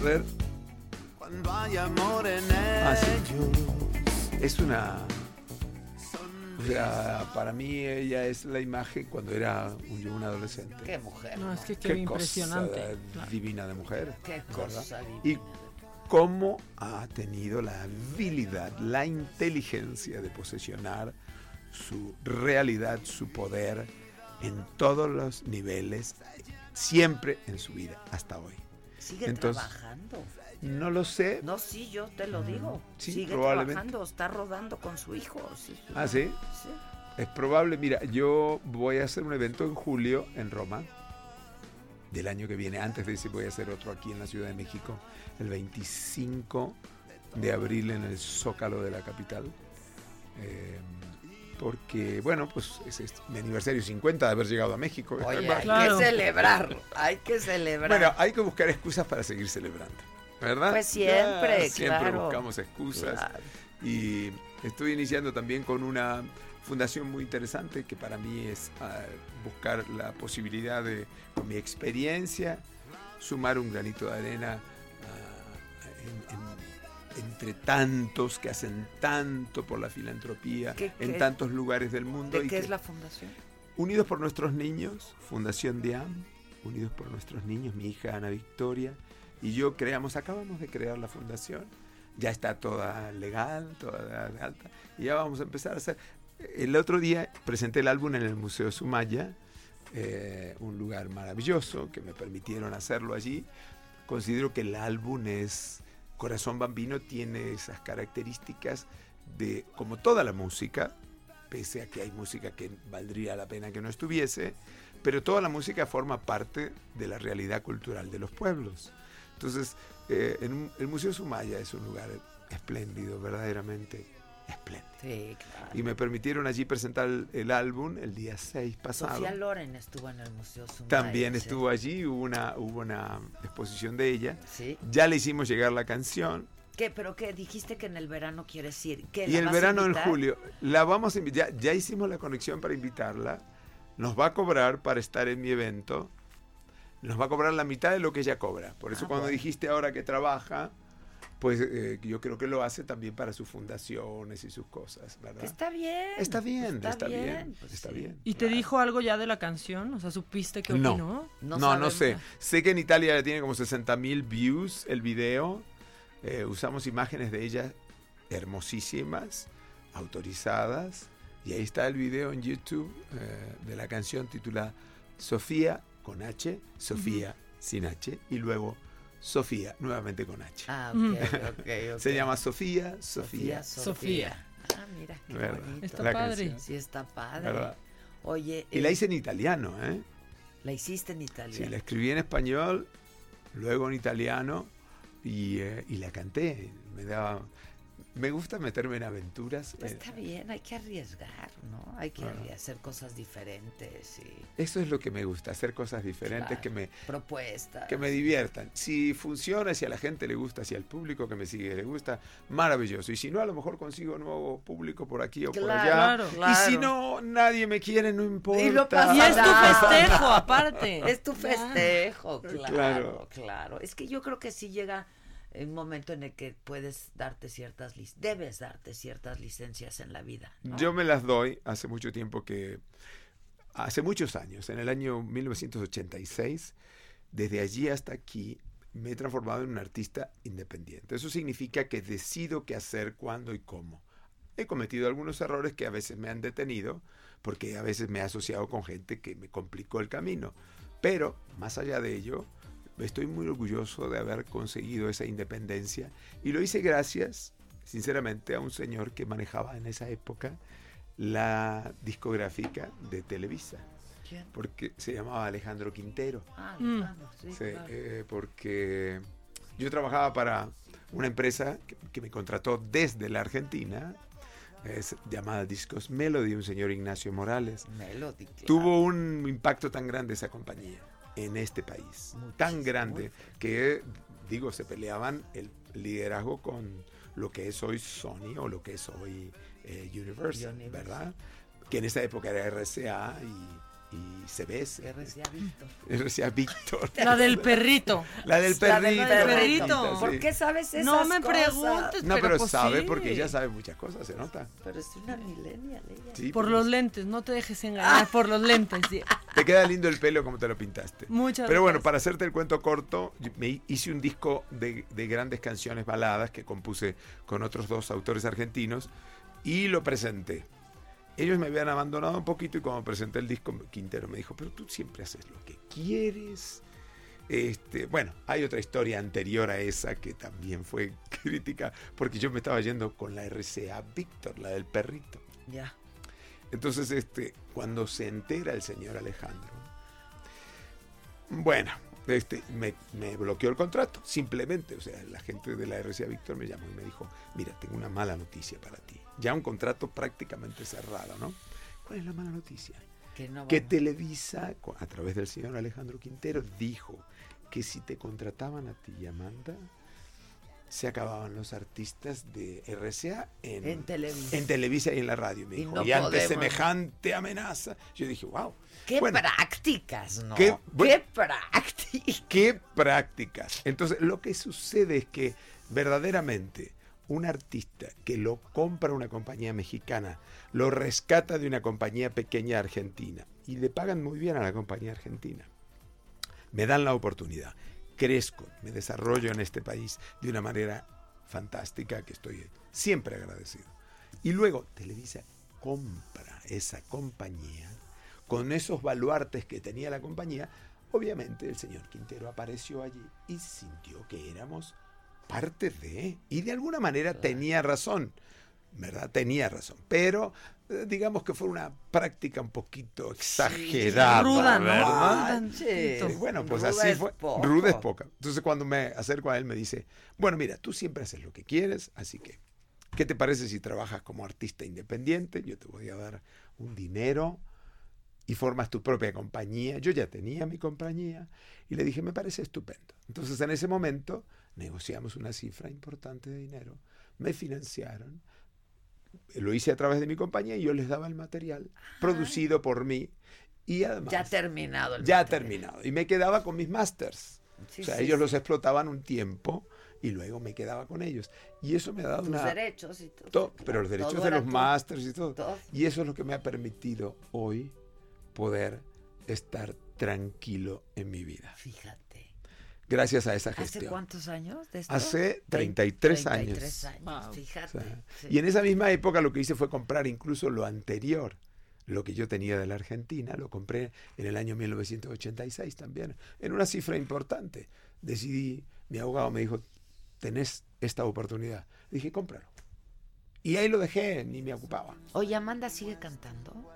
S18: A ver.
S6: Cuando hay amor en
S18: Ah, sí.
S6: ellos.
S18: Es una. O sea, para mí ella es la imagen cuando era un, un adolescente.
S4: Qué mujer.
S10: No, es que qué,
S18: Qué
S10: impresionante.
S18: cosa
S10: Claro.
S18: divina de mujer.
S4: Qué cosa divina.
S18: Y cómo ha tenido la habilidad, la inteligencia de posesionar su realidad, su poder en todos los niveles, siempre en su vida, hasta hoy.
S4: Sigue
S18: Entonces,
S4: trabajando.
S18: No lo sé.
S4: No, sí, yo te lo digo.
S18: Sí,
S4: Sigue
S18: probablemente.
S4: trabajando, está rodando con su hijo. sí.
S18: ¿Ah, sí?
S4: Sí.
S18: Es probable, mira, yo voy a hacer un evento en julio en Roma del año que viene. Antes de ese voy a hacer otro aquí en la Ciudad de México, el 25 de abril en el Zócalo de la capital. Eh, porque, bueno, pues es, es mi aniversario 50 de haber llegado a México.
S4: Oye, hay que celebrar, hay que celebrar.
S18: Bueno, hay que buscar excusas para seguir celebrando, ¿verdad?
S4: Pues siempre,
S18: Ya, siempre
S4: claro.
S18: buscamos excusas.
S4: Claro.
S18: Y estoy iniciando también con una fundación muy interesante que para mí es ah, buscar la posibilidad de, con mi experiencia, sumar un granito de arena ah, en- en- entre tantos que hacen tanto por la filantropía
S4: ¿Qué-
S18: en
S4: qué-
S18: tantos lugares del mundo.
S4: ¿De
S18: y
S4: qué
S18: que-
S4: es la fundación?
S18: Unidos por nuestros niños, Fundación DIAM, Unidos por nuestros niños, mi hija Ana Victoria y yo creamos, acabamos de crear la fundación, ya está toda legal, toda alta, y ya vamos a empezar a hacer. El otro día presenté el álbum en el Museo Sumaya, eh, un lugar maravilloso que me permitieron hacerlo allí. Considero que el álbum es, Corazón Bambino tiene esas características de, como toda la música, pese a que hay música que valdría la pena que no estuviese, pero toda la música forma parte de la realidad cultural de los pueblos. Entonces, eh, en el Museo Sumaya es un lugar espléndido, verdaderamente espléndido.
S4: Sí, claro.
S18: Y me permitieron allí presentar el, el álbum el día 6 pasado.
S4: Sofía Loren estuvo en el Museo Sumaya.
S18: También estuvo allí, hubo una, hubo una exposición de ella.
S4: Sí.
S18: Ya le hicimos llegar la canción.
S4: ¿Qué? ¿Pero qué? Dijiste que en el verano quieres ir. ¿Qué,
S18: Y el verano en julio, la vamos a invitar. Ya, ya hicimos la conexión para invitarla. Nos va a cobrar para estar en mi evento. Nos va a cobrar la mitad de lo que ella cobra. Por eso
S4: Ah,
S18: cuando
S4: bueno.
S18: dijiste ahora que trabaja, pues eh, yo creo que lo hace también para sus fundaciones y sus cosas, ¿verdad?
S4: Está bien.
S18: Está bien,
S4: Está
S18: está, bien,
S4: bien, pues
S18: está
S4: sí.
S18: bien.
S10: ¿Y te dijo algo ya de la canción? O sea, ¿supiste qué
S18: No,
S10: opinó?
S18: no, no, sé. Sé que en Italia tiene como 60 mil views el video. Eh, usamos imágenes de ella hermosísimas, autorizadas. Y ahí está el video en YouTube eh, de la canción titulada Sofía con H, Sofía sin H, y luego Sofía, nuevamente con H.
S4: Ah, ok, ok, ok.
S18: Se llama Sofía, Sofía.
S10: Sofía.
S4: Ah, mira, qué
S18: ¿Verdad?
S4: bonito.
S10: Está
S18: La
S10: padre.
S18: canción.
S4: Sí, está padre.
S18: ¿Verdad?
S4: Oye,
S18: Y la
S4: eh,
S18: hice en italiano, ¿eh?
S4: la hiciste en italiano.
S18: Sí, la escribí en español, luego en italiano y, eh, y la canté. Me daba, me gusta meterme en aventuras.
S4: Pues
S18: eh,
S4: está bien, hay que arriesgar, ¿no? Hay que
S18: Claro.
S4: hacer cosas diferentes y
S18: Eso es lo que me gusta, hacer cosas diferentes
S4: Claro.
S18: que me
S4: propuestas.
S18: que me diviertan. Si funciona, si a la gente le gusta, si al público que me sigue le gusta, maravilloso. Y si no, a lo mejor consigo nuevo público por aquí o por allá.
S4: claro.
S18: Y si no, nadie me quiere, no importa.
S4: Y pasa
S10: Y es tu festejo, aparte.
S4: Es tu festejo,
S18: Claro.
S4: claro, claro. Es que yo creo que sí llega un momento en el que puedes darte ciertas lic- debes darte ciertas licencias en la vida. ¿no?
S18: Yo me las doy hace mucho tiempo que, hace muchos años, en el año 1986, desde allí hasta aquí, me he transformado en un artista independiente. Eso significa que decido qué hacer, cuándo y cómo. He cometido algunos errores que a veces me han detenido, porque a veces me he asociado con gente que me complicó el camino. Pero, más allá de ello, estoy muy orgulloso de haber conseguido esa independencia y lo hice gracias, sinceramente, a un señor que manejaba en esa época la discográfica de Televisa,
S4: ¿Quién?
S18: porque se llamaba Alejandro Quintero.
S4: Ah,
S10: Mm.
S4: Alejandro, sí,
S18: Sí,
S4: claro.
S18: eh, porque yo trabajaba para una empresa que, que me contrató desde la Argentina, es llamada Discos Melody, un señor Ignacio Morales.
S4: Melody, claro.
S18: Tuvo un impacto tan grande esa compañía en este país, tan grande que, digo, se peleaban el liderazgo con lo que es hoy Sony o lo que es hoy eh, Universal,
S4: Universal.
S18: ¿verdad? Que en esa época era RCA y, y CBS.
S4: RCA Víctor.
S18: RCA Víctor.
S10: La del perrito.
S18: La del
S4: La del
S18: perrito.
S10: perrito.
S18: Paquita,
S4: ¿Por qué sabes esas
S10: No me
S4: cosas?
S10: preguntes,
S18: No, pero,
S10: pues
S18: sabe
S10: sí.
S18: porque ella sabe muchas cosas, se nota.
S4: Pero es una millennial ella.
S18: Sí,
S10: Por
S18: pues,
S10: los lentes, no te dejes engañar por los lentes. sí.
S18: Te queda lindo el pelo como te lo pintaste.
S10: Muchas
S18: Pero bueno,
S10: gracias.
S18: para hacerte el cuento corto, me hice un disco de, de grandes canciones baladas que compuse con otros dos autores argentinos y lo presenté. Ellos me habían abandonado un poquito y cuando presenté el disco, Quintero me dijo, pero tú siempre haces lo que quieres. Este, bueno, hay otra historia anterior a esa que también fue crítica, porque yo me estaba yendo con la RCA Víctor, la del perrito.
S4: Ya.
S18: Entonces, este, cuando se entera el señor Alejandro, bueno, este, me, me bloqueó el contrato, simplemente. O sea, la gente de la RCA Víctor me llamó y me dijo, mira, tengo una mala noticia para ti. Ya un contrato prácticamente cerrado, ¿no? ¿Cuál es la mala noticia?
S4: Que no
S18: que. Televisa, a través del señor Alejandro Quintero, dijo que si te contrataban a ti, Amanda, se acababan los artistas de RCA en,
S4: En Televisa.
S18: en Televisa y en la radio. Me
S4: Y
S18: dijo,
S4: no
S18: y ante
S4: podemos".
S18: semejante amenaza, yo dije, wow.
S4: Qué
S18: Bueno,
S4: prácticas, ¿no?
S18: qué- bueno,
S4: Qué prácticas.
S18: qué prácticas. Entonces, lo que sucede es que verdaderamente un artista que lo compra una compañía mexicana, lo rescata de una compañía pequeña argentina y le pagan muy bien a la compañía argentina. Me dan la oportunidad, crezco, me desarrollo en este país de una manera fantástica que estoy siempre agradecido. Y luego Televisa compra esa compañía con esos baluartes que tenía la compañía. Obviamente el señor Quintero apareció allí y sintió que éramos parte de, y de alguna manera tenía razón, ¿verdad? Tenía razón, pero eh, digamos que fue una práctica un poquito exagerada,
S10: Ruda, ¿no?
S18: Y bueno, pues
S4: Ruda
S18: así fue.
S4: poco.
S18: Ruda es poca. Entonces cuando me acerco a él me dice, bueno, mira, tú siempre haces lo que quieres, así que, ¿qué te parece si trabajas como artista independiente? Yo te voy a dar un dinero y formas tu propia compañía. Yo ya tenía mi compañía y le dije, me parece estupendo. Entonces en ese momento negociamos una cifra importante de dinero, me financiaron, lo hice a través de mi compañía y yo les daba el material producido por mí y además
S4: Ya terminado el
S18: ya
S4: material.
S18: terminado y me quedaba con mis masters.
S4: Sí,
S18: o sea,
S4: sí,
S18: ellos
S4: sí.
S18: los explotaban un tiempo y luego me quedaba con ellos. Y eso me ha dado
S4: Tus
S18: una...
S4: derechos y todo.
S18: pero los derechos de los masters y todo.
S4: Todo.
S18: Y eso es lo que me ha permitido hoy poder estar tranquilo en mi vida.
S4: Fíjate.
S18: Gracias a esa
S4: ¿Hace
S18: gestión.
S4: cuántos años de esto?
S18: Hace
S4: Vein-
S18: 33 años.
S4: 33 años,
S18: O
S4: fíjate.
S18: sea,
S4: sí.
S18: Y en esa misma época lo que hice fue comprar incluso lo anterior lo que yo tenía de la Argentina, lo compré en el año 1986 también, en una cifra importante. Decidí, mi abogado me dijo, tenés esta oportunidad. Dije, cómpralo. Y ahí lo dejé, ni me ocupaba.
S4: Oye, Amanda sigue cantando.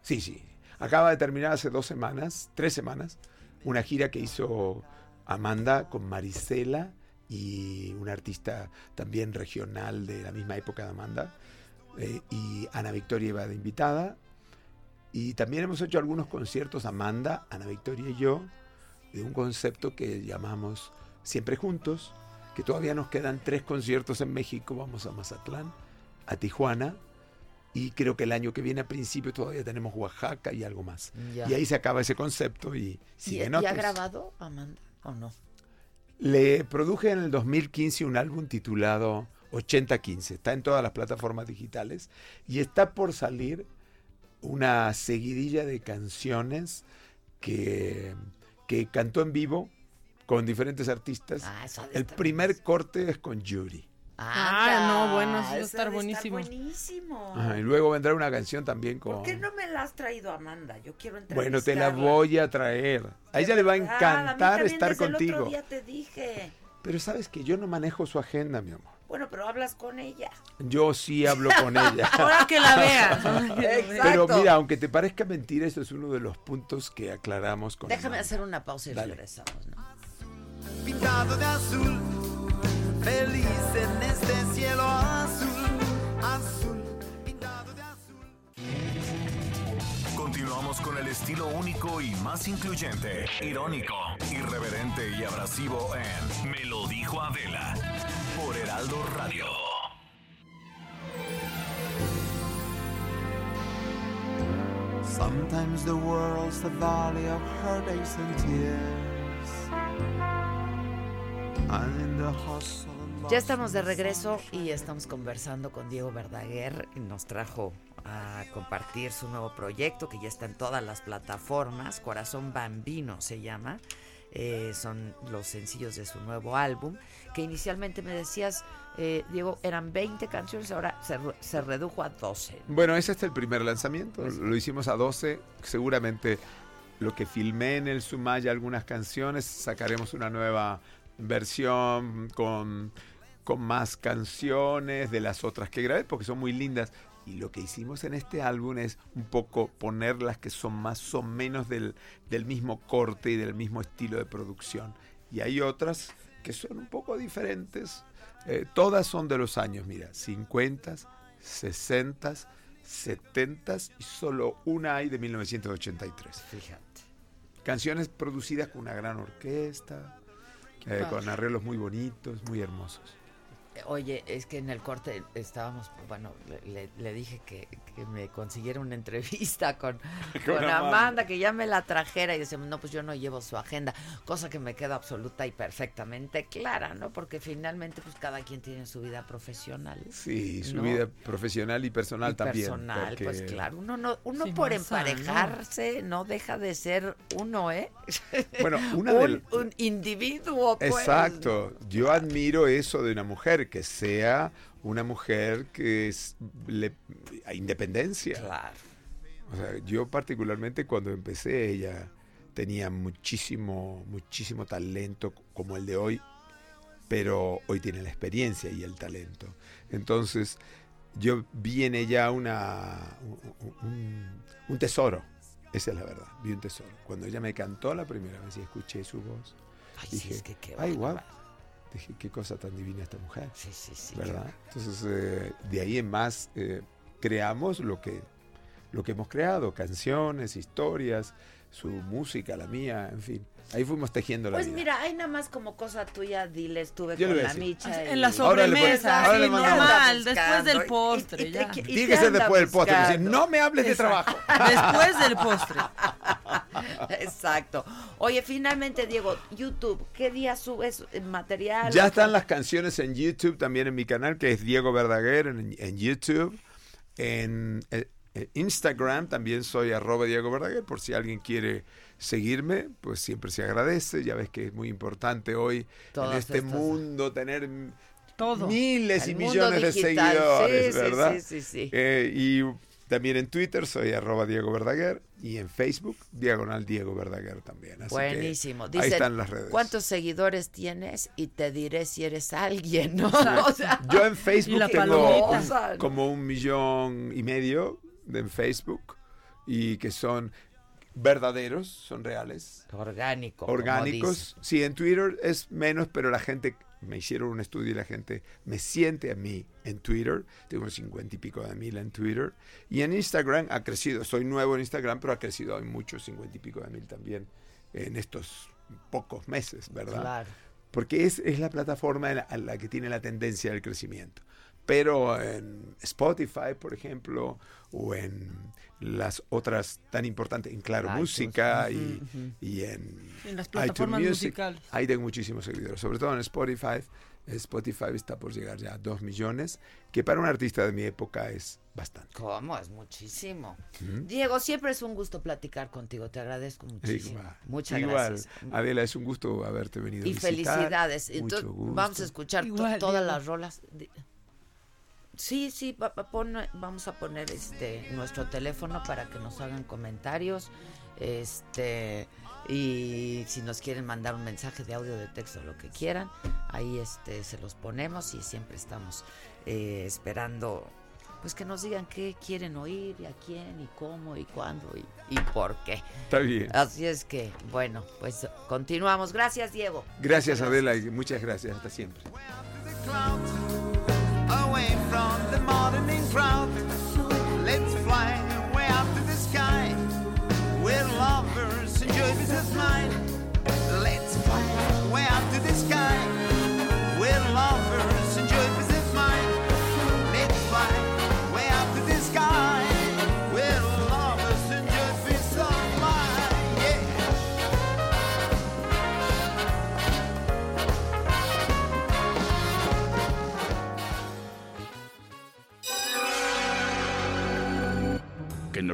S18: Sí, sí. Acaba de terminar hace dos semanas, tres semanas, una gira que hizo Amanda con Marisela y una artista también regional de la misma época de Amanda. eh, y Ana Victoria iba de invitada. Y también hemos hecho algunos conciertos, Amanda, Ana Victoria y yo, de un concepto que llamamos Siempre Juntos, que todavía nos quedan tres conciertos en México. Vamos a Mazatlán, a Tijuana. Y creo que el año que viene, a principio, todavía tenemos Oaxaca y algo más.
S4: Ya.
S18: Y ahí se acaba ese concepto y
S4: ¿Y,
S18: siguen
S4: y ha
S18: otros.
S4: grabado Amanda o no?
S18: Le produje en el 2015 un álbum titulado 8015. Está en todas las plataformas digitales y está por salir una seguidilla de canciones que, que cantó en vivo con diferentes artistas.
S4: Ah,
S18: el primer corte es con Yuri.
S10: Ah, no, bueno, eso va a estar buenísimo.
S4: buenísimo.
S18: Ajá, y luego vendrá una canción también con...
S4: ¿Por qué no me la has traído, Amanda? Yo quiero entrevistarla.
S18: Bueno, te la voy a traer. A ella le va a encantar estar
S4: desde El
S18: contigo.
S4: otro día te dije.
S18: Pero sabes que yo no manejo su agenda, mi amor.
S4: Bueno, pero hablas con ella.
S18: Yo sí hablo con ella.
S10: Ahora que la veas.
S18: Pero mira, aunque te parezca mentira, eso es uno de los puntos que aclaramos con
S4: Déjame
S18: Amanda.
S4: hacer una pausa y
S18: Dale.
S4: regresamos, ¿no?
S6: pintado de azul, feliz en este cielo azul, azul.
S1: Continuamos con el estilo único y más incluyente, irónico, irreverente y abrasivo en Me lo dijo Adela por Heraldo Radio.
S6: Sometimes the world's a valley of heartaches and tears. And in the hustle
S4: Ya estamos de regreso y estamos conversando con Diego Verdaguer. y Nos trajo a compartir su nuevo proyecto que ya está en todas las plataformas. Corazón Bambino se llama. Eh, son los sencillos de su nuevo álbum. Que inicialmente me decías, eh, Diego, eran 20 canciones, ahora se redujo a 12.
S18: Bueno, ese es el primer lanzamiento.
S4: Pues
S18: Lo hicimos a 12. Seguramente lo que filmé en el Sumaya, algunas canciones, sacaremos una nueva versión con, con más canciones de las otras que grabé, porque son muy lindas. Y lo que hicimos en este álbum es un poco poner las que son más o menos del, del mismo corte y del mismo estilo de producción. Y hay otras que son un poco diferentes. Eh, todas son de los años, mira, 50, 60, 70 y solo una hay de 1983.
S4: Fíjate.
S18: Canciones producidas con una gran orquesta, eh, con arreglos muy bonitos, muy hermosos.
S4: Oye, es que en el corte estábamos, bueno, le, dije que, que me consiguiera una entrevista con,
S18: Con
S4: con
S18: Amanda.
S4: Amanda, que ya me la trajera y decíamos, no, pues yo no llevo su agenda, cosa que me queda absoluta y perfectamente clara, ¿no? Porque finalmente, pues cada quien tiene su vida profesional.
S18: Sí, su
S4: ¿no?
S18: vida profesional y personal
S4: Y
S18: también.
S4: personal, pues claro, uno no, uno
S10: Sí,
S4: por emparejarse no deja de ser uno, ¿eh?
S18: Bueno, una
S4: un,
S18: del-
S4: un individuo, pues.
S18: Exacto. Yo admiro eso de una mujer, que sea una mujer que es le- a independencia.
S4: Claro.
S18: O sea, yo particularmente cuando empecé ella tenía muchísimo, muchísimo talento como el de hoy, pero hoy tiene la experiencia y el talento. Entonces, yo vi en ella una, un, un- tesoro. Esa es la verdad, vi un tesoro. Cuando ella me cantó la primera vez y escuché su voz,
S4: Ay, sí,
S18: dije,
S4: es que qué
S18: ay, wow.
S4: Bárbaro".
S18: Dije, qué cosa tan divina esta mujer.
S4: Sí, sí, sí.
S18: ¿Verdad? Entonces, eh, de ahí en más, eh, creamos lo que, lo que hemos creado, canciones, historias, su música, la mía, en fin. Ahí fuimos tejiendo la
S4: Pues
S18: vida.
S4: mira, hay nada más como cosa tuya, dile, estuve
S18: Yo le
S4: con
S18: voy a
S4: la
S18: decir.
S4: micha.
S10: En la
S18: Ahora le pon-
S10: sobremesa,
S18: ahora le
S10: sí,
S18: mandamos-
S10: normal, después del
S4: Y- y-
S10: postre,
S4: y
S10: ya.
S4: anda
S18: después del postre.
S4: buscando.
S18: no me hables de trabajo.
S10: Después del postre.
S4: Exacto. Oye, finalmente, Diego, YouTube, ¿qué día subes eh, material?
S18: Ya están las canciones en YouTube, también en mi canal, que es Diego Verdaguer en, en YouTube. En eh, eh, Instagram también soy arroba Diego Verdaguer, por si alguien quiere seguirme, pues siempre se agradece. Ya ves que es muy importante hoy
S4: Todas
S18: en este
S4: estas-
S18: mundo tener
S10: Todo.
S18: miles
S4: El
S18: y millones de seguidores,
S4: sí,
S18: ¿verdad?
S4: sí, sí, sí.
S18: Eh, y También en Twitter soy arroba Diego Verdaguer y en Facebook diagonal Diego Verdaguer también. Así que
S4: Buenísimo.
S18: ahí
S4: Dicen,
S18: están las redes.
S4: ¿cuántos seguidores tienes? Y te diré si eres alguien, ¿no? O sea,
S18: Yo en Facebook tengo un- como un millón y medio de en Facebook y que son verdaderos, son reales.
S4: Orgánico. como
S18: Orgánicos. Sí, en Twitter es menos, pero la gente, me hicieron un estudio y la gente me siente a mí en Twitter. Tengo cincuenta y pico de mil en Twitter. Y en Instagram ha crecido. Soy nuevo en Instagram, pero ha crecido hay muchos, cincuenta y pico de mil también en estos pocos meses, ¿verdad?
S4: Claro.
S18: Porque es, es la plataforma en la, a la que tiene la tendencia del crecimiento. Pero en Spotify, por ejemplo, o en las otras tan importantes, en Claro
S10: iTunes,
S18: Música y, y en,
S10: En las
S18: iTunes
S10: plataformas
S18: Music,
S10: musicales.
S18: Ahí tengo muchísimos seguidores, sobre todo en Spotify. Spotify está por llegar ya a 2 millones, que para un artista de mi época es bastante.
S4: ¿Cómo? Es muchísimo. Diego, siempre es un gusto platicar contigo. Te agradezco muchísimo.
S18: Igual.
S4: Muchas
S18: Igual.
S4: gracias.
S18: Adela, es un gusto haberte venido a
S4: Y
S18: visitar.
S4: felicidades.
S18: Mucho
S4: Entonces,
S18: gusto.
S4: vamos a escuchar to- todas
S10: Diego.
S4: las rolas. Sí, sí, pon- vamos a poner este nuestro teléfono para que nos hagan comentarios. Este y si nos quieren mandar un mensaje de audio, de texto, lo que quieran, ahí este se los ponemos y siempre estamos eh, esperando pues que nos digan qué quieren oír y a quién y cómo y cuándo y, y por qué.
S18: Está bien.
S4: Así es que, bueno, pues continuamos. Gracias, Diego.
S18: Gracias, Adela, y muchas gracias. Hasta siempre.
S6: Away from the morning crowd. Let's fly way up to the sky, where lovers enjoy of mind.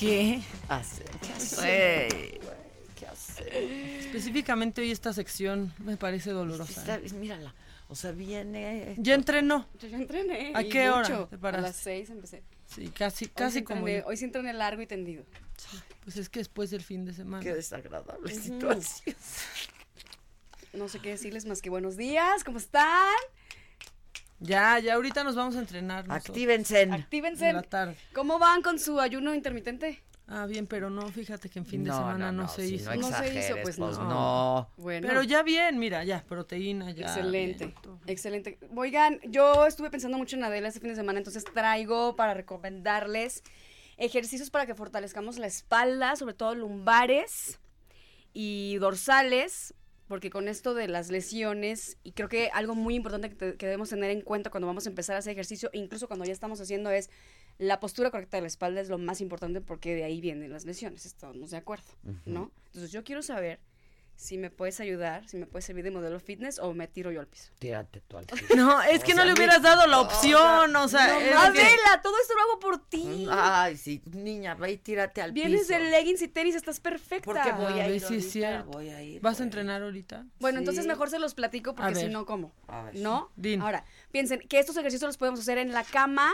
S10: ¿Qué?
S4: hacer? ¿Qué
S10: hacer?
S4: ¿Qué hacer?
S10: Específicamente hoy esta sección me parece dolorosa. ¿eh?
S4: Está- Mírala. O sea, viene.
S10: Ya entrenó.
S19: Yo ya entrené.
S10: ¿A qué hora te
S19: A las seis empecé.
S10: Sí, casi,
S19: Hoy
S10: casi como yo.
S19: Hoy sí entrené largo y tendido.
S10: Pues es que después del fin de semana.
S4: Qué desagradable
S19: Ujú.
S4: situación.
S19: No sé qué decirles más que buenos días, ¿cómo están?
S10: Ya, ya ahorita nos vamos a entrenar. nosotros.
S4: Actívense.
S19: Actívense.
S10: En la tarde.
S19: ¿Cómo van con su ayuno intermitente?
S10: Ah, bien, pero no, fíjate que en fin de
S4: No,
S10: semana
S4: no,
S10: no,
S4: no,
S10: se
S4: si
S10: hizo.
S4: no
S19: No se hizo, pues
S4: pues
S19: no.
S4: no.
S19: Bueno.
S10: Pero ya bien, mira, ya, proteína, ya.
S19: excelente,
S10: bien,
S19: excelente. Oigan, yo estuve pensando mucho en Adela este fin de semana, entonces traigo para recomendarles ejercicios para que fortalezcamos la espalda, sobre todo lumbares y dorsales, porque con esto de las lesiones, y creo que algo muy importante que, te- que debemos tener en cuenta cuando vamos a empezar a hacer ejercicio, incluso cuando ya estamos haciendo, es la postura correcta de la espalda es lo más importante porque de ahí vienen las lesiones, estamos de acuerdo, ¿no? Entonces yo quiero saber si me puedes ayudar, si me puedes servir de modelo fitness o me tiro yo al piso.
S4: Tírate tú al
S10: No, es que no le hubieras dado la opción, o sea.
S19: No,
S10: que-
S19: Adela, todo esto lo hago por ti.
S4: Ay, sí, niña, ve y tírate al
S19: Vienes
S4: piso.
S19: de leggings y tenis, estás perfecta.
S4: Porque voy a
S10: A ver
S4: ir ahorita,
S10: cierto.
S4: voy a ir.
S10: ¿Vas a entrenar ahorita?
S19: Bueno,
S4: Sí.
S19: entonces mejor se los platico porque si no, ¿cómo?
S4: A ver.
S19: ¿No?
S10: Din.
S19: Ahora, piensen que estos ejercicios los podemos hacer en la cama.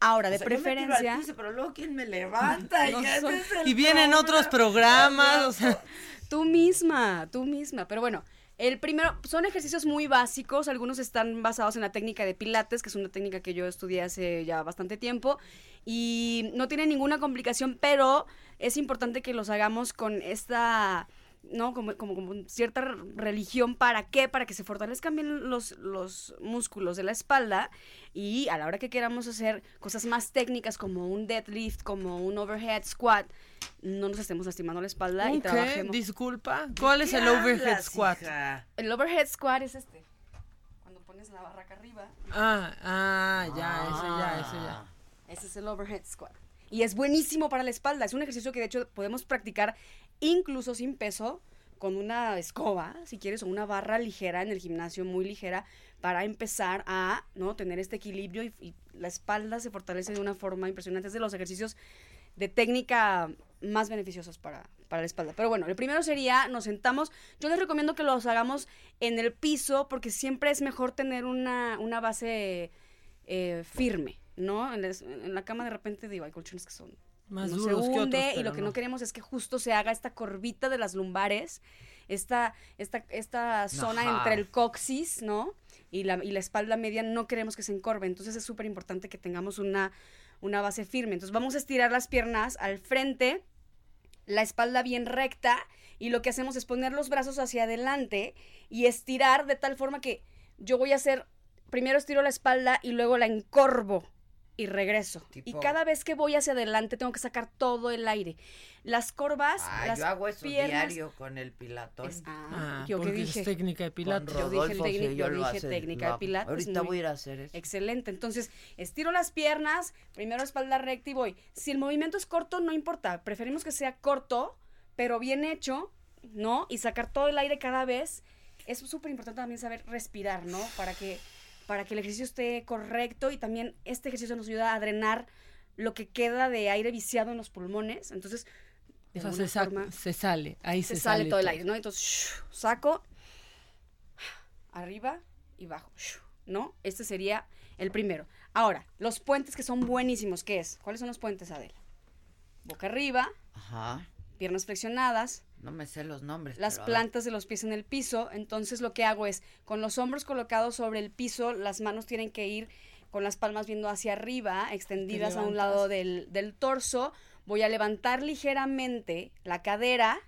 S19: Ahora, de
S4: O sea, yo me tiro al
S19: preferencia.
S4: piso, pero luego quién me levanta
S19: No
S4: y, el
S10: Y vienen otros programas, o sea.
S19: Tú misma, tú misma. Pero bueno, el primero, son ejercicios muy básicos. Algunos están basados en la técnica de Pilates, que es una técnica que yo estudié hace ya bastante tiempo. Y no tiene ninguna complicación, pero es importante que los hagamos con esta ¿no? Como, como, como cierta religión. ¿Para qué? Para que se fortalezcan bien los, los músculos de la espalda y a la hora que queramos hacer cosas más técnicas como un deadlift, como un overhead squat, no nos estemos lastimando la espalda y
S10: ¿Un qué?
S19: trabajemos.
S10: Disculpa. ¿Cuál es el overhead squat?
S19: El overhead squat es este. Cuando pones la barra acá arriba.
S10: Ah, ah, ya, ese ya, ese
S19: Ah.
S10: ya.
S19: Ese es el overhead squat. Y es buenísimo para la espalda. Es un ejercicio que de hecho podemos practicar incluso sin peso, con una escoba, si quieres, o una barra ligera en el gimnasio, muy ligera, para empezar a ¿no? tener este equilibrio y, la espalda se fortalece de una forma impresionante. Es de los ejercicios de técnica más beneficiosos para, para la espalda. Pero bueno, el primero sería, nos sentamos. Yo les recomiendo que los hagamos en el piso porque siempre es mejor tener una, una base eh, firme, ¿no? En, les- en la cama de repente digo, hay colchones que son
S10: Más
S19: no
S10: duros
S19: se
S10: que
S19: hunde
S10: otros,
S19: y lo que
S10: no.
S19: no. queremos es que justo se haga esta corvita de las lumbares, esta, esta, esta zona
S4: Ajá.
S19: entre el coxis, ¿no? Y la, y la espalda media no queremos que se encorve, entonces es súper importante que tengamos una, una base firme. Entonces vamos a estirar las piernas al frente, la espalda bien recta y lo que hacemos es poner los brazos hacia adelante y estirar de tal forma que yo voy a hacer, primero estiro la espalda y luego la encorvo y regreso. Y cada vez que voy hacia adelante tengo que sacar todo el aire. Las corvas,
S4: Ah,
S19: las
S4: yo hago eso
S19: piernas-
S4: diario con el pilatón.
S19: Ah, yo que
S10: es
S19: dije.
S10: técnica de pilates.
S19: Yo dije, técnica-
S4: sí,
S19: yo
S4: lo
S19: dije
S4: hace-
S19: técnica
S4: lo
S19: de pilates.
S4: Ahorita voy a ir a hacer eso.
S19: Excelente. Entonces, estiro las piernas, primero espalda recta y voy. Si el movimiento es corto, no importa. Preferimos que sea corto, pero bien hecho, ¿no? Y sacar todo el aire cada vez. Es súper importante también saber respirar, ¿no? Para que, para que el ejercicio esté correcto y también este ejercicio nos ayuda a drenar lo que queda de aire viciado en los pulmones. Entonces, de
S10: O sea,
S19: alguna
S10: se, sa-
S19: forma,
S10: se sale, ahí se,
S19: se sale todo el aire, ¿no? Entonces, shoo, saco, arriba y bajo, shoo, ¿no? Este sería el primero. Ahora, los puentes que son buenísimos, ¿qué es? ¿Cuáles son los puentes, Adela? Boca arriba,
S4: Ajá.
S19: piernas flexionadas,
S4: No me sé los nombres.
S19: las plantas de los pies en el piso. Entonces lo que hago es, con los hombros colocados sobre el piso, las manos tienen que ir con las palmas viendo hacia arriba, extendidas a un lado del, del torso. Voy a levantar ligeramente la cadera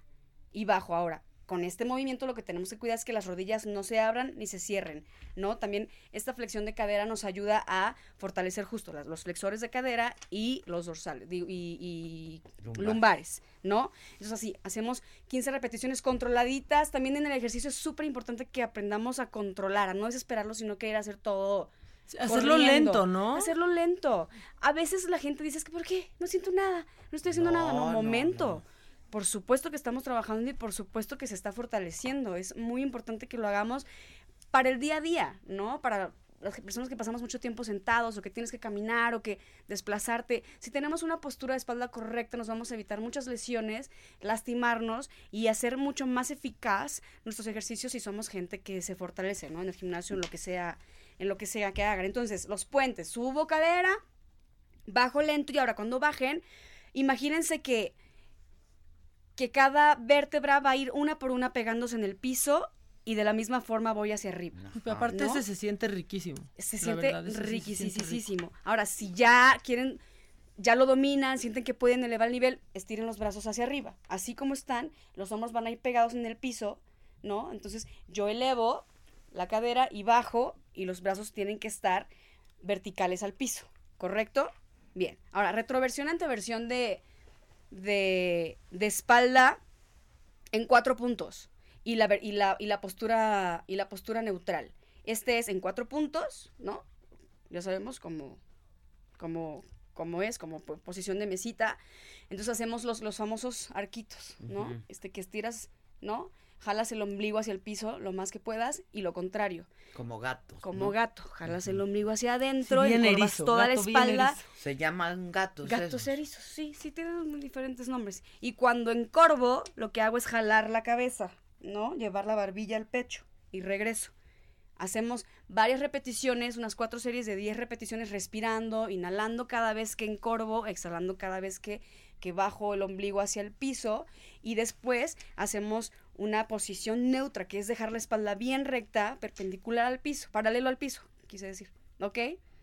S19: y bajo. Ahora, con este movimiento lo que tenemos que cuidar es que las rodillas no se abran ni se cierren, ¿no? También esta flexión de cadera nos ayuda a fortalecer justo las- los flexores de cadera y los dorsales digo, y, y
S4: Lumbar.
S19: lumbares, ¿no? Entonces así, hacemos 15 repeticiones controladitas. También en el ejercicio es súper importante que aprendamos a controlar, a no desesperarlo, sino que ir a hacer todo.
S10: Hacerlo lento, ¿no?
S19: Hacerlo lento. A veces la gente dice, es que ¿por qué? No siento nada, no estoy haciendo nada. No,
S4: No, no,
S19: momento. Por supuesto que estamos trabajando y por supuesto que se está fortaleciendo. Es muy importante que lo hagamos para el día a día, ¿no? Para las personas que pasamos mucho tiempo sentados o que tienes que caminar o que desplazarte. Si tenemos una postura de espalda correcta, nos vamos a evitar muchas lesiones, lastimarnos y hacer mucho más eficaz nuestros ejercicios si somos gente que se fortalece, ¿no? En el gimnasio, en lo que sea, en lo que sea que hagan. Entonces, los puentes, subo cadera, bajo lento y ahora cuando bajen, imagínense que que cada vértebra va a ir una por una pegándose en el piso y de la misma forma voy hacia arriba.
S10: Pero aparte
S19: ¿no?
S10: ese se siente riquísimo.
S19: Se siente riquisísimo. Ahora, si ya quieren, ya lo dominan, sienten que pueden elevar el nivel, estiren los brazos hacia arriba. Así como están, los hombros van a ir pegados en el piso, ¿no? Entonces, yo elevo la cadera y bajo y los brazos tienen que estar verticales al piso, ¿correcto? Bien. Ahora, retroversión ante versión de, de, de espalda en cuatro puntos y la, ver- y la, y la postura y la postura neutral. Este es en cuatro puntos, ¿no? Ya sabemos cómo, cómo, cómo es, como po- posición de mesita. Entonces hacemos los, los famosos arquitos, ¿no? Este que estiras, ¿no? Jalas el ombligo hacia el piso lo más que puedas y lo contrario.
S4: Como gatos.
S19: Como
S4: ¿no?
S19: gato, jalas el ombligo hacia adentro,
S10: Sí,
S19: encorvas
S10: erizo,
S19: toda la
S10: gato
S19: espalda.
S4: Se llaman gatos.
S19: Gatos
S4: esos.
S19: erizos, sí, sí tienen muy diferentes nombres. Y cuando encorvo, lo que hago es jalar la cabeza, ¿no? Llevar la barbilla al pecho y regreso. Hacemos varias repeticiones, unas cuatro series de 10 repeticiones respirando, inhalando cada vez que encorvo, exhalando cada vez que, que bajo el ombligo hacia el piso. Y después hacemos una posición neutra, que es dejar la espalda bien recta, perpendicular al piso, paralelo al piso, quise decir. ¿Ok?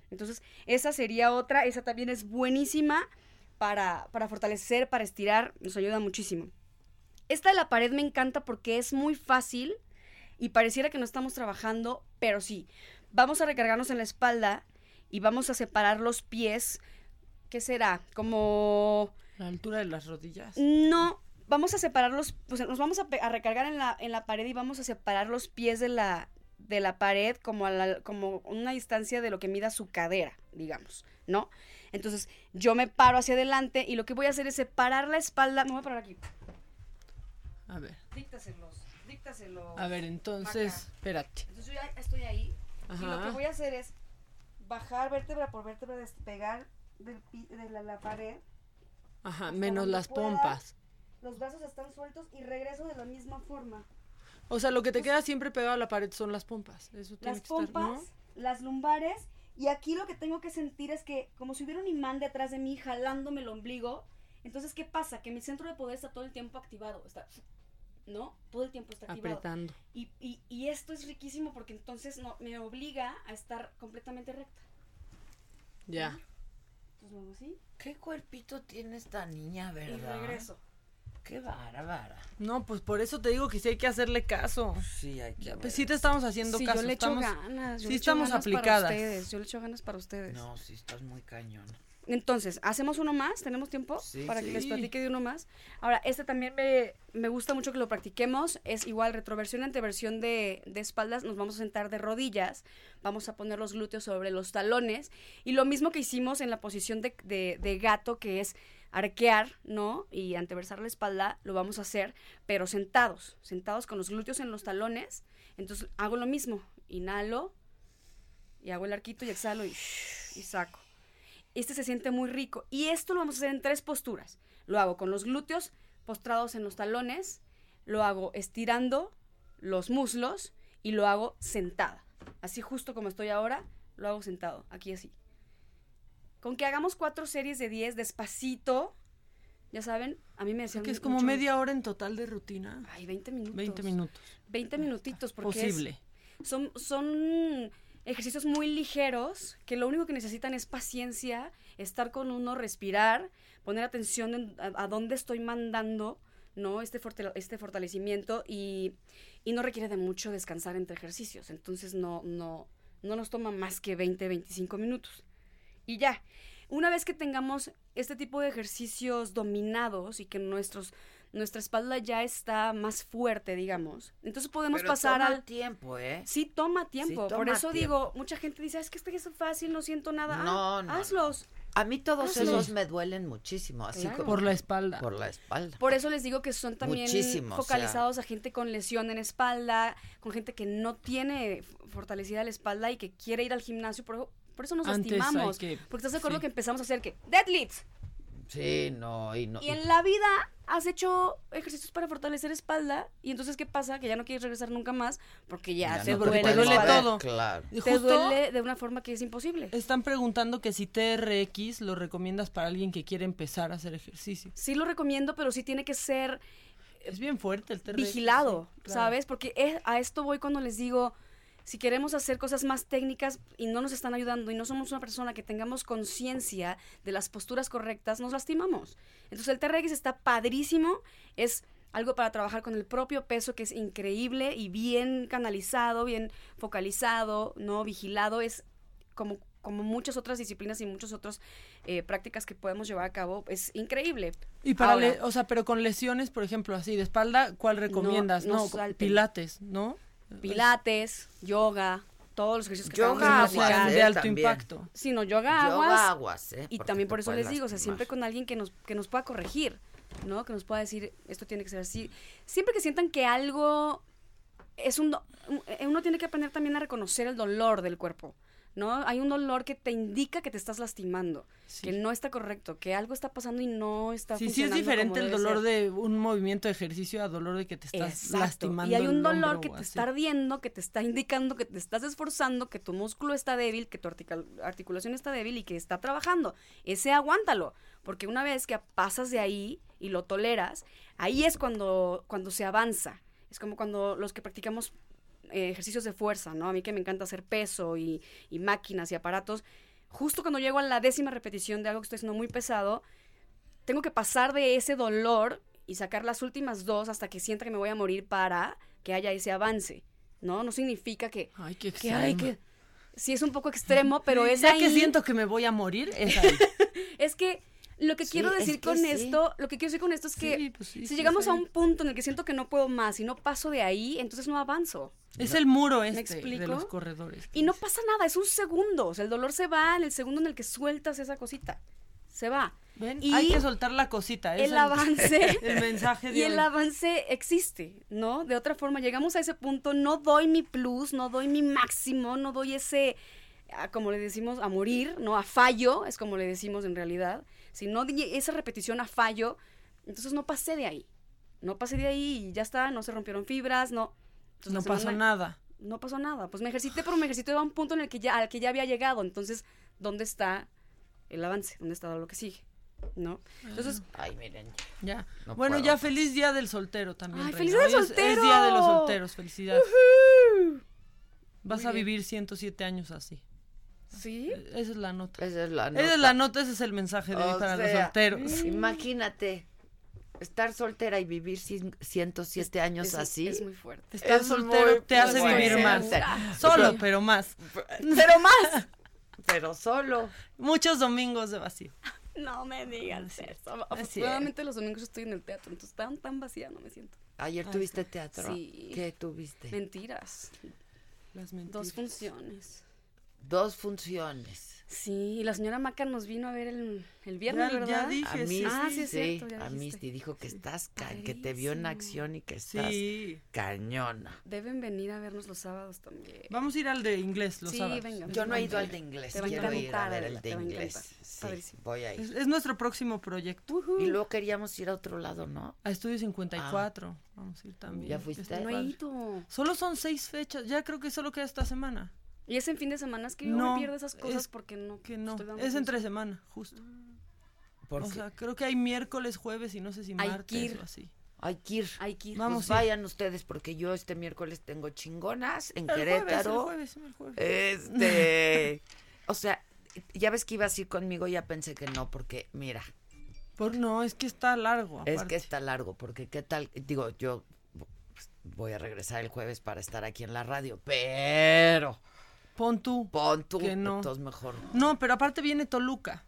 S19: Entonces, esa sería otra, esa también es buenísima para, para fortalecer, para estirar, nos ayuda muchísimo. Esta de la pared me encanta porque es muy fácil y pareciera que no estamos trabajando, pero sí. Vamos a recargarnos en la espalda y vamos a separar los pies. ¿Qué será? Como...
S10: La altura de las rodillas.
S19: No, vamos a separar los, pues nos vamos a, recargar en la, en la pared y vamos a separar los pies de la, de la pared como a la, como una distancia de lo que mida su cadera, digamos, ¿no? Entonces yo me paro hacia adelante y lo que voy a hacer es separar la espalda, me voy a parar aquí,
S10: A ver.
S19: díctaselos, díctaselos.
S10: A ver, entonces,
S19: Maca.
S10: espérate.
S19: Entonces yo ya estoy ahí y lo que voy a hacer es bajar vértebra por vértebra, despegar del de la, la pared
S10: Ajá, menos las
S19: pueda.
S10: pompas.
S19: Los brazos están sueltos y regreso de la misma forma.
S10: O sea, lo que te queda siempre pegado a la pared son las pompas. Eso tiene
S19: las
S10: que estar,
S19: pompas,
S10: ¿no?
S19: las lumbares, y aquí lo que tengo que sentir es que como si hubiera un imán detrás de mí jalándome el ombligo. Entonces, ¿qué pasa? Que mi centro de poder está todo el tiempo activado. Está, ¿No? Todo el tiempo está activado.
S10: Apretando.
S19: Y, y, y esto es riquísimo porque entonces no, me obliga a estar completamente recta.
S10: Ya.
S19: Lo hago así
S4: ¿Qué cuerpito tiene esta niña,
S19: y
S4: verdad?
S19: regreso.
S4: Qué bárbara.
S10: No, pues por eso te digo que sí hay que hacerle caso.
S4: Sí, hay que
S10: pues sí te estamos haciendo
S19: Sí,
S10: caso.
S19: yo le echo
S10: estamos,
S19: ganas. yo
S10: sí
S19: le echo
S10: estamos
S19: ganas
S10: aplicadas.
S19: Para ustedes, yo le echo ganas para ustedes.
S4: No, sí, estás muy cañón.
S19: Entonces, ¿hacemos uno más? ¿Tenemos tiempo?
S4: Sí.
S19: para que les platique de uno más. Ahora, este también me, me gusta mucho que lo practiquemos. Es igual retroversión y anteversión de, de espaldas. Nos vamos a sentar de rodillas. Vamos a poner los glúteos sobre los talones. Y lo mismo que hicimos en la posición de, de- de gato, que es arquear, ¿no? Y anteversar la espalda, lo vamos a hacer, pero sentados. Sentados con los glúteos en los talones. Entonces, hago lo mismo. Inhalo y hago el arquito y exhalo y, y saco. Este se siente muy rico. Y esto lo vamos a hacer en tres posturas. Lo hago con los glúteos postrados en los talones, lo hago estirando los muslos y lo hago sentada. Así justo como estoy ahora, lo hago sentado, aquí así. Con que hagamos cuatro series de 10 despacito, ya saben, a mí me decían
S10: Que es como
S19: mucho-
S10: media hora en total de rutina.
S19: Ay, 20 minutos.
S10: 20 minutos.
S19: 20 minutitos, porque es-
S10: Posible.
S19: son, son ejercicios muy ligeros que lo único que necesitan es paciencia, estar con uno, respirar, poner atención en a, dónde estoy mandando, ¿no? Este, este fortalecimiento y, y no requiere de mucho descansar entre ejercicios. Entonces no, no, no nos toma más que 20, 25 minutos. Y ya, una vez que tengamos este tipo de ejercicios dominados y que nuestros, nuestra espalda ya está más fuerte, digamos, entonces podemos
S4: Pero
S19: pasar
S4: toma
S19: al...
S4: tiempo, ¿eh?
S19: Sí, toma tiempo. Por
S4: toma
S19: eso
S4: tiempo.
S19: digo, mucha gente dice, "Ah, es que este es fácil, no siento nada. Ah,
S4: No, no,
S19: Hazlos.
S4: A mí todos esos me duelen muchísimo, así
S19: Claro.
S4: como
S10: Por la espalda.
S4: Por la espalda.
S19: Por eso les digo que son también
S4: Muchísimo, o sea.
S19: focalizados a gente con lesión en espalda, con gente que no tiene fortalecida la espalda y que quiere ir al gimnasio. Por, por eso nos
S10: Antes
S19: lastimamos.
S10: que-
S19: porque estás de acuerdo
S10: sí.
S19: que empezamos a hacer que deadlifts.
S4: Sí, no, y no.
S19: Y en la vida has hecho ejercicios para fortalecer espalda. Y entonces, ¿qué pasa? Que ya no quieres regresar nunca más porque ya,
S4: Ya
S19: te
S4: no te
S19: duele, la
S10: duele
S19: espalda.
S10: todo.
S4: Claro.
S10: Y
S19: Te
S10: justo
S19: duele de una forma que es imposible.
S10: Están preguntando que si TRX lo recomiendas para alguien que quiere empezar a hacer ejercicio.
S19: Sí lo recomiendo, pero sí tiene que ser
S10: Es bien fuerte el TRX.
S19: vigilado,
S10: sí, claro.
S19: ¿sabes? Porque es- a esto voy cuando les digo, si queremos hacer cosas más técnicas y no nos están ayudando y no somos una persona que tengamos conciencia de las posturas correctas, nos lastimamos. Entonces el TRX está padrísimo, es algo para trabajar con el propio peso que es increíble y bien canalizado, bien focalizado, no vigilado, es como como muchas otras disciplinas y muchas otras eh, prácticas que podemos llevar a cabo, es increíble.
S10: Y para,
S19: Ahora,
S10: le- o sea, pero con lesiones, por ejemplo, así de espalda, ¿cuál recomiendas?
S19: no
S10: pilates, ¿no?
S19: Pilates, yoga, todos los ejercicios que
S4: Yoga
S19: acabamos de
S4: aguas,
S19: explicar.
S4: ¿eh?
S10: de alto
S4: También.
S10: impacto.
S19: Sí, no, yoga
S4: Yoga
S19: aguas.
S4: aguas, ¿eh?
S19: Y también por eso les digo, o sea, siempre con alguien que nos, que nos pueda corregir, ¿no? Que nos pueda decir, esto tiene que ser así. Siempre que sientan que algo es un- eh, Uno tiene que aprender también a reconocer el dolor del cuerpo, ¿no? Hay un dolor que te indica que te estás lastimando, que no está correcto, que algo está pasando y no está
S10: Sí, sí es
S19: funcionando
S10: diferente
S19: como
S10: el dolor
S19: ser.
S10: de un movimiento de ejercicio a dolor de que te estás
S19: Exacto.
S10: lastimando
S19: Y hay un dolor que te
S10: así.
S19: está ardiendo, que te está indicando que te estás esforzando, que tu músculo está débil, que tu articul- articulación está débil y que está trabajando. Ese aguántalo, porque una vez que pasas de ahí y lo toleras, ahí es cuando, cuando se avanza. Es como cuando los que practicamos eh, ejercicios de fuerza, ¿no? A mí que me encanta hacer peso y, y máquinas y aparatos. Justo cuando llego a la décima repetición de algo que estoy haciendo muy pesado, tengo que pasar de ese dolor y sacar las últimas dos hasta que sienta que me voy a morir para que haya ese avance, ¿no? No significa que...
S10: Ay, qué
S19: que, ay, que- Sí, es un poco extremo, pero es
S10: ya
S19: ahí.
S10: que siento que me voy a morir, es ahí.
S19: Es que lo que
S4: Sí,
S19: quiero
S4: es
S19: decir
S4: que
S19: con
S4: sí.
S19: esto, lo que quiero decir con esto es que
S10: Sí, pues sí,
S19: si
S10: sí,
S19: llegamos
S10: sí.
S19: a un punto en el que siento que no puedo más y no paso de ahí, entonces no avanzo.
S10: Es el muro
S19: ¿Me
S10: este de
S19: explico?
S10: los corredores.
S19: Y no pasa nada, es un segundo. O sea, el dolor se va en el segundo en el que sueltas esa cosita. Se va.
S10: ¿Ven?
S19: Y
S10: Hay que soltar la cosita. es
S19: el avance.
S10: El mensaje de
S19: y el
S10: hoy.
S19: avance existe, ¿no? De otra forma, llegamos a ese punto, no doy mi plus, no doy mi máximo, no doy ese, a- como le decimos, a morir, ¿no? A fallo, es como le decimos en realidad. Si no di esa repetición a fallo, entonces no pasé de ahí. No pasé de ahí y ya está, no se rompieron fibras, no. Entonces,
S10: No pasó
S19: semana-
S10: nada.
S19: No pasó nada. Pues me ejercité, pero me ejercité a un punto en el que ya, al que ya había llegado. Entonces, ¿dónde está el avance? ¿Dónde está lo que sigue? ¿No? Entonces,
S4: Ay, miren.
S10: Ya.
S4: No
S10: bueno,
S4: puedo
S10: ya feliz día del soltero también.
S19: ¡Ay, feliz día del
S10: es-
S19: soltero!
S10: Es, día de los solteros, felicidades.
S19: ¡Ujú!
S10: Vas
S19: Muy
S10: a
S19: bien.
S10: vivir 107 años así.
S19: ¿Sí?
S10: Esa es la nota.
S4: Esa es la
S10: Esa es
S4: nota.
S10: la nota, ese es el mensaje de hoy para los solteros.
S4: Imagínate estar soltera y vivir cien- 107 años
S19: es-
S4: así.
S19: es muy fuerte.
S10: Estar
S4: Es
S10: soltero
S4: muy
S10: te hace
S4: fuerte.
S10: vivir más. Solo, pero más.
S4: Pero más. Pero solo.
S10: Muchos domingos de vacío.
S19: No me digas eso. Afortunadamente los domingos estoy en el teatro, entonces tan, tan vacía no me siento.
S4: Ayer
S19: Ay,
S4: tuviste teatro.
S19: Sí.
S4: ¿Qué tuviste?
S19: Mentiras.
S10: Las
S19: Dos funciones.
S4: Dos funciones.
S19: Sí, y la señora Maca nos vino a ver el, el viernes,
S10: Ya- ya
S19: ¿verdad?
S10: dije,
S4: A mí,
S19: Ah, sí,
S4: sí,
S19: es cierto, ya
S4: a sí dijo que estás, ca- que te vio en acción y que estás
S10: Sí.
S4: cañona.
S19: Deben venir a vernos los sábados también.
S10: Vamos a ir al de inglés los
S19: Sí,
S10: sábados.
S19: venga.
S4: Yo no he ido al de inglés,
S19: Te a
S4: quiero ir a ver el de
S19: a
S4: inglés. Sí,
S19: Padrísimo.
S4: voy a ir.
S10: Es, es nuestro próximo proyecto.
S4: Y luego queríamos ir a otro lado, ¿no?
S10: A Estudio 54. Vamos a ir también.
S4: ¿Ya fuiste?
S19: No he ido.
S10: Solo son seis fechas. Ya creo que solo queda esta semana.
S19: Y es en fin de semana, es que yo
S10: No,
S19: me pierdo esas cosas
S10: es
S19: porque no.
S10: Que no.
S19: estoy
S10: Es entre semana, justo.
S4: ¿Por
S10: o
S4: qué?
S10: sea, creo que hay miércoles, jueves y no sé si
S19: Hay
S10: martes
S19: que ir.
S10: o así.
S4: Hay que ir.
S19: Hay que ir.
S10: Vamos
S4: Pues vayan ustedes porque yo este miércoles tengo chingonas en
S10: El jueves, el
S4: Querétaro.
S10: jueves, el jueves.
S4: Este, o sea, ya ves que ibas a ir conmigo, ya pensé que no porque mira,
S10: Por, no, es que está largo.
S4: es que está largo porque qué tal, digo, yo pues, voy a regresar el jueves para estar aquí en la radio, pero
S10: Pon tú.
S4: pon tú,
S10: Que no.
S4: entonces mejor.
S10: No, pero aparte viene Toluca.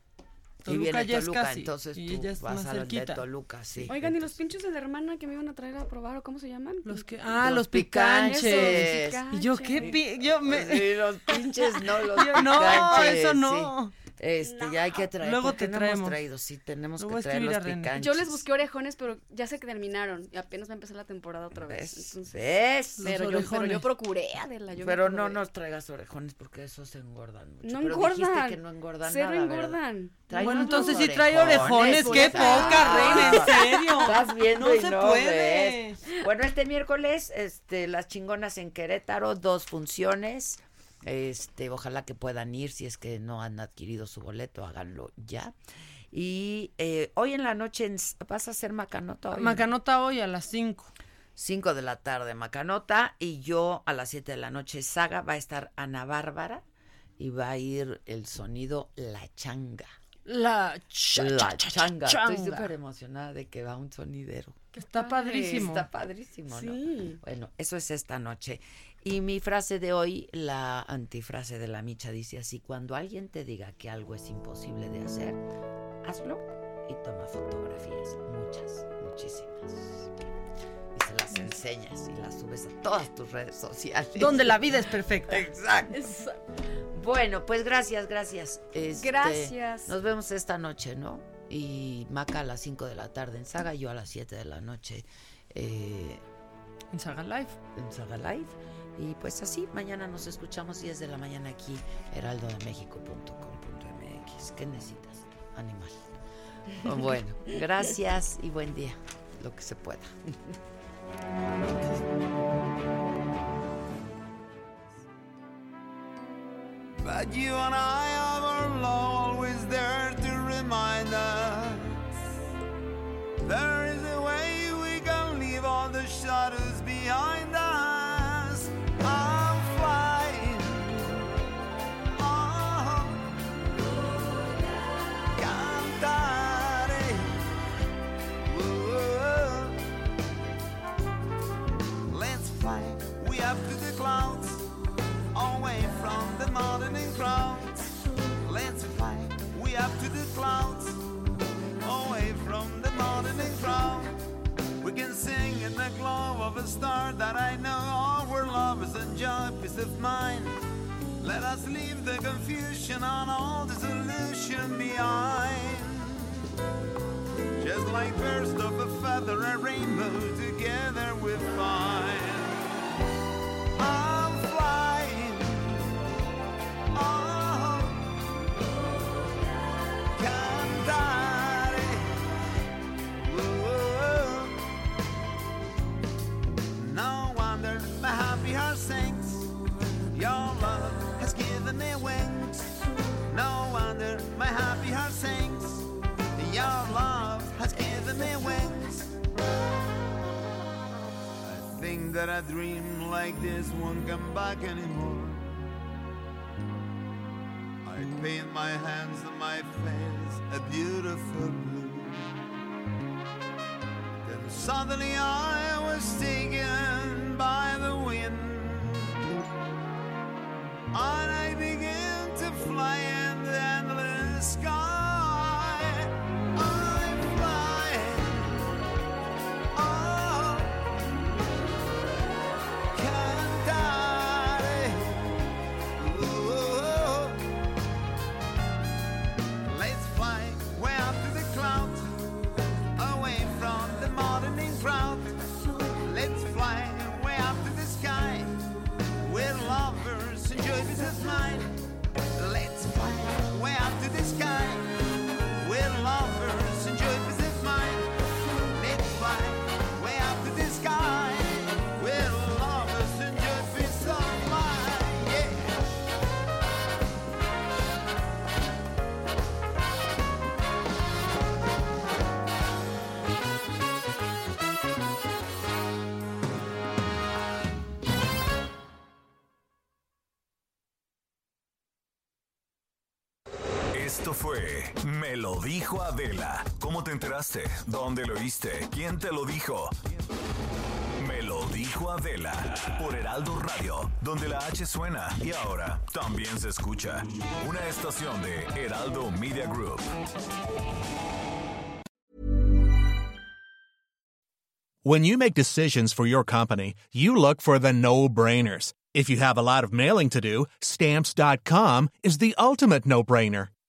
S4: Y
S10: Toluca
S4: viene
S10: ya es
S4: Toluca,
S10: casi,
S4: entonces
S10: y
S4: tú
S10: ya es
S4: vas
S10: más
S4: a la de. Toluca, sí.
S19: Oigan, ¿y los pinchos de la hermana que me iban a traer a probar o cómo se llaman?
S10: Los que, ah,
S4: Los
S10: los,
S4: picanches.
S10: picanches.
S19: Eso,
S10: Y yo. ¿qué? pi- yo me...
S4: Sí, los pinches, no los
S10: Yo, no,
S4: picanches,
S10: eso
S4: sí.
S10: No.
S4: Este, ya hay que traer.
S10: Luego
S4: porque
S10: te
S4: no
S10: traemos.
S4: hemos traído, sí, tenemos
S10: Lo
S4: que traer los picanches.
S19: Yo les busqué orejones, pero ya sé que terminaron y apenas va a empezar la temporada otra vez.
S4: ¿Ves?
S19: Entonces,
S4: ¿Ves?
S10: Los
S19: pero, yo, pero yo procuré, Adela. Yo
S4: Pero no nos traigas orejones porque esos se engordan mucho.
S19: No
S4: Pero
S19: engordan.
S4: dijiste que no engordan
S19: Cero
S4: nada,
S19: engordan.
S10: Bueno, entonces sí trae orejones, qué
S4: pues,
S10: poca, reina, en serio.
S4: Estás viendo
S10: No
S4: y
S10: se
S4: no
S10: puede.
S4: ves. Bueno, este miércoles, este, las chingonas en Querétaro, dos funciones. Este, ojalá que puedan ir si es que no han adquirido su boleto, háganlo ya. Y eh, hoy en la noche en- vas a hacer Macanota hoy.
S10: Macanota hoy a las 5.
S4: 5 de la tarde Macanota y yo a las 7 de la noche Saga va a estar Ana Bárbara y va a ir el sonido La Changa.
S10: La, cha-
S4: la
S10: cha- cha-
S4: changa.
S10: changa.
S4: Estoy súper emocionada de que va un sonidero.
S10: Que está padrísimo.
S4: Está padrísimo, ¿no?
S19: Sí.
S4: Bueno, eso es esta noche. Y mi frase de hoy, la antifrase de la micha, dice así, cuando alguien te diga que algo es imposible de hacer, hazlo y toma fotografías, muchas, muchísimas. Y se las enseñas y las subes a todas tus redes sociales.
S10: Donde la vida es perfecta.
S4: Exacto. Bueno, pues gracias, gracias. Este,
S19: Gracias.
S4: Nos vemos esta noche, ¿no? Y Maca a las 5 de la tarde en Saga, yo a las 7 de la noche eh,
S10: En Saga Live.
S4: en Saga Live. Y pues así, mañana nos escuchamos 10 de la mañana aquí, heraldodemexico.com.mx. ¿Qué necesitas? Animal. Bueno, gracias y buen día, lo que se pueda.
S6: But you and I have our love always there to remind us a
S18: star that I know all where lovers enjoy peace of mind. Let us leave the confusion and all disillusion behind. Just like burst of a feather, a rainbow together we find. That a dream like this won't come back anymore. I paint my hands and my face a beautiful blue. Then suddenly I was taken by the wind. And I began to fly in the endless sky.
S1: Dijo Adela. ¿Cómo te enteraste? ¿Dónde lo oíste? ¿Quién te lo dijo? Me lo dijo Adela por Heraldo Radio, donde la H suena y ahora también se escucha. Una estación de Heraldo Media Group.
S20: When you make decisions for your company, you look for the no-brainers. If you have a lot of mailing to do, stamps.com is the ultimate no-brainer.